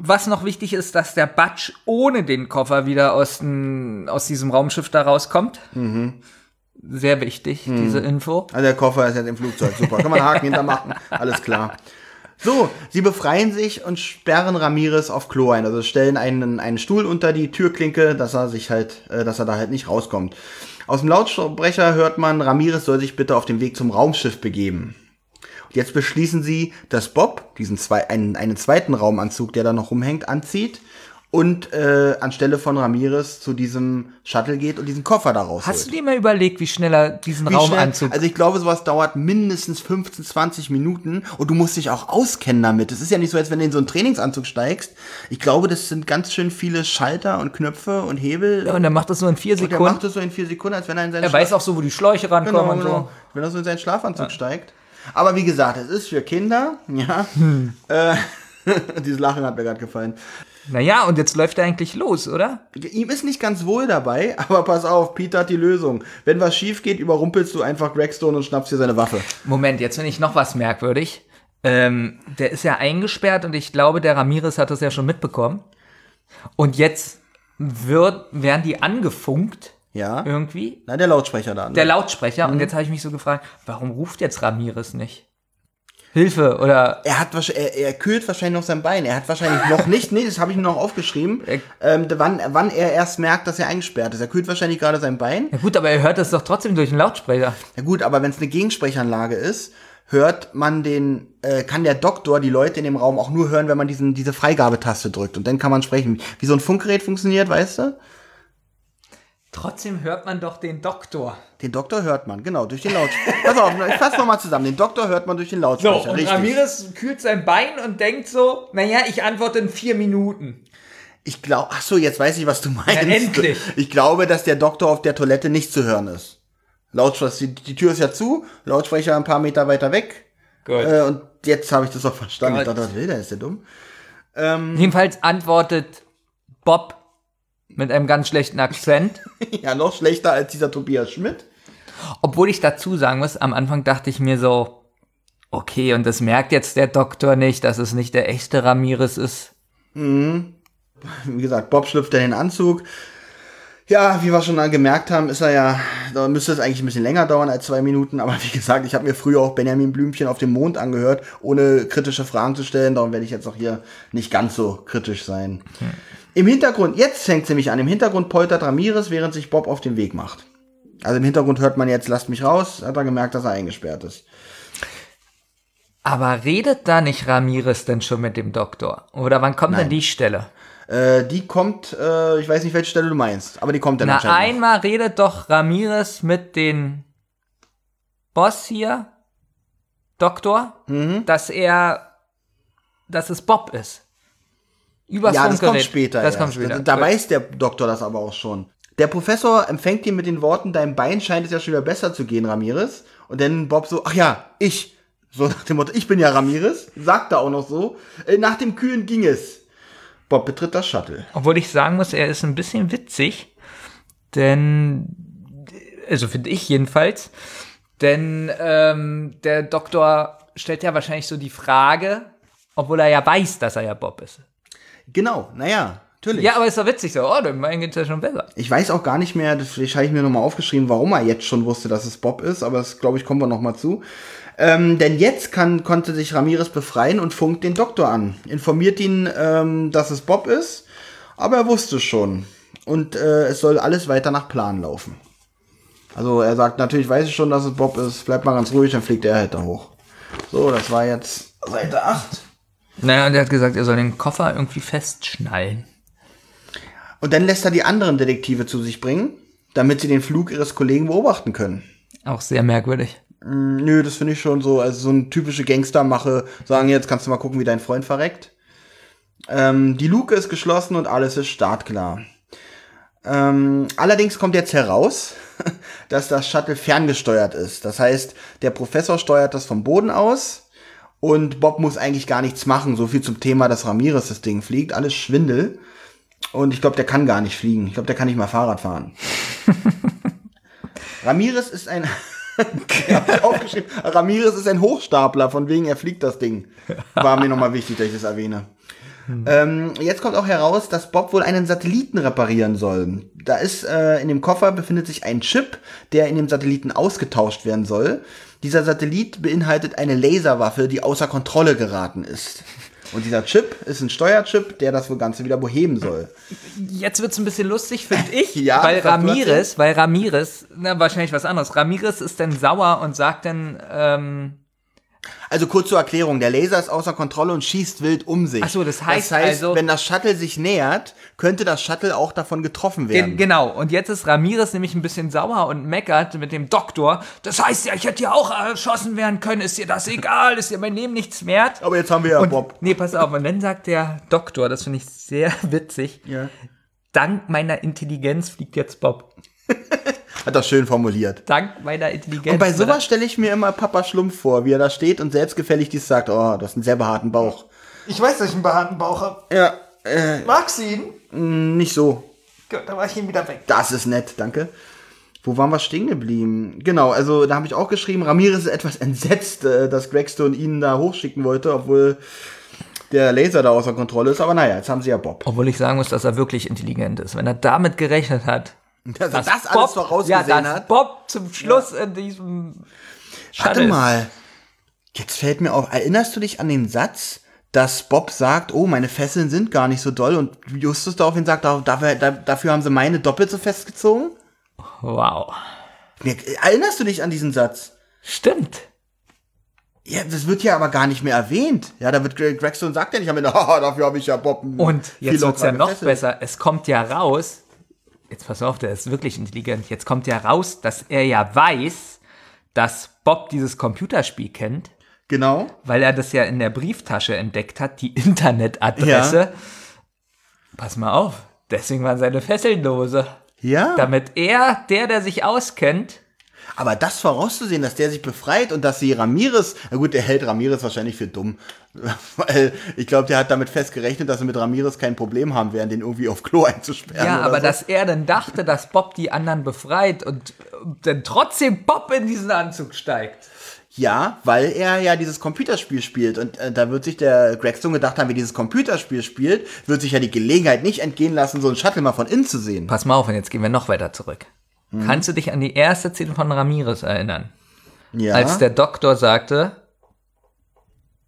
Was noch wichtig ist, dass der Batsch ohne den Koffer wieder aus, dem, aus diesem Raumschiff da rauskommt. Sehr wichtig, diese Info. Also der Koffer ist jetzt im Flugzeug. Super. Kann man Haken hintermachen. *laughs* Alles klar. So, sie befreien sich und sperren Ramirez auf Klo ein. Also stellen einen, einen Stuhl unter die Türklinke, dass er sich halt, äh, dass er da halt nicht rauskommt. Aus dem Lautsprecher hört man, Ramirez soll sich bitte auf den Weg zum Raumschiff begeben. Und jetzt beschließen sie, dass Bob diesen zwei, einen, einen zweiten Raumanzug, der da noch rumhängt, anzieht und äh, anstelle von Ramirez zu diesem Shuttle geht und diesen Koffer da rausholt. Hast du dir mal überlegt, wie schnell er diesen Wie Raumanzug... Schnell, also ich glaube, sowas dauert mindestens 15, 20 Minuten und du musst dich auch auskennen damit. Es ist ja nicht so, als wenn du in so einen Trainingsanzug steigst. Ich glaube, das sind ganz schön viele Schalter und Knöpfe und Hebel. und er macht das nur in vier und der Sekunden. macht das so in vier Sekunden, als wenn er in seinen Er weiß auch so, wo die Schläuche rankommen genau, und genau. so. Wenn er so in seinen Schlafanzug steigt. Aber wie gesagt, es ist für Kinder. Ja. Hm. *laughs* Äh, *laughs* dieses Lachen hat mir gerade gefallen. Naja, und jetzt läuft er eigentlich los, oder? Ihm ist nicht ganz wohl dabei, *laughs* aber pass auf, Peter hat die Lösung. Wenn was schief geht, überrumpelst du einfach Greg Stone und schnappst dir seine Waffe. Moment, jetzt finde ich noch was merkwürdig. Ähm, der ist ja eingesperrt und ich glaube, der Ramirez hat das ja schon mitbekommen. Und jetzt wird, werden die angefunkt Ja. irgendwie. Na, der Lautsprecher da. Ne? Der Lautsprecher. Und jetzt habe ich mich so gefragt, warum ruft jetzt Ramirez nicht? Hilfe oder er hat wahrscheinlich, er, er kühlt wahrscheinlich noch sein Bein. Er hat wahrscheinlich noch nicht, nee, das habe ich mir noch aufgeschrieben, ähm, wann, wann er erst merkt, dass er eingesperrt ist. Er kühlt wahrscheinlich gerade sein Bein. Ja gut, aber er hört das doch trotzdem durch den Lautsprecher. Ja gut, aber wenn es eine Gegensprechanlage ist, hört man den, äh, kann der Doktor die Leute in dem Raum auch nur hören, wenn man diesen, diese Freigabetaste drückt. Und dann kann man sprechen. Wie so ein Funkgerät funktioniert, weißt du? Trotzdem hört man doch den Doktor. Den Doktor hört man, genau, durch den Lautsprecher. *laughs* Pass auf, ich fasse nochmal zusammen. Den Doktor hört man durch den So, Lautsprecher. und richtig. Ramirez kühlt sein Bein und denkt so, naja, ich antworte in vier Minuten. Ich glaube, ach so, jetzt weiß ich, was du meinst. endlich. Ich glaube, dass der Doktor auf der Toilette nicht zu hören ist. Lautsprecher, die, die Tür ist ja zu, Lautsprecher ein paar Meter weiter weg. Gut. Äh, und jetzt habe ich das auch verstanden. Ich Gott. dachte, was will der? Ist der dumm? Jedenfalls antwortet Bob mit einem ganz schlechten Akzent. *laughs* ja, noch schlechter als dieser Tobias Schmidt. Obwohl ich dazu sagen muss, am Anfang dachte ich mir so, okay, und das merkt jetzt der Doktor nicht, dass es nicht der echte Ramirez ist. Wie gesagt, Bob schlüpft in den Anzug. Ja, wie wir schon gemerkt haben, ist er ja, da müsste es eigentlich ein bisschen länger dauern als zwei Minuten, aber wie gesagt, ich habe mir früher auch Benjamin Blümchen auf dem Mond angehört, ohne kritische Fragen zu stellen, darum werde ich jetzt auch hier nicht ganz so kritisch sein. Im Hintergrund, jetzt fängt es nämlich an, im Hintergrund poltert Ramirez, während sich Bob auf den Weg macht. Also im Hintergrund hört man jetzt, lasst mich raus, hat er gemerkt, dass er eingesperrt ist. Aber redet da nicht Ramirez denn schon mit dem Doktor? Oder wann kommt Nein. denn die Stelle? Äh, die kommt, äh, ich weiß nicht, welche Stelle du meinst, aber die kommt dann Na, anscheinend noch. einmal redet doch Ramirez mit den Boss hier, Doktor, Mhm. dass er, dass es Bob ist. Übers Ja, das kommt Funkgerät. später. Das erst. kommt später. Da, da weiß der Doktor das aber auch schon. Der Professor empfängt ihn mit den Worten, deinem Bein scheint es ja schon wieder besser zu gehen, Ramirez. Und dann Bob so, ach ja, ich. So nach dem Motto, ich bin ja Ramirez. Sagt er auch noch so. Äh, nach dem Kühen ging es. Bob betritt das Shuttle. Obwohl ich sagen muss, er ist ein bisschen witzig, denn, also finde ich jedenfalls, denn ähm, der Doktor stellt ja wahrscheinlich so die Frage, obwohl er ja weiß, dass er ja Bob ist. Genau, naja, natürlich. Ja, aber ist doch witzig so, oh, dem meinen geht's ja schon besser. Ich weiß auch gar nicht mehr, das vielleicht habe ich mir nochmal aufgeschrieben, warum er jetzt schon wusste, dass es Bob ist, aber das glaube ich, kommen wir nochmal zu. Ähm, denn jetzt kann, konnte sich Ramirez befreien und funkt den Doktor an. Informiert ihn, ähm, dass es Bob ist, aber er wusste schon. Und äh, es soll alles weiter nach Plan laufen. Also er sagt, natürlich weiß ich schon, dass es Bob ist, bleibt mal ganz ruhig, dann fliegt er halt da hoch. So, das war jetzt Seite 8. Naja, und er hat gesagt, er soll den Koffer irgendwie festschnallen. Und dann lässt er die anderen Detektive zu sich bringen, damit sie den Flug ihres Kollegen beobachten können. Auch sehr merkwürdig. Nö, das finde ich schon so, also so eine typische Gangstermache, sagen jetzt kannst du mal gucken, wie dein Freund verreckt. Ähm, die Luke ist geschlossen und alles ist startklar. Ähm, allerdings kommt jetzt heraus, *laughs* dass das Shuttle ferngesteuert ist. Das heißt, der Professor steuert das vom Boden aus und Bob muss eigentlich gar nichts machen. So viel zum Thema, dass Ramirez das Ding fliegt. Alles Schwindel. Und ich glaube, der kann gar nicht fliegen. Ich glaube, der kann nicht mal Fahrrad fahren. *laughs* Ramirez ist ein. *laughs* Aufgeschrieben. Ramirez ist ein Hochstapler, von wegen er fliegt das Ding. War mir nochmal wichtig, dass ich das erwähne. Ähm, jetzt kommt auch heraus, dass Bob wohl einen Satelliten reparieren soll. Da ist äh, in dem Koffer befindet sich ein Chip, der in dem Satelliten ausgetauscht werden soll. Dieser Satellit beinhaltet eine Laserwaffe, die außer Kontrolle geraten ist. Und dieser Chip ist ein Steuerchip, der das wohl Ganze wieder beheben soll. Jetzt wird's ein bisschen lustig, finde *laughs* ich, Ja, weil Ramirez, weil Ramirez, na, wahrscheinlich was anderes. Ramirez ist dann sauer und sagt dann, ähm, Also kurz zur Erklärung, der Laser ist außer Kontrolle und schießt wild um sich. Ach so, das heißt das heißt also- wenn das Shuttle sich nähert, könnte das Shuttle auch davon getroffen werden. genau, und jetzt ist Ramirez nämlich ein bisschen sauer und meckert mit dem Doktor. Das heißt ja, ich hätte ja auch erschossen werden können. Ist dir das egal? Ist dir mein Leben nichts wert? Aber jetzt haben wir ja Und, Bob. nee, pass auf. Und dann sagt der Doktor, das finde ich sehr *laughs* witzig, Ja. dank meiner Intelligenz fliegt jetzt Bob. *laughs* Hat das schön formuliert. Dank meiner Intelligenz. Und bei sowas stelle ich mir immer Papa Schlumpf vor, wie er da steht und selbstgefällig dies sagt, oh, du hast einen sehr behaarten Bauch. Ich weiß, dass ich einen behaarten Bauch habe. Ja, äh, Magst du ihn? nicht so. Gut, da war ich ihn wieder weg. Das ist nett, danke. Wo waren wir stehen geblieben? Genau, also da habe ich auch geschrieben, Ramirez ist etwas entsetzt, äh, dass Gregstone ihn da hochschicken wollte, obwohl der Laser da außer Kontrolle ist. Aber naja, jetzt haben sie ja Bob. Obwohl ich sagen muss, dass er wirklich intelligent ist. Wenn er damit gerechnet hat, *laughs* Dass er dass das alles vorausgesehen ja, dass hat. Bob zum Schluss in diesem Warte Shuttle mal. Jetzt fällt mir auf, erinnerst du dich an den Satz, dass Bob sagt, oh, meine Fesseln sind gar nicht so doll und Justus daraufhin sagt, da- dafür, da- dafür haben sie meine doppelt so festgezogen? Wow. Erinnerst du dich an diesen Satz? Stimmt. Ja, das wird ja aber gar nicht mehr erwähnt. Ja, da wird Gre- Gregstone sagt ja nicht am Ende, *laughs* haha, dafür habe ich ja Bob Und jetzt wird's ja noch besser. Es kommt ja raus, jetzt pass auf, der ist wirklich intelligent. Jetzt kommt ja raus, dass er ja weiß, dass Bob dieses Computerspiel kennt, Genau. weil er das ja in der Brieftasche entdeckt hat, die *laughs* Internetadresse. Pass mal auf, deswegen waren seine Fesseln lose. Ja. Damit er, der, der sich auskennt, Aber das vorauszusehen, dass der sich befreit und dass sie Ramirez, na gut, der hält Ramirez wahrscheinlich für dumm. *laughs* Weil ich glaube, der hat damit festgerechnet, dass sie mit Ramirez kein Problem haben werden, den irgendwie auf Klo einzusperren. ja, aber so. dass er dann dachte, dass Bob die anderen befreit und dann trotzdem Bob in diesen Anzug steigt. Ja, weil er ja dieses Computerspiel spielt und äh, da wird sich der Gregstone gedacht haben, wie dieses Computerspiel spielt, wird sich ja die Gelegenheit nicht entgehen lassen, so einen Shuttle mal von innen zu sehen. Pass mal auf, und jetzt gehen wir noch weiter zurück. Kannst du dich an die erste Szene von Ramirez erinnern? Ja. Als der Doktor sagte,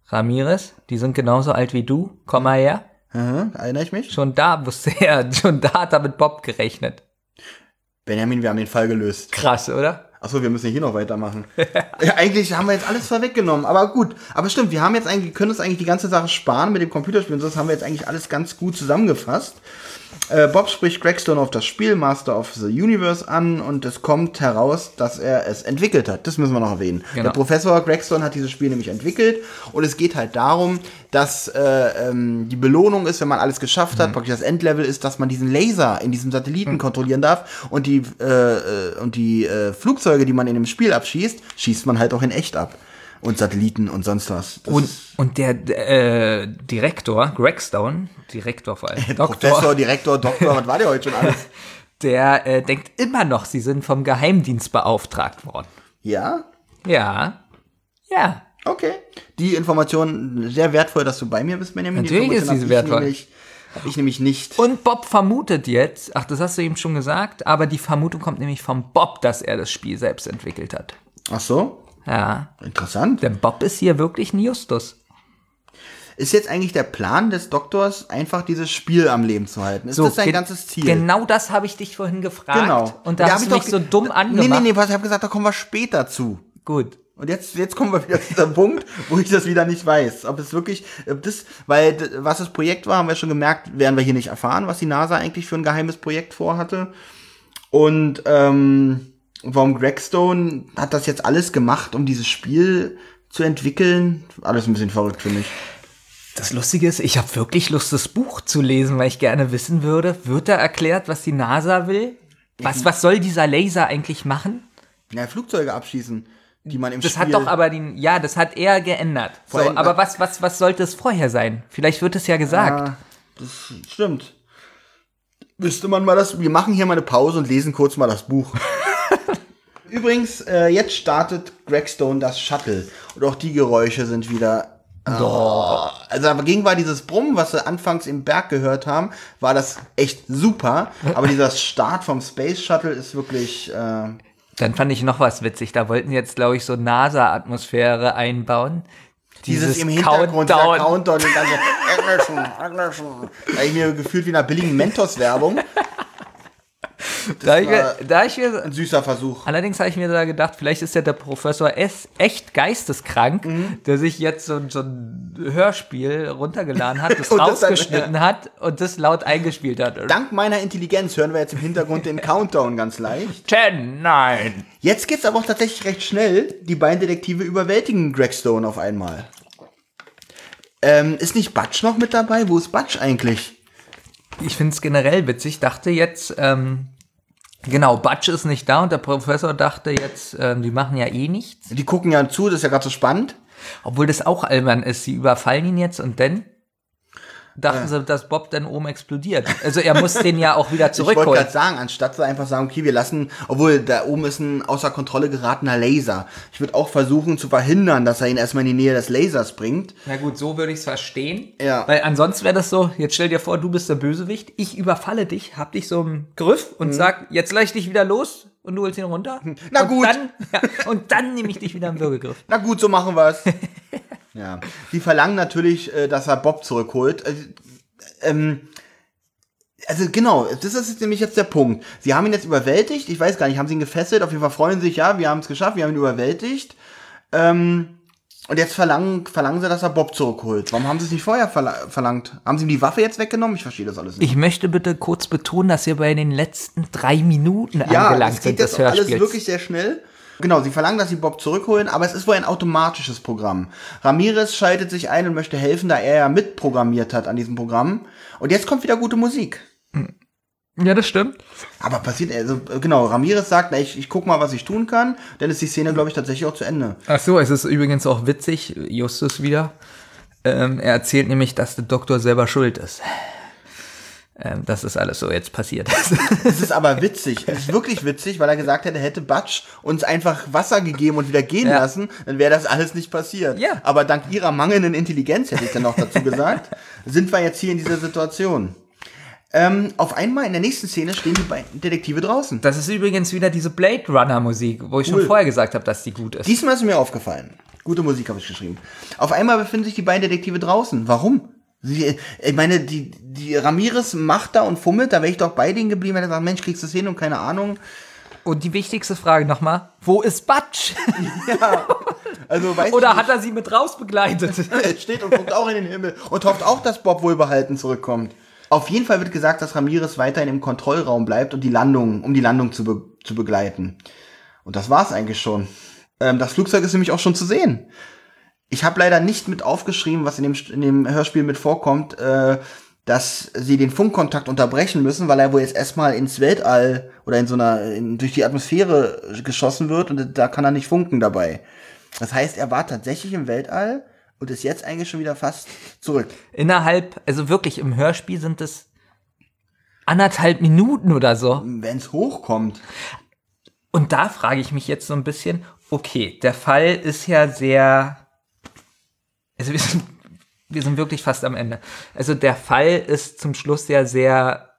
Ramirez, die sind genauso alt wie du, komm mal her. mhm, erinnere ich mich? Schon da wusste *laughs* er, schon da hat er mit Bob gerechnet. Benjamin, wir haben den Fall gelöst. Krass, oder? Achso, wir müssen hier noch weitermachen. *laughs* ja, eigentlich haben wir jetzt alles vorweggenommen, aber gut. Aber stimmt, wir haben jetzt eigentlich, können uns eigentlich die ganze Sache sparen mit dem Computerspiel und so, das haben wir jetzt eigentlich alles ganz gut zusammengefasst. Äh, Bob spricht Gregstone auf das Spiel Master of the Universe an und es kommt heraus, dass er es entwickelt hat. Das müssen wir noch erwähnen. Genau. Der Professor Gregstone hat dieses Spiel nämlich entwickelt und es geht halt darum, dass äh, ähm, die Belohnung ist, wenn man alles geschafft hat, praktisch das Endlevel ist, dass man diesen Laser in diesem Satelliten kontrollieren darf und die, äh, äh, und die äh, Flugzeuge, die man in dem Spiel abschießt, schießt man halt auch in echt ab. Und Satelliten und sonst was. Das Und, und der äh, Direktor, Greg Stone, Direktor vor allem, *laughs* Doktor, Professor, Direktor, Doktor, was war der heute schon alles? *laughs* der äh, denkt immer noch, sie sind vom Geheimdienst beauftragt worden. Ja? Ja, ja. Okay. Die Information sehr wertvoll, dass du bei mir bist, Benjamin. Natürlich ist diese wertvoll. Nämlich, hab ich nämlich nicht. Und Bob vermutet jetzt, ach, das hast du eben schon gesagt, aber die Vermutung kommt nämlich vom Bob, dass er das Spiel selbst entwickelt hat. Ach so? Ja, Interessant. denn Bob ist hier wirklich ein Justus. Ist jetzt eigentlich der Plan des Doktors, einfach dieses Spiel am Leben zu halten? Ist das sein ganzes Ziel? Genau das habe ich dich vorhin gefragt. Genau. Und da hab hast ich du mich doch so dumm Nee, angemacht. nee, nee, pass, ich habe gesagt, da kommen wir später zu. Gut. Und jetzt, jetzt kommen wir wieder zu diesem Punkt, wo ich das wieder nicht weiß. Ob es wirklich, ob das, weil was das Projekt war, haben wir schon gemerkt, werden wir hier nicht erfahren, was die NASA eigentlich für ein geheimes Projekt vorhatte. Und ähm, warum Gregstone hat das jetzt alles gemacht, um dieses Spiel zu entwickeln? Alles ein bisschen verrückt für mich. Das Lustige ist, ich habe wirklich Lust, das Buch zu lesen, weil ich gerne wissen würde, wird da erklärt, was die NASA will? Was, was soll dieser Laser eigentlich machen? Ja, Flugzeuge abschießen, die man im Das Spiel. hat doch aber den, ja, das hat er geändert. So, aber was, was, was sollte es vorher sein? Vielleicht wird es ja gesagt. Ah, das stimmt. Müsste man mal das. Wir machen hier mal eine Pause und lesen kurz mal das Buch. Übrigens, äh, jetzt startet Gregstone das Shuttle. Und auch die Geräusche sind wieder. Oh. Also dagegen war dieses Brummen, was wir anfangs im Berg gehört haben, war das echt super. Aber dieser Start vom Space Shuttle ist wirklich. Äh, Dann fand ich noch was witzig. Da wollten jetzt, glaube ich, so NASA-Atmosphäre einbauen. dieses, im Hintergrund, dieser Countdown, und dann so, Ignition, Ignition. Da ich mir gefühlt wie in einer billigen Mentos-Werbung. *laughs* Da ich, mir, da ich mir, Ein süßer Versuch. allerdings habe ich mir da gedacht, vielleicht ist ja der Professor S. echt geisteskrank, Mhm. der sich jetzt so, so ein Hörspiel runtergeladen hat, das *laughs* das dann- rausgeschnitten hat und das laut eingespielt hat. Dank meiner Intelligenz hören wir jetzt im Hintergrund den *laughs* Countdown ganz leicht. Ten, nein. Jetzt geht's aber auch tatsächlich recht schnell. Die beiden Detektive überwältigen Gregstone auf einmal. Ähm, ist nicht Butch noch mit dabei? Wo ist Butch eigentlich? Ich finde es generell witzig. Ich dachte jetzt, ähm, genau, Butch ist nicht da und der Professor dachte jetzt, ähm, die machen ja eh nichts. Die gucken ja zu, das ist ja gerade so spannend. Obwohl das auch albern ist. Sie überfallen ihn jetzt und dann dachten sie, dass Bob dann oben explodiert. Also er muss den ja auch wieder *laughs* Ich wollte zurückholen. gerade sagen, anstatt sie einfach sagen, okay, wir lassen, obwohl da oben ist ein außer Kontrolle geratener Laser. Ich würde auch versuchen zu verhindern, dass er ihn erstmal in die Nähe des Lasers bringt. Na gut, so würde ich es verstehen. Ja. Weil ansonsten wäre das so, jetzt stell dir vor, du bist der Bösewicht, ich überfalle dich, hab dich so im Griff und sag, jetzt lass ich dich wieder los und du holst ihn runter. Na und gut. Dann, ja, und dann nehme ich dich wieder im Würgegriff. Na gut, so machen wir's. *laughs* ja. Die verlangen natürlich, äh, dass er Bob zurückholt. Äh, ähm, also genau, das ist jetzt nämlich jetzt der Punkt. Sie haben ihn jetzt überwältigt. Ich weiß gar nicht, haben sie ihn gefesselt? Auf jeden Fall freuen sie sich, ja, wir haben es geschafft, wir haben ihn überwältigt. Ähm, und jetzt verlangen, verlangen sie, dass er Bob zurückholt. Warum haben sie es nicht vorher verla verlangt? Haben sie ihm die Waffe jetzt weggenommen? Ich verstehe das alles nicht. Ich möchte bitte kurz betonen, dass wir bei den letzten drei Minuten ja, angelangt es geht sind des jetzt alles wirklich sehr schnell. Genau, sie verlangen, dass sie Bob zurückholen, aber es ist wohl ein automatisches Programm. Ramirez schaltet sich ein und möchte helfen, da er ja mitprogrammiert hat an diesem Programm. Und jetzt kommt wieder gute Musik. Ja, das stimmt. Aber passiert, also genau, Ramirez sagt, na, ich, ich guck mal, was ich tun kann. Dann ist die Szene, glaube ich, tatsächlich auch zu Ende. Ach so, es ist übrigens auch witzig, Justus wieder. Ähm, er erzählt nämlich, dass der Doktor selber schuld ist. ähm, das alles so jetzt passiert. *laughs* Es ist aber *laughs* witzig. Es ist wirklich witzig, weil er gesagt hätte, hätte Batsch uns einfach Wasser gegeben und wieder gehen Ja. lassen, dann wäre das alles nicht passiert. Ja. Aber dank ihrer mangelnden Intelligenz, hätte ich dann noch dazu gesagt, *laughs* sind wir jetzt hier in dieser Situation. Ähm, auf einmal in der nächsten Szene stehen die beiden Detektive draußen. Das ist übrigens wieder diese Blade Runner Musik, wo ich Cool. schon vorher gesagt habe, dass die gut ist. Diesmal ist mir aufgefallen. Gute Musik habe ich geschrieben. Auf einmal befinden sich die beiden Detektive draußen. Warum? Sie, ich meine, die, die Ramirez macht da und fummelt, da wäre ich doch bei denen geblieben, wenn er sagt, Mensch, kriegst du es hin und keine Ahnung. Und die wichtigste Frage nochmal, wo ist Batsch? *laughs* Also, weiß Oder hat er sie mit raus begleitet? *laughs* Er steht und guckt auch in den Himmel und hofft auch, dass Bob wohlbehalten zurückkommt. Auf jeden Fall wird gesagt, dass Ramirez weiterhin im Kontrollraum bleibt und die Landung, um die Landung zu, be zu begleiten. Und das war's eigentlich schon. Ähm, das Flugzeug ist nämlich auch schon zu sehen. Ich habe leider nicht mit aufgeschrieben, was in dem, in dem Hörspiel mit vorkommt, äh, dass sie den Funkkontakt unterbrechen müssen, weil er wohl jetzt erstmal ins Weltall oder in so einer in, durch die Atmosphäre geschossen wird und da kann er nicht funken dabei. Das heißt, er war tatsächlich im Weltall und ist jetzt eigentlich schon wieder fast zurück. Innerhalb, also wirklich im Hörspiel sind es anderthalb Minuten oder so. Wenn es hochkommt. Und da frage ich mich jetzt so ein bisschen, okay, der Fall ist ja sehr, also wir sind, wir sind wirklich fast am Ende. Also der Fall ist zum Schluss ja sehr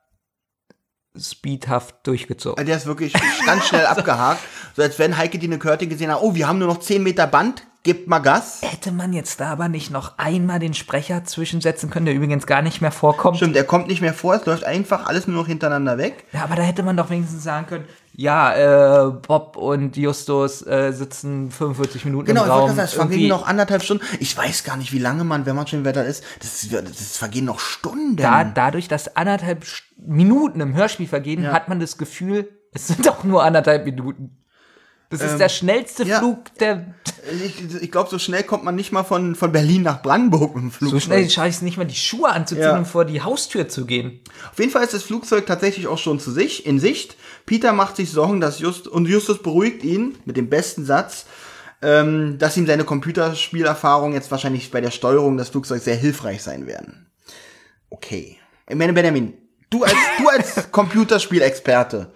speedhaft durchgezogen. Der ist wirklich ganz schnell *laughs* abgehakt. So als wenn Heike Dine Körting gesehen hat, oh, wir haben nur noch 10 Meter Band, gebt mal Gas. Hätte man jetzt da aber nicht noch einmal den Sprecher zwischensetzen können, der übrigens gar nicht mehr vorkommt? Stimmt, er kommt nicht mehr vor, es läuft einfach alles nur noch hintereinander weg. Ja, aber da hätte man doch wenigstens sagen können, ja, äh, Bob und Justus äh, sitzen 45 Minuten Genau, im Raum. sagen, es vergehen noch anderthalb Stunden. Ich weiß gar nicht, wie lange man, wenn man schon im Wetter ist, das, das vergehen noch Stunden. da, dadurch, dass anderthalb Minuten im Hörspiel vergehen, Ja. hat man das Gefühl, es sind doch nur anderthalb Minuten. Das ist der schnellste Ähm, ja. Flug der. ich ich glaube, so schnell kommt man nicht mal von, von Berlin nach Brandenburg mit dem Flugzeug. So schnell schaffe ich es nicht mal, die Schuhe anzuziehen Ja. und vor die Haustür zu gehen. Auf jeden Fall ist das Flugzeug tatsächlich auch schon zu sich, in Sicht. Peter macht sich Sorgen, dass Just, und Justus beruhigt ihn mit dem besten Satz, ähm, dass ihm seine Computerspielerfahrung jetzt wahrscheinlich bei der Steuerung des Flugzeugs sehr hilfreich sein werden. Okay. Ich meine, Benjamin, du als, du als *laughs* Computerspielexperte,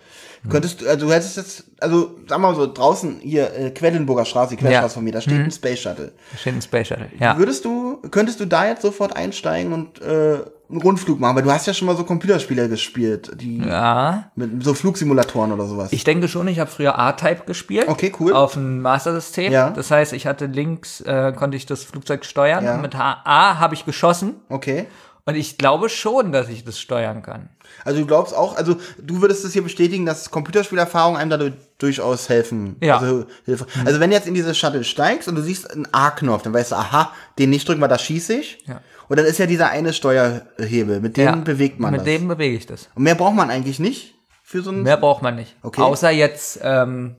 könntest du, also du hättest jetzt, also sag mal so, draußen hier, äh, Quellenburger Straße, die Querstraße Ja. von mir, da steht ein Space Shuttle. Steht ein Space Shuttle. Ja. Würdest du, könntest du da jetzt sofort einsteigen und äh, einen Rundflug machen? Weil du hast ja schon mal so Computerspiele gespielt, die ja. mit so Flugsimulatoren oder sowas. Ich denke schon, ich habe früher A-Type gespielt. Okay, cool. Auf dem Master-System. Ja. Das heißt, ich hatte links, äh, konnte ich das Flugzeug steuern. Ja. Mit H A habe ich geschossen. okay. Und ich glaube schon, dass ich das steuern kann. Also du glaubst auch, also du würdest es hier bestätigen, dass Computerspielerfahrung einem da durchaus helfen. Ja. Also, Hilfe. also wenn du jetzt in diese Shuttle steigst und du siehst einen A-Knopf, dann weißt du, aha, den nicht drücken, weil da schieße ich. Ja. Und dann ist ja dieser eine Steuerhebel, mit dem ja. bewegt man Mit das. dem bewege ich das. und mehr braucht man eigentlich nicht für so ein Mehr braucht man nicht. Okay. Außer jetzt ähm,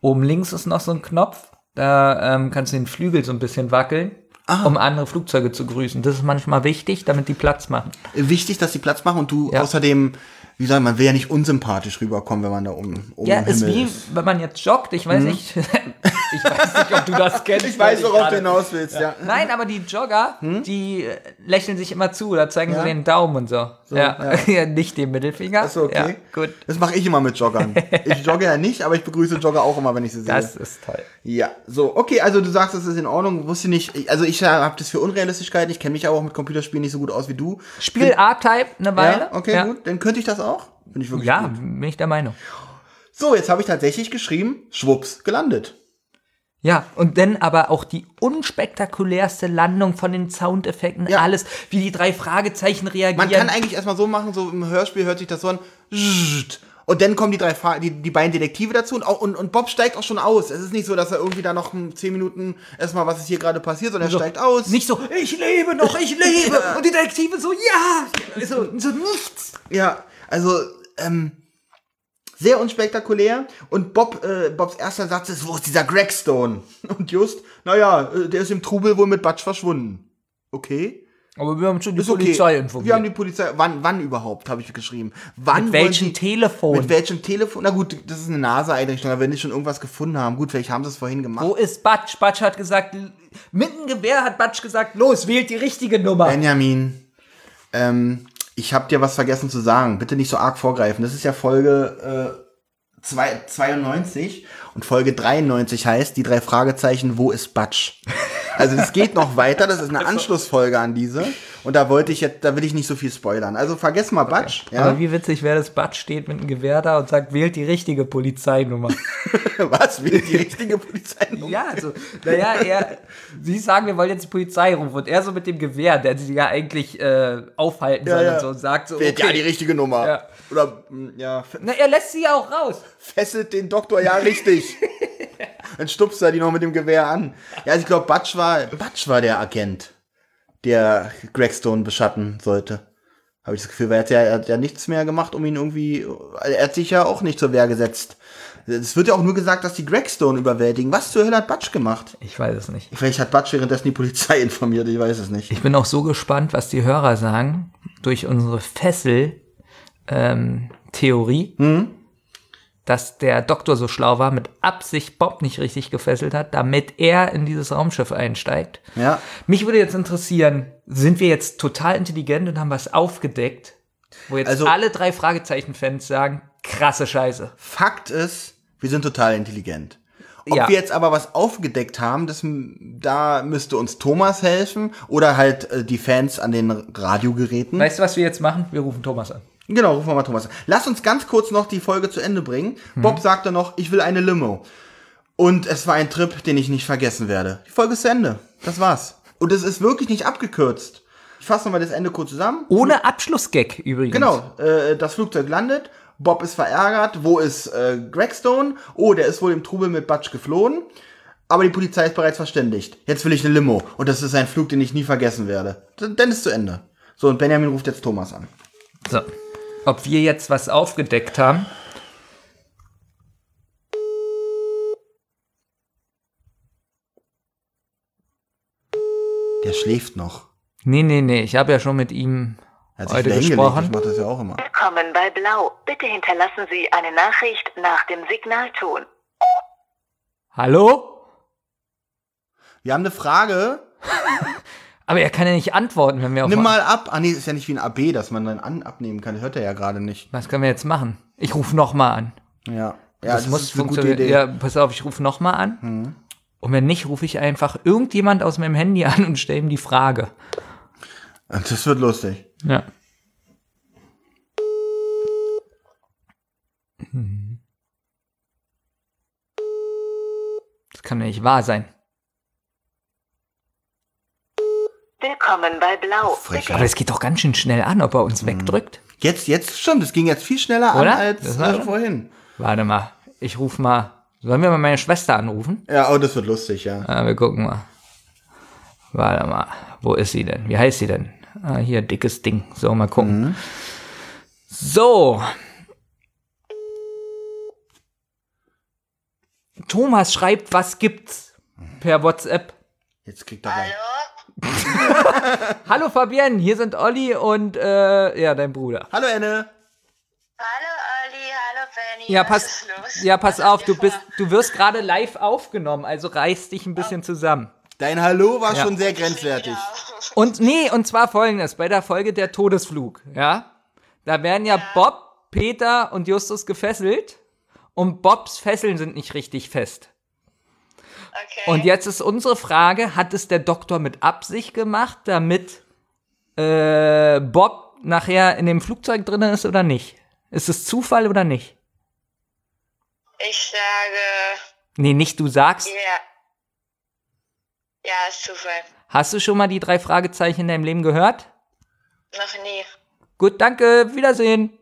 oben links ist noch so ein Knopf. Da ähm, kannst du den Flügel so ein bisschen wackeln, um andere Flugzeuge zu grüßen. Das ist manchmal wichtig, damit die Platz machen. wichtig, dass die Platz machen und du Ja. außerdem, wie sagen, man will ja nicht unsympathisch rüberkommen, wenn man da oben, oben Ja, im ist Himmel wie, ist. wenn man jetzt joggt. Ich weiß nicht, *laughs* ich weiß nicht, ob du das *laughs* kennst. Ich weiß, worauf du hinaus willst, ja. Nein, aber die Jogger, die äh, lächeln sich immer zu, da zeigen Hm? Ja? sie den Daumen und so. ja. ja. *laughs* ja, nicht den Mittelfinger. Achso, okay. Ja, gut. Das mache ich immer mit Joggern. Ich jogge ja nicht, aber ich begrüße Jogger auch immer, wenn ich sie sehe. Das ist toll. ja, so, okay, also du sagst, das ist in Ordnung. Wusste nicht, ich- also ich habe das für unrealistisch gehalten. Ich kenne mich aber auch mit Computerspielen nicht so gut aus wie du. Spiel A-Type eine Weile. Ja, okay, gut. Dann könnte ich das auch. Finde ich wirklich Ja, gut. bin ich der Meinung. So, jetzt habe ich tatsächlich geschrieben, schwupps, gelandet. Ja, und dann aber auch die unspektakulärste Landung von den Soundeffekten, Ja. alles, wie die drei Fragezeichen reagieren. Man kann eigentlich erstmal so machen, so im Hörspiel hört sich das so an. Und dann kommen die drei Fa die, die beiden Detektive dazu und, auch, und, und Bob steigt auch schon aus. Es ist nicht so, dass er irgendwie da noch zehn Minuten erstmal, was ist hier gerade passiert, sondern er So, steigt aus. Nicht so, ich lebe noch, ich *laughs* lebe. Und die Detektive so, ja. So, so nichts. Ja, also, ähm, sehr unspektakulär. Und Bob, äh, Bobs erster Satz ist, wo ist dieser Gregstone? *laughs* Und just, naja, äh, der ist im Trubel wohl mit Batsch verschwunden. Okay. Aber wir haben schon die Ist okay. Polizei informiert. Wir haben die Polizei. Wann, wann überhaupt, habe ich geschrieben. Wann Mit welchem Sie- Telefon? Mit welchem Telefon? Na gut, das ist eine NASA-Einrichtung, aber wenn die schon irgendwas gefunden haben, gut, vielleicht haben sie es vorhin gemacht. Wo ist Batsch? Batsch hat gesagt, mit dem Gewehr hat Batsch gesagt, los, wählt die richtige Nummer. Benjamin, ähm, Ich habe dir was vergessen zu sagen. Bitte nicht so arg vorgreifen. Das ist ja Folge äh, zwei- 92 und Folge 93 heißt die drei Fragezeichen, wo ist Batsch? Also es geht noch weiter, das ist eine Anschlussfolge an diese. Und da wollte ich jetzt, da will ich nicht so viel spoilern. Also vergiss mal Batsch. Ja? Aber wie witzig wäre das, Bud steht mit einem Gewehr da und sagt, wählt die richtige Polizeinummer. *laughs* Was? Will die richtige Polizei? ja, also, naja, er, sie sagen, wir wollen jetzt die Polizei rufen und er so mit dem Gewehr, der sie ja eigentlich äh, aufhalten soll ja. und so, und sagt so, Wählt ja die richtige Nummer. Ja. Oder, mh, ja, Na, er lässt sie ja auch raus. fesselt den Doktor ja richtig. *laughs* Dann stupst er die noch mit dem Gewehr an. Ja, also ich glaube, Batsch war, Batsch war der Agent, der Greg Stone beschatten sollte. Habe ich das Gefühl, weil er hat, ja, er hat ja nichts mehr gemacht, um ihn irgendwie. Er hat sich ja auch nicht zur Wehr gesetzt. Es wird ja auch nur gesagt, dass die Greg Stone überwältigen. Was zur Hölle hat Batsch gemacht? Ich weiß es nicht. Vielleicht hat Batsch währenddessen die Polizei *laughs* informiert, ich weiß es nicht. Ich bin auch so gespannt, was die Hörer sagen, durch unsere Fessel-Theorie, dass der Doktor so schlau war, mit Absicht Bob nicht richtig gefesselt hat, damit er in dieses Raumschiff einsteigt. Ja. Mich würde jetzt interessieren, sind wir jetzt total intelligent und haben was aufgedeckt, wo jetzt Also- alle drei Fragezeichen-Fans sagen, krasse Scheiße. Fakt ist, wir sind total intelligent. Ob Ja. wir jetzt aber was aufgedeckt haben, das, da müsste uns Thomas helfen oder halt äh, die Fans an den Radiogeräten. Weißt du, was wir jetzt machen? Wir rufen Thomas an. Genau, rufen wir mal Thomas an. Lass uns ganz kurz noch die Folge zu Ende bringen. Mhm. Bob sagte noch, ich will eine Limo. Und es war ein Trip, den ich nicht vergessen werde. Die Folge ist zu Ende. Das war's. Und es ist wirklich nicht abgekürzt. Ich fasse nochmal das Ende kurz zusammen. Ohne Abschlussgag übrigens. Genau, äh, das Flugzeug landet, Bob ist verärgert, wo ist äh, Greg Stone? Oh, der ist wohl im Trubel mit Butch geflohen, aber die Polizei ist bereits verständigt. Jetzt will ich eine Limo und das ist ein Flug, den ich nie vergessen werde. Dann ist zu Ende. So, und Benjamin ruft jetzt Thomas an. So. Ob wir jetzt was aufgedeckt haben? Der schläft noch. Nee, nee, nee, ich habe ja schon mit ihm Er hat heute gesprochen. Ich mach das ja auch immer. Willkommen bei Blau. Bitte hinterlassen Sie eine Nachricht nach dem Signalton. Hallo? Wir haben eine Frage. *laughs* Aber er kann ja nicht antworten, wenn wir auf Nimm mal ab. Ah nee, ist ja nicht wie ein AB, dass man dann an abnehmen kann. Hört er ja gerade nicht. Was können wir jetzt machen? Ich rufe nochmal an. Ja. Ja, das, das, muss ist eine gute funktionieren. Idee. Ja, pass auf, ich rufe nochmal an. Und wenn nicht, rufe ich einfach irgendjemand aus meinem Handy an und stelle ihm die Frage. Das wird lustig. Ja. Mhm. Das kann ja nicht wahr sein. Willkommen bei Blau. Frechheit. Aber es geht doch ganz schön schnell an, ob er uns wegdrückt. Jetzt, jetzt schon. Das ging jetzt viel schneller Oder? an als Das war äh, schon- vorhin. Warte mal, ich rufe mal. Sollen wir mal meine Schwester anrufen? Ja, oh, das wird lustig, ja. Ah, wir gucken mal. Warte mal, wo ist sie denn? Wie heißt sie denn? Ah, hier, dickes Ding. So, mal gucken. So. Thomas schreibt, was gibt's? Per WhatsApp. Jetzt kriegt er gleich. Hallo *laughs* Fabienne, hier sind Olli und äh, ja, dein Bruder. Hallo Enne. Hallo Olli, hallo Fanny. Ja, pass, ja, pass auf, du bist, *laughs* du wirst gerade live aufgenommen, also reiß dich ein bisschen zusammen. Dein Hallo war Ja. schon sehr grenzwertig. Und nee, und zwar folgendes, bei der Folge der Todesflug, ja? Da werden ja, Bob, Peter und Justus gefesselt und Bobs Fesseln sind nicht richtig fest. Okay. Und jetzt ist unsere Frage, hat es der Doktor mit Absicht gemacht, damit äh, Bob nachher in dem Flugzeug drin ist oder nicht? Ist es Zufall oder nicht? ich sage, Nee, nicht du sagst. ja. Ja, ist Zufall. Hast du schon mal die drei Fragezeichen in deinem Leben gehört? Noch nie. Gut, danke, Wiedersehen.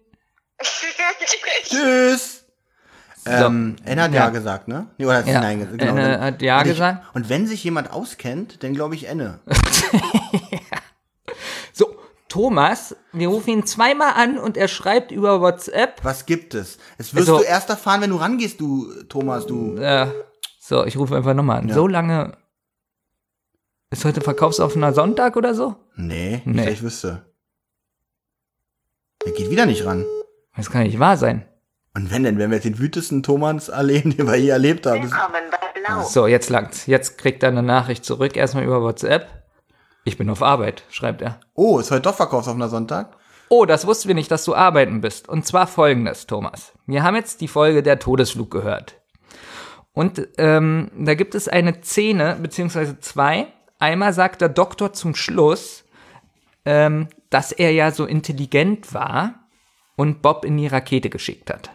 *laughs* Tschüss. Ähm, Enne hat ja. Ja. gesagt, ne? Nee, oder hat sie Ja, nein gesagt? Enne Dann- hat ja und ich, gesagt. Und wenn sich jemand auskennt, dann glaube ich Enne. *laughs* So, Thomas, wir rufen ihn zweimal an und er schreibt über WhatsApp. Was gibt es? Es wirst Also- du erst erfahren, wenn du rangehst, du, Thomas, du. Äh, so, ich rufe einfach nochmal an. So lange. Ist heute verkaufsoffener Sonntag oder so? Nee, nicht, Nee. ich wüsste. Er geht wieder nicht ran. Das kann nicht wahr sein. Und wenn denn, wenn wir jetzt den wütesten Thomas erleben, *laughs* den wir je erlebt haben. Willkommen bei Blau. So, jetzt langt's. Jetzt kriegt er eine Nachricht zurück, erstmal über WhatsApp. Ich bin auf Arbeit, schreibt er. oh, ist heute doch verkaufsoffener Sonntag? Oh, das wussten wir nicht, dass du arbeiten bist. Und zwar folgendes, Thomas. Wir haben jetzt die Folge der Todesflug gehört. Und ähm, da gibt es eine Szene, beziehungsweise zwei. Einmal sagt der Doktor zum Schluss, ähm, dass er ja so intelligent war und Bob in die Rakete geschickt hat.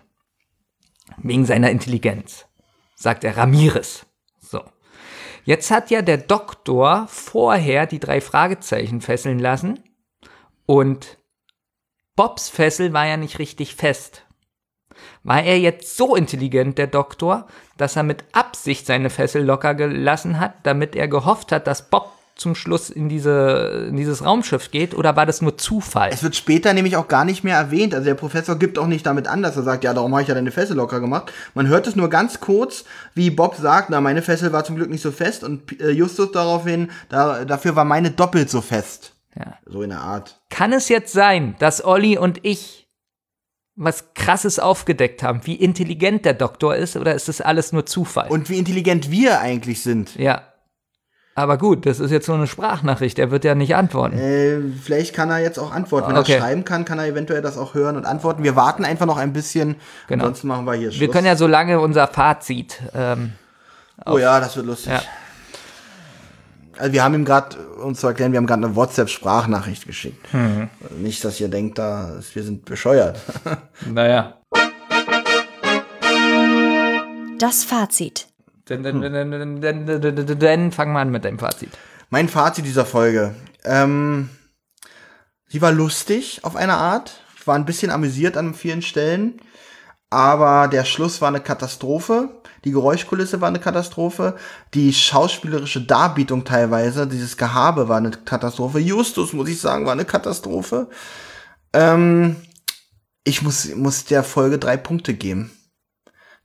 Wegen seiner Intelligenz. Sagt er Ramirez. So. Jetzt hat ja der Doktor vorher die drei Fragezeichen fesseln lassen und Bobs Fessel war ja nicht richtig fest. War er jetzt so intelligent, der Doktor, dass er mit Absicht seine Fessel locker gelassen hat, damit er gehofft hat, dass Bob zum Schluss in, diese, in dieses Raumschiff geht, oder war das nur Zufall? Es wird später nämlich auch gar nicht mehr erwähnt. Also der Professor gibt auch nicht damit an, dass er sagt, ja, darum habe ich ja deine Fessel locker gemacht. Man hört es nur ganz kurz, wie Bob sagt, na, meine Fessel war zum Glück nicht so fest und äh, Justus daraufhin, da, dafür war meine doppelt so fest. Ja. So in der Art. Kann es jetzt sein, dass Olli und ich was Krasses aufgedeckt haben, wie intelligent der Doktor ist, oder ist das alles nur Zufall? Und wie intelligent wir eigentlich sind. ja. Aber gut, das ist jetzt so eine Sprachnachricht, er wird ja nicht antworten. Äh, vielleicht kann er jetzt auch antworten. Wenn Okay. er schreiben kann, kann er eventuell das auch hören und antworten. Wir warten einfach noch ein bisschen. Genau. Ansonsten machen wir hier Schluss. Wir können ja so lange unser Fazit. Ähm, oh ja, das wird lustig. Ja. Also wir haben ihm gerade, um zu erklären, wir haben gerade eine WhatsApp-Sprachnachricht geschickt. Mhm. Nicht, dass ihr denkt, da, wir sind bescheuert. naja. Das Fazit. Dann, dann, dann, dann, dann, dann, dann, dann fangen wir an mit deinem Fazit. Mein Fazit dieser Folge. Ähm, sie war lustig auf eine Art. Ich war ein bisschen amüsiert an vielen Stellen. Aber der Schluss war eine Katastrophe. Die Geräuschkulisse war eine Katastrophe. Die schauspielerische Darbietung teilweise, dieses Gehabe war eine Katastrophe. Justus, muss ich sagen, war eine Katastrophe. Ähm, ich muss, muss der Folge drei Punkte geben.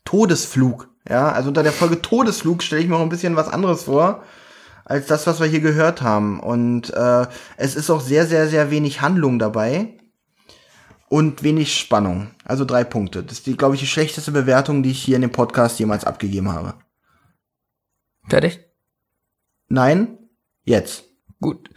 Todesflug. Ja, also unter der Folge Todesflug stelle ich mir auch ein bisschen was anderes vor als das, was wir hier gehört haben. Und äh, es ist auch sehr, sehr, sehr wenig Handlung dabei und wenig Spannung. Also drei Punkte. Das ist, die, glaube ich, die schlechteste Bewertung, die ich hier in dem Podcast jemals abgegeben habe. Fertig? Nein? Jetzt. Gut.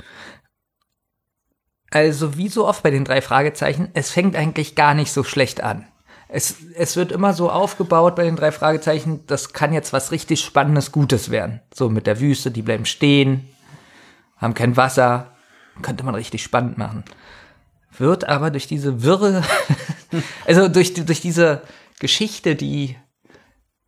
Also, wie so oft bei den drei Fragezeichen, es fängt eigentlich gar nicht so schlecht an. Es, es wird immer so aufgebaut bei den drei Fragezeichen, das kann jetzt was richtig Spannendes, Gutes werden. So mit der Wüste, die bleiben stehen, haben kein Wasser, könnte man richtig spannend machen. Wird aber durch diese wirre, *laughs* also durch, durch diese Geschichte, die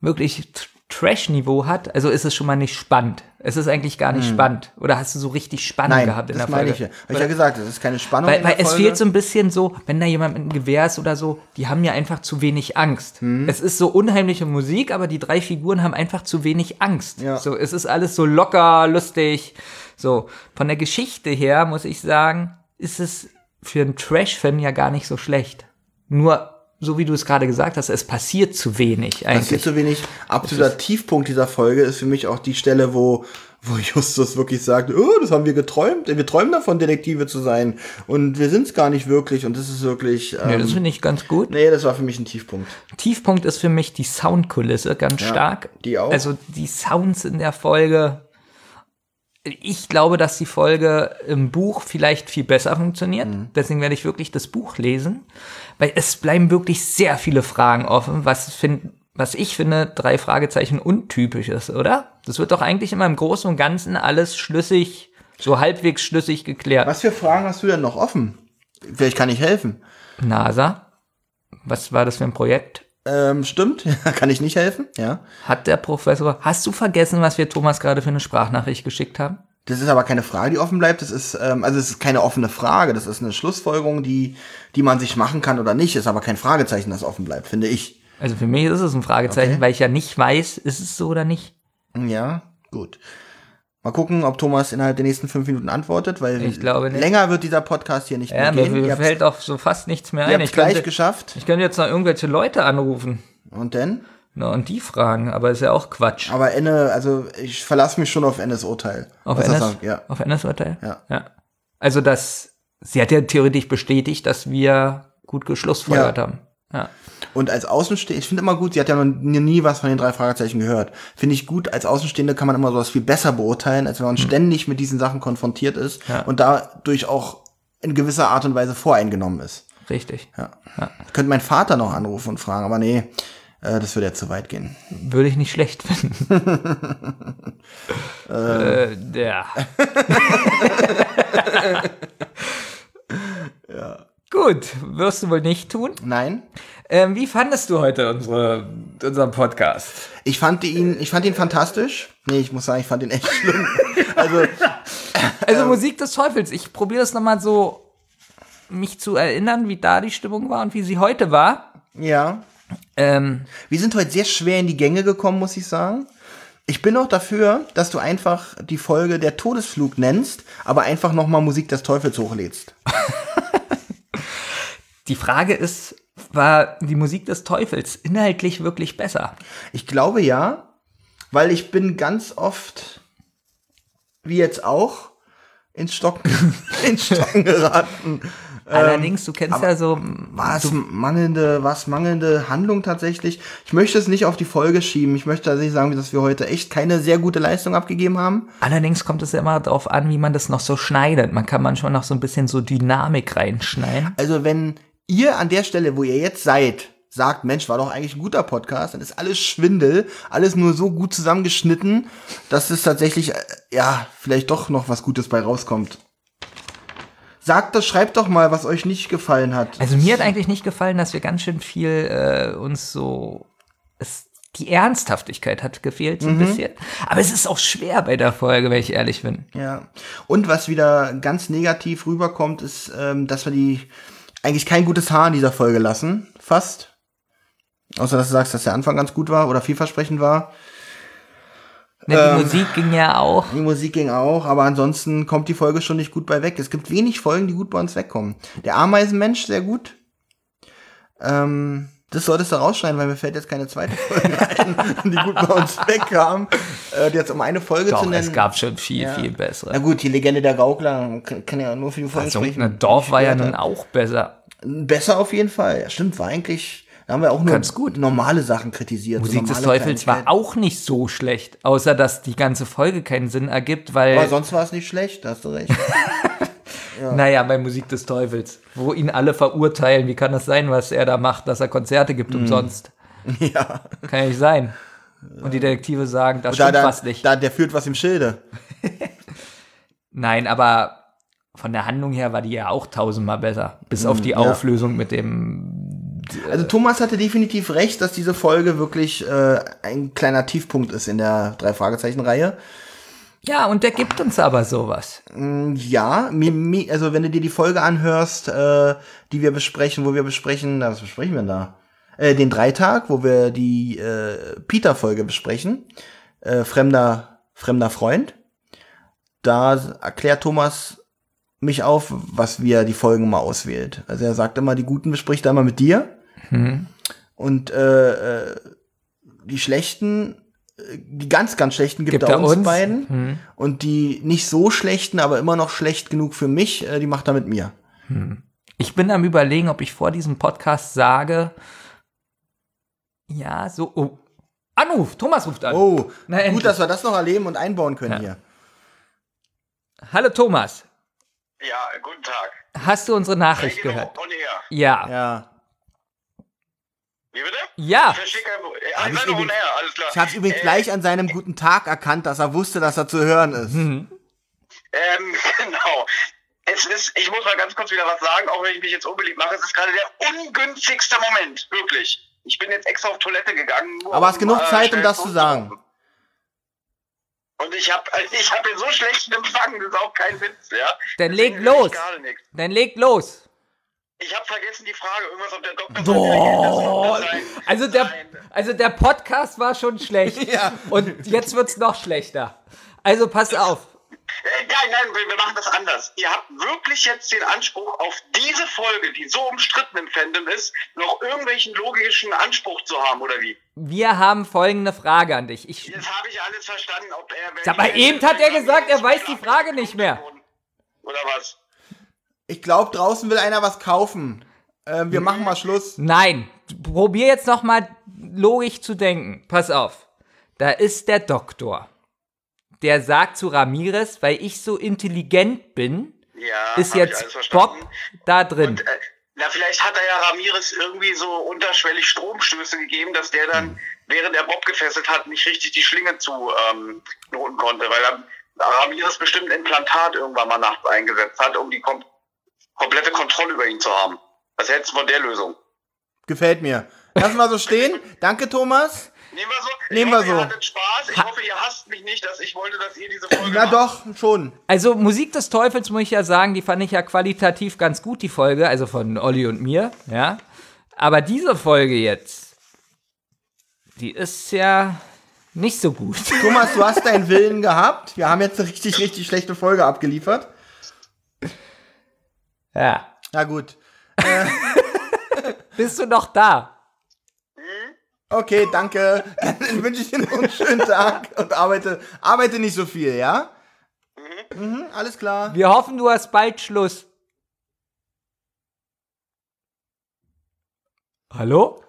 wirklich Trash-Niveau hat, also ist es schon mal nicht spannend. Es ist eigentlich gar nicht spannend. Oder hast du so richtig Spannung Nein, gehabt in das der meine Folge? ich ja. Habe ich ja gesagt, es ist keine Spannung Weil, weil es fehlt so ein bisschen so, wenn da jemand mit einem Gewehr ist oder so, die haben ja einfach zu wenig Angst. Hm. Es ist so unheimliche Musik, aber die drei Figuren haben einfach zu wenig Angst. Ja. So, es ist alles so locker, lustig. So, von der Geschichte her muss ich sagen, ist es für einen Trash-Fan ja gar nicht so schlecht. Nur, so wie du es gerade gesagt hast, es passiert zu wenig Passiert eigentlich. zu wenig. Absoluter Tiefpunkt dieser Folge ist für mich auch die Stelle, wo, wo Justus wirklich sagt, oh, das haben wir geträumt. Wir träumen davon, Detektive zu sein. Und wir sind es gar nicht wirklich. Und das ist wirklich. Ähm, Ja, das finde ich ganz gut. nee, das war für mich ein Tiefpunkt. Tiefpunkt ist für mich die Soundkulisse ganz stark. die auch. Also die Sounds in der Folge. Ich glaube, dass die Folge im Buch vielleicht viel besser funktioniert. Mhm. Deswegen werde ich wirklich das Buch lesen, weil es bleiben wirklich sehr viele Fragen offen, was find, was ich finde, drei Fragezeichen untypisch ist, oder? Das wird doch eigentlich immer im Großen und Ganzen alles schlüssig, so halbwegs schlüssig geklärt. Was für Fragen hast du denn noch offen? Vielleicht kann ich helfen. NASA, was war das für ein Projekt? Ähm, stimmt, *laughs* kann ich nicht helfen, ja. Hat der Professor, hast du vergessen, was wir Thomas gerade für eine Sprachnachricht geschickt haben? Das ist aber keine Frage, die offen bleibt. Das ist, ähm, also es ist keine offene Frage. Das ist eine Schlussfolgerung, die, die man sich machen kann oder nicht. Ist aber kein Fragezeichen, das offen bleibt, finde ich. Also für mich ist es ein Fragezeichen, Okay. weil ich ja nicht weiß, ist es so oder nicht. Ja, gut. Mal gucken, ob Thomas innerhalb der nächsten fünf Minuten antwortet, weil Ich glaube nicht. länger wird dieser Podcast hier nicht Ja, mehr mir gehen. Habt's- fällt auch so fast nichts mehr ein. Ich gleich könnte, geschafft. ich könnte jetzt noch irgendwelche Leute anrufen Und dann? na, und die fragen, aber ist ja auch Quatsch. Aber Enne, also ich verlasse mich schon auf Ennes Urteil. Auf Was sagt, Ja. Auf NS Urteil? Ja. ja. Also das, sie hat ja theoretisch bestätigt, dass wir gut geschlussfolgert Ja. haben. Ja. Und als Außenstehende, ich finde immer gut, sie hat ja noch nie, was von den drei Fragezeichen gehört. Finde ich gut, als Außenstehende kann man immer sowas viel besser beurteilen, als wenn man ständig mit diesen Sachen konfrontiert ist. Ja. und dadurch auch in gewisser Art und Weise voreingenommen ist. Richtig. Ja. Ich könnte meinen Vater noch anrufen und fragen, aber nee, äh, das würde ja zu weit gehen. Würde ich nicht schlecht finden. *laughs* äh, ja. *laughs* Gut, wirst du wohl nicht tun. Nein? Ähm, wie fandest du heute unsere, unseren Podcast? Ich fand ihn, ich fand ihn fantastisch. Nee, ich muss sagen, ich fand ihn echt schlimm. Also, *laughs* Also Musik des Teufels. Ich probiere das nochmal so, mich zu erinnern, wie da die Stimmung war und wie sie heute war. ja. Ähm, Wir sind heute sehr schwer in die Gänge gekommen, muss ich sagen. Ich bin auch dafür, dass du einfach die Folge der Todesflug nennst, aber einfach nochmal Musik des Teufels hochlädst. *laughs* die Frage ist, war die Musik des Teufels inhaltlich wirklich besser? Ich glaube ja, weil ich bin ganz oft, wie jetzt auch, ins Stocken, *laughs* ins Stocken geraten. Allerdings, du kennst ja so, War es mangelnde, was mangelnde Handlung tatsächlich? Ich möchte es nicht auf die Folge schieben. Ich möchte tatsächlich sagen, dass wir heute echt keine sehr gute Leistung abgegeben haben. allerdings kommt es ja immer darauf an, wie man das noch so schneidet. Man kann manchmal noch so ein bisschen so Dynamik reinschneiden. Also wenn ihr an der Stelle, wo ihr jetzt seid, sagt, Mensch, war doch eigentlich ein guter Podcast, dann ist alles Schwindel, alles nur so gut zusammengeschnitten, dass es tatsächlich, äh, ja, vielleicht doch noch was Gutes bei rauskommt. Sagt das, schreibt doch mal, was euch nicht gefallen hat. Also mir hat eigentlich nicht gefallen, dass wir ganz schön viel äh, uns so. Es, die Ernsthaftigkeit hat gefehlt so ein bisschen. Aber es ist auch schwer bei der Folge, wenn ich ehrlich bin. Ja. Und was wieder ganz negativ rüberkommt, ist, ähm, dass wir die eigentlich kein gutes Haar in dieser Folge lassen. Fast. Außer dass du sagst, dass der Anfang ganz gut war oder vielversprechend war. Die Musik ging ja auch. Die Musik ging auch, aber ansonsten kommt die Folge schon nicht gut bei weg. Es gibt wenig Folgen, die gut bei uns wegkommen. Der Ameisenmensch, sehr gut. Ähm, das solltest du rausschneiden, weil mir fällt jetzt keine zweite Folge *laughs* ein, die gut bei uns wegkam. Äh, jetzt um eine Folge Doch, zu nennen. es gab schon viel, Ja. viel Na bessere. gut, die Legende der Gaukler kann, kann ja nur für die Folge Also, sprechen. ein Dorf war ja nun auch besser. Besser auf jeden Fall. Ja, stimmt, war eigentlich, da haben wir auch nur Ganz gut. normale Sachen kritisiert. so Musik des normale Teufels war auch nicht so schlecht, außer dass die ganze Folge keinen Sinn ergibt, weil, Aber sonst war es nicht schlecht, da hast du recht. *laughs* naja, bei Musik des Teufels, wo ihn alle verurteilen, wie kann das sein, was er da macht, dass er Konzerte gibt umsonst? *laughs* ja. Kann ja nicht sein. Und die Detektive sagen, das Da, stimmt da, was nicht. da, der führt was im Schilde. *laughs* Nein, aber von der Handlung her war die ja auch tausendmal besser. Bis auf die ja. Auflösung mit dem. Also Thomas hatte definitiv recht, dass diese Folge wirklich äh, ein kleiner Tiefpunkt ist in der drei Fragezeichen Reihe. Ja, und der gibt uns aber sowas. Ja, mi, mi, also wenn du dir die Folge anhörst, äh, die wir besprechen, wo wir besprechen, na, was besprechen wir da? Äh, den Dreitag, wo wir die äh, Peter-Folge besprechen, äh, fremder fremder Freund. Da erklärt Thomas mich auf, was wir die Folgen mal auswählt. Also er sagt immer, die guten bespricht er immer mit dir. Und äh, äh, die schlechten, ganz, ganz schlechten gibt, Gibt er uns, uns? beiden. Und die nicht so schlechten, aber immer noch schlecht genug für mich, äh, die macht er mit mir. Ich bin am überlegen, ob ich vor diesem Podcast sage, ja, so, oh, Anruf, Thomas ruft an. Oh, Na, endlich. gut, dass wir das noch erleben und einbauen können Ja. hier. Hallo Thomas, Ja, guten Tag. hast du unsere Nachricht gehört? Ja. Ja. Wie bitte? Ja. Ich verstehe kein Pro- Ja, ich übrigens- alles klar. Ich habe übrigens Äh, gleich an seinem guten Tag erkannt, dass er wusste, dass er zu hören ist. Mhm. Ähm, *laughs* genau. Es ist, ich muss mal ganz kurz wieder was sagen, auch wenn ich mich jetzt unbeliebt mache. Es ist gerade der ungünstigste Moment, wirklich. Ich bin jetzt extra auf Toilette gegangen. nur Aber hast genug äh, Zeit, um das zu sagen. Und ich habe ich hab hier so schlechten Empfang, das ist auch kein Witz, ja. Dann Deswegen leg los. Dann leg los. Ich habe vergessen die Frage, irgendwas auf der Doktor. Boah. Sein- Also der, also der Podcast war schon schlecht. *laughs* Ja. Und jetzt wird's noch schlechter. Also pass auf. Äh, Nein, nein, wir machen das anders. Ihr habt wirklich jetzt den Anspruch, auf diese Folge, die so umstritten im Fandom ist, noch irgendwelchen logischen Anspruch zu haben, oder wie? Wir haben folgende Frage an dich. Ich, Jetzt habe ich alles verstanden, ob er... Mal, eben hat er gesagt, er weiß die Frage nicht mehr. Oder was? Ich glaube, draußen will einer was kaufen. Äh, wir machen mal Schluss. nein, probier jetzt noch mal logisch zu denken. Pass auf. Da ist der Doktor. Der sagt zu Ramirez, weil ich so intelligent bin, Ja, ist jetzt. Bob da drin. Und, äh, na, vielleicht hat er ja Ramirez irgendwie so unterschwellig Stromstöße gegeben, dass der dann, während er Bob gefesselt hat, nicht richtig die Schlinge zu ähm, knoten konnte, weil er Ramirez bestimmt ein Implantat irgendwann mal nachts eingesetzt hat, um die kom komplette Kontrolle über ihn zu haben. Was hältst du von der Lösung? Gefällt mir. Lassen wir so stehen. Danke, Thomas. Nehmen wir so. Nehmen ich hoffe, wir so. Ihr hattet Spaß. Ich hoffe, ihr hasst mich nicht, dass ich wollte, dass ihr diese Folge Na macht. doch, schon. Also Musik des Teufels muss ich ja sagen, die fand ich ja qualitativ ganz gut, die Folge, also von Olli und mir, ja. Aber diese Folge jetzt, die ist ja nicht so gut. Thomas, du hast deinen Willen gehabt. Wir haben jetzt eine richtig, richtig schlechte Folge abgeliefert. Ja. Na gut. *laughs* Bist du noch da? Okay, danke. Dann *laughs* wünsche ich dir noch einen schönen Tag und arbeite, arbeite nicht so viel, ja? Mhm, alles klar. Wir hoffen, du hast bald Schluss. Hallo?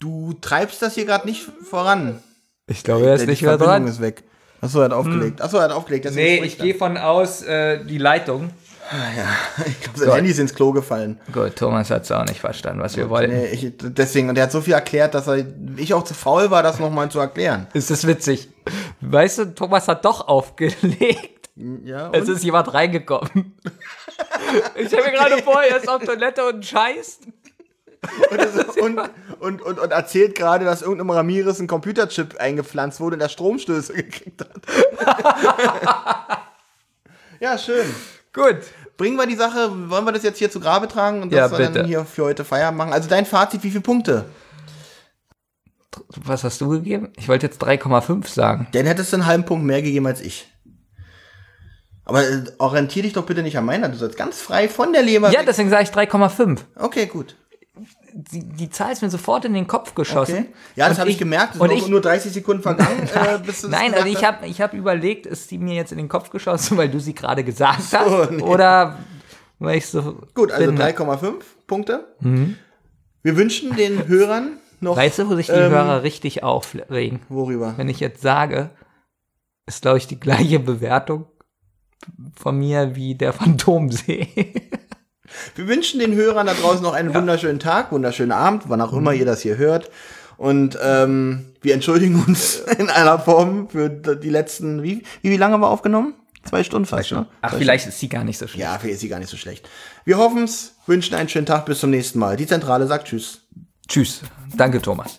Du treibst das hier gerade nicht voran. Ich glaube, er ist Die nicht mehr Verbindung dran. ist weg. Achso, er hat aufgelegt. Achso, er hat aufgelegt. deswegen Nee, ich gehe von aus, äh, die Leitung. *laughs* Ich glaube, sein Handy ist ins Klo gefallen. Gut, Thomas hat es auch nicht verstanden, was wir wollten. Nee, ich, deswegen, und er hat so viel erklärt, dass er, ich auch zu faul war, das nochmal zu erklären. Ist das witzig? Weißt du, Thomas hat doch aufgelegt. Ja, Es und? ist jemand reingekommen. *laughs* Ich stelle mir gerade vor, er ist auf Toilette und scheißt. und, und, und, und erzählt gerade, dass irgendeinem Ramirez ein Computerchip eingepflanzt wurde und er Stromstöße *laughs* gekriegt hat. ja, schön. Gut. Bringen wir die Sache, wollen wir das jetzt hier zu Grabe tragen und Ja, dass wir bitte. dann hier für heute Feierabend machen? Also dein Fazit, wie viele Punkte? Was hast du gegeben? Ich wollte jetzt 3,5 sagen. Dann hättest du einen halben Punkt mehr gegeben als ich. Aber äh, orientier dich doch bitte nicht an meiner, du sollst ganz frei von der Leber. Ja, weg. deswegen sage ich 3,5. okay, gut. Die, die Zahl ist mir sofort in den Kopf geschossen. Okay. Ja, das habe ich, gemerkt. Es Und ich, nur 30 Sekunden vergangen, *laughs* äh, bis du Nein, also ich habe ich hab überlegt, ist die mir jetzt in den Kopf geschossen, weil du sie gerade gesagt hast? nee. Oder weil ich so. Gut, also bin. 3,5 Punkte. Wir wünschen den Hörern noch. Weißt du, wo sich die ähm, Hörer richtig aufregen? Worüber? Wenn ich jetzt sage, ist, glaube ich, die gleiche Bewertung von mir wie der Phantomsee. *laughs* Wir wünschen den Hörern da draußen noch einen wunderschönen Tag, wunderschönen Abend, wann auch immer ihr das hier hört. Und ähm, wir entschuldigen uns *laughs* in einer Form für die letzten, wie, wie, lange haben wir aufgenommen? Zwei Stunden fast, ne? Ach, vielleicht ist sie gar nicht so schlimm. Ja, für ist sie gar nicht so schlecht. Wir hoffen's, wünschen einen schönen Tag, bis zum nächsten Mal. Die Zentrale sagt Tschüss. Tschüss. Danke, Thomas.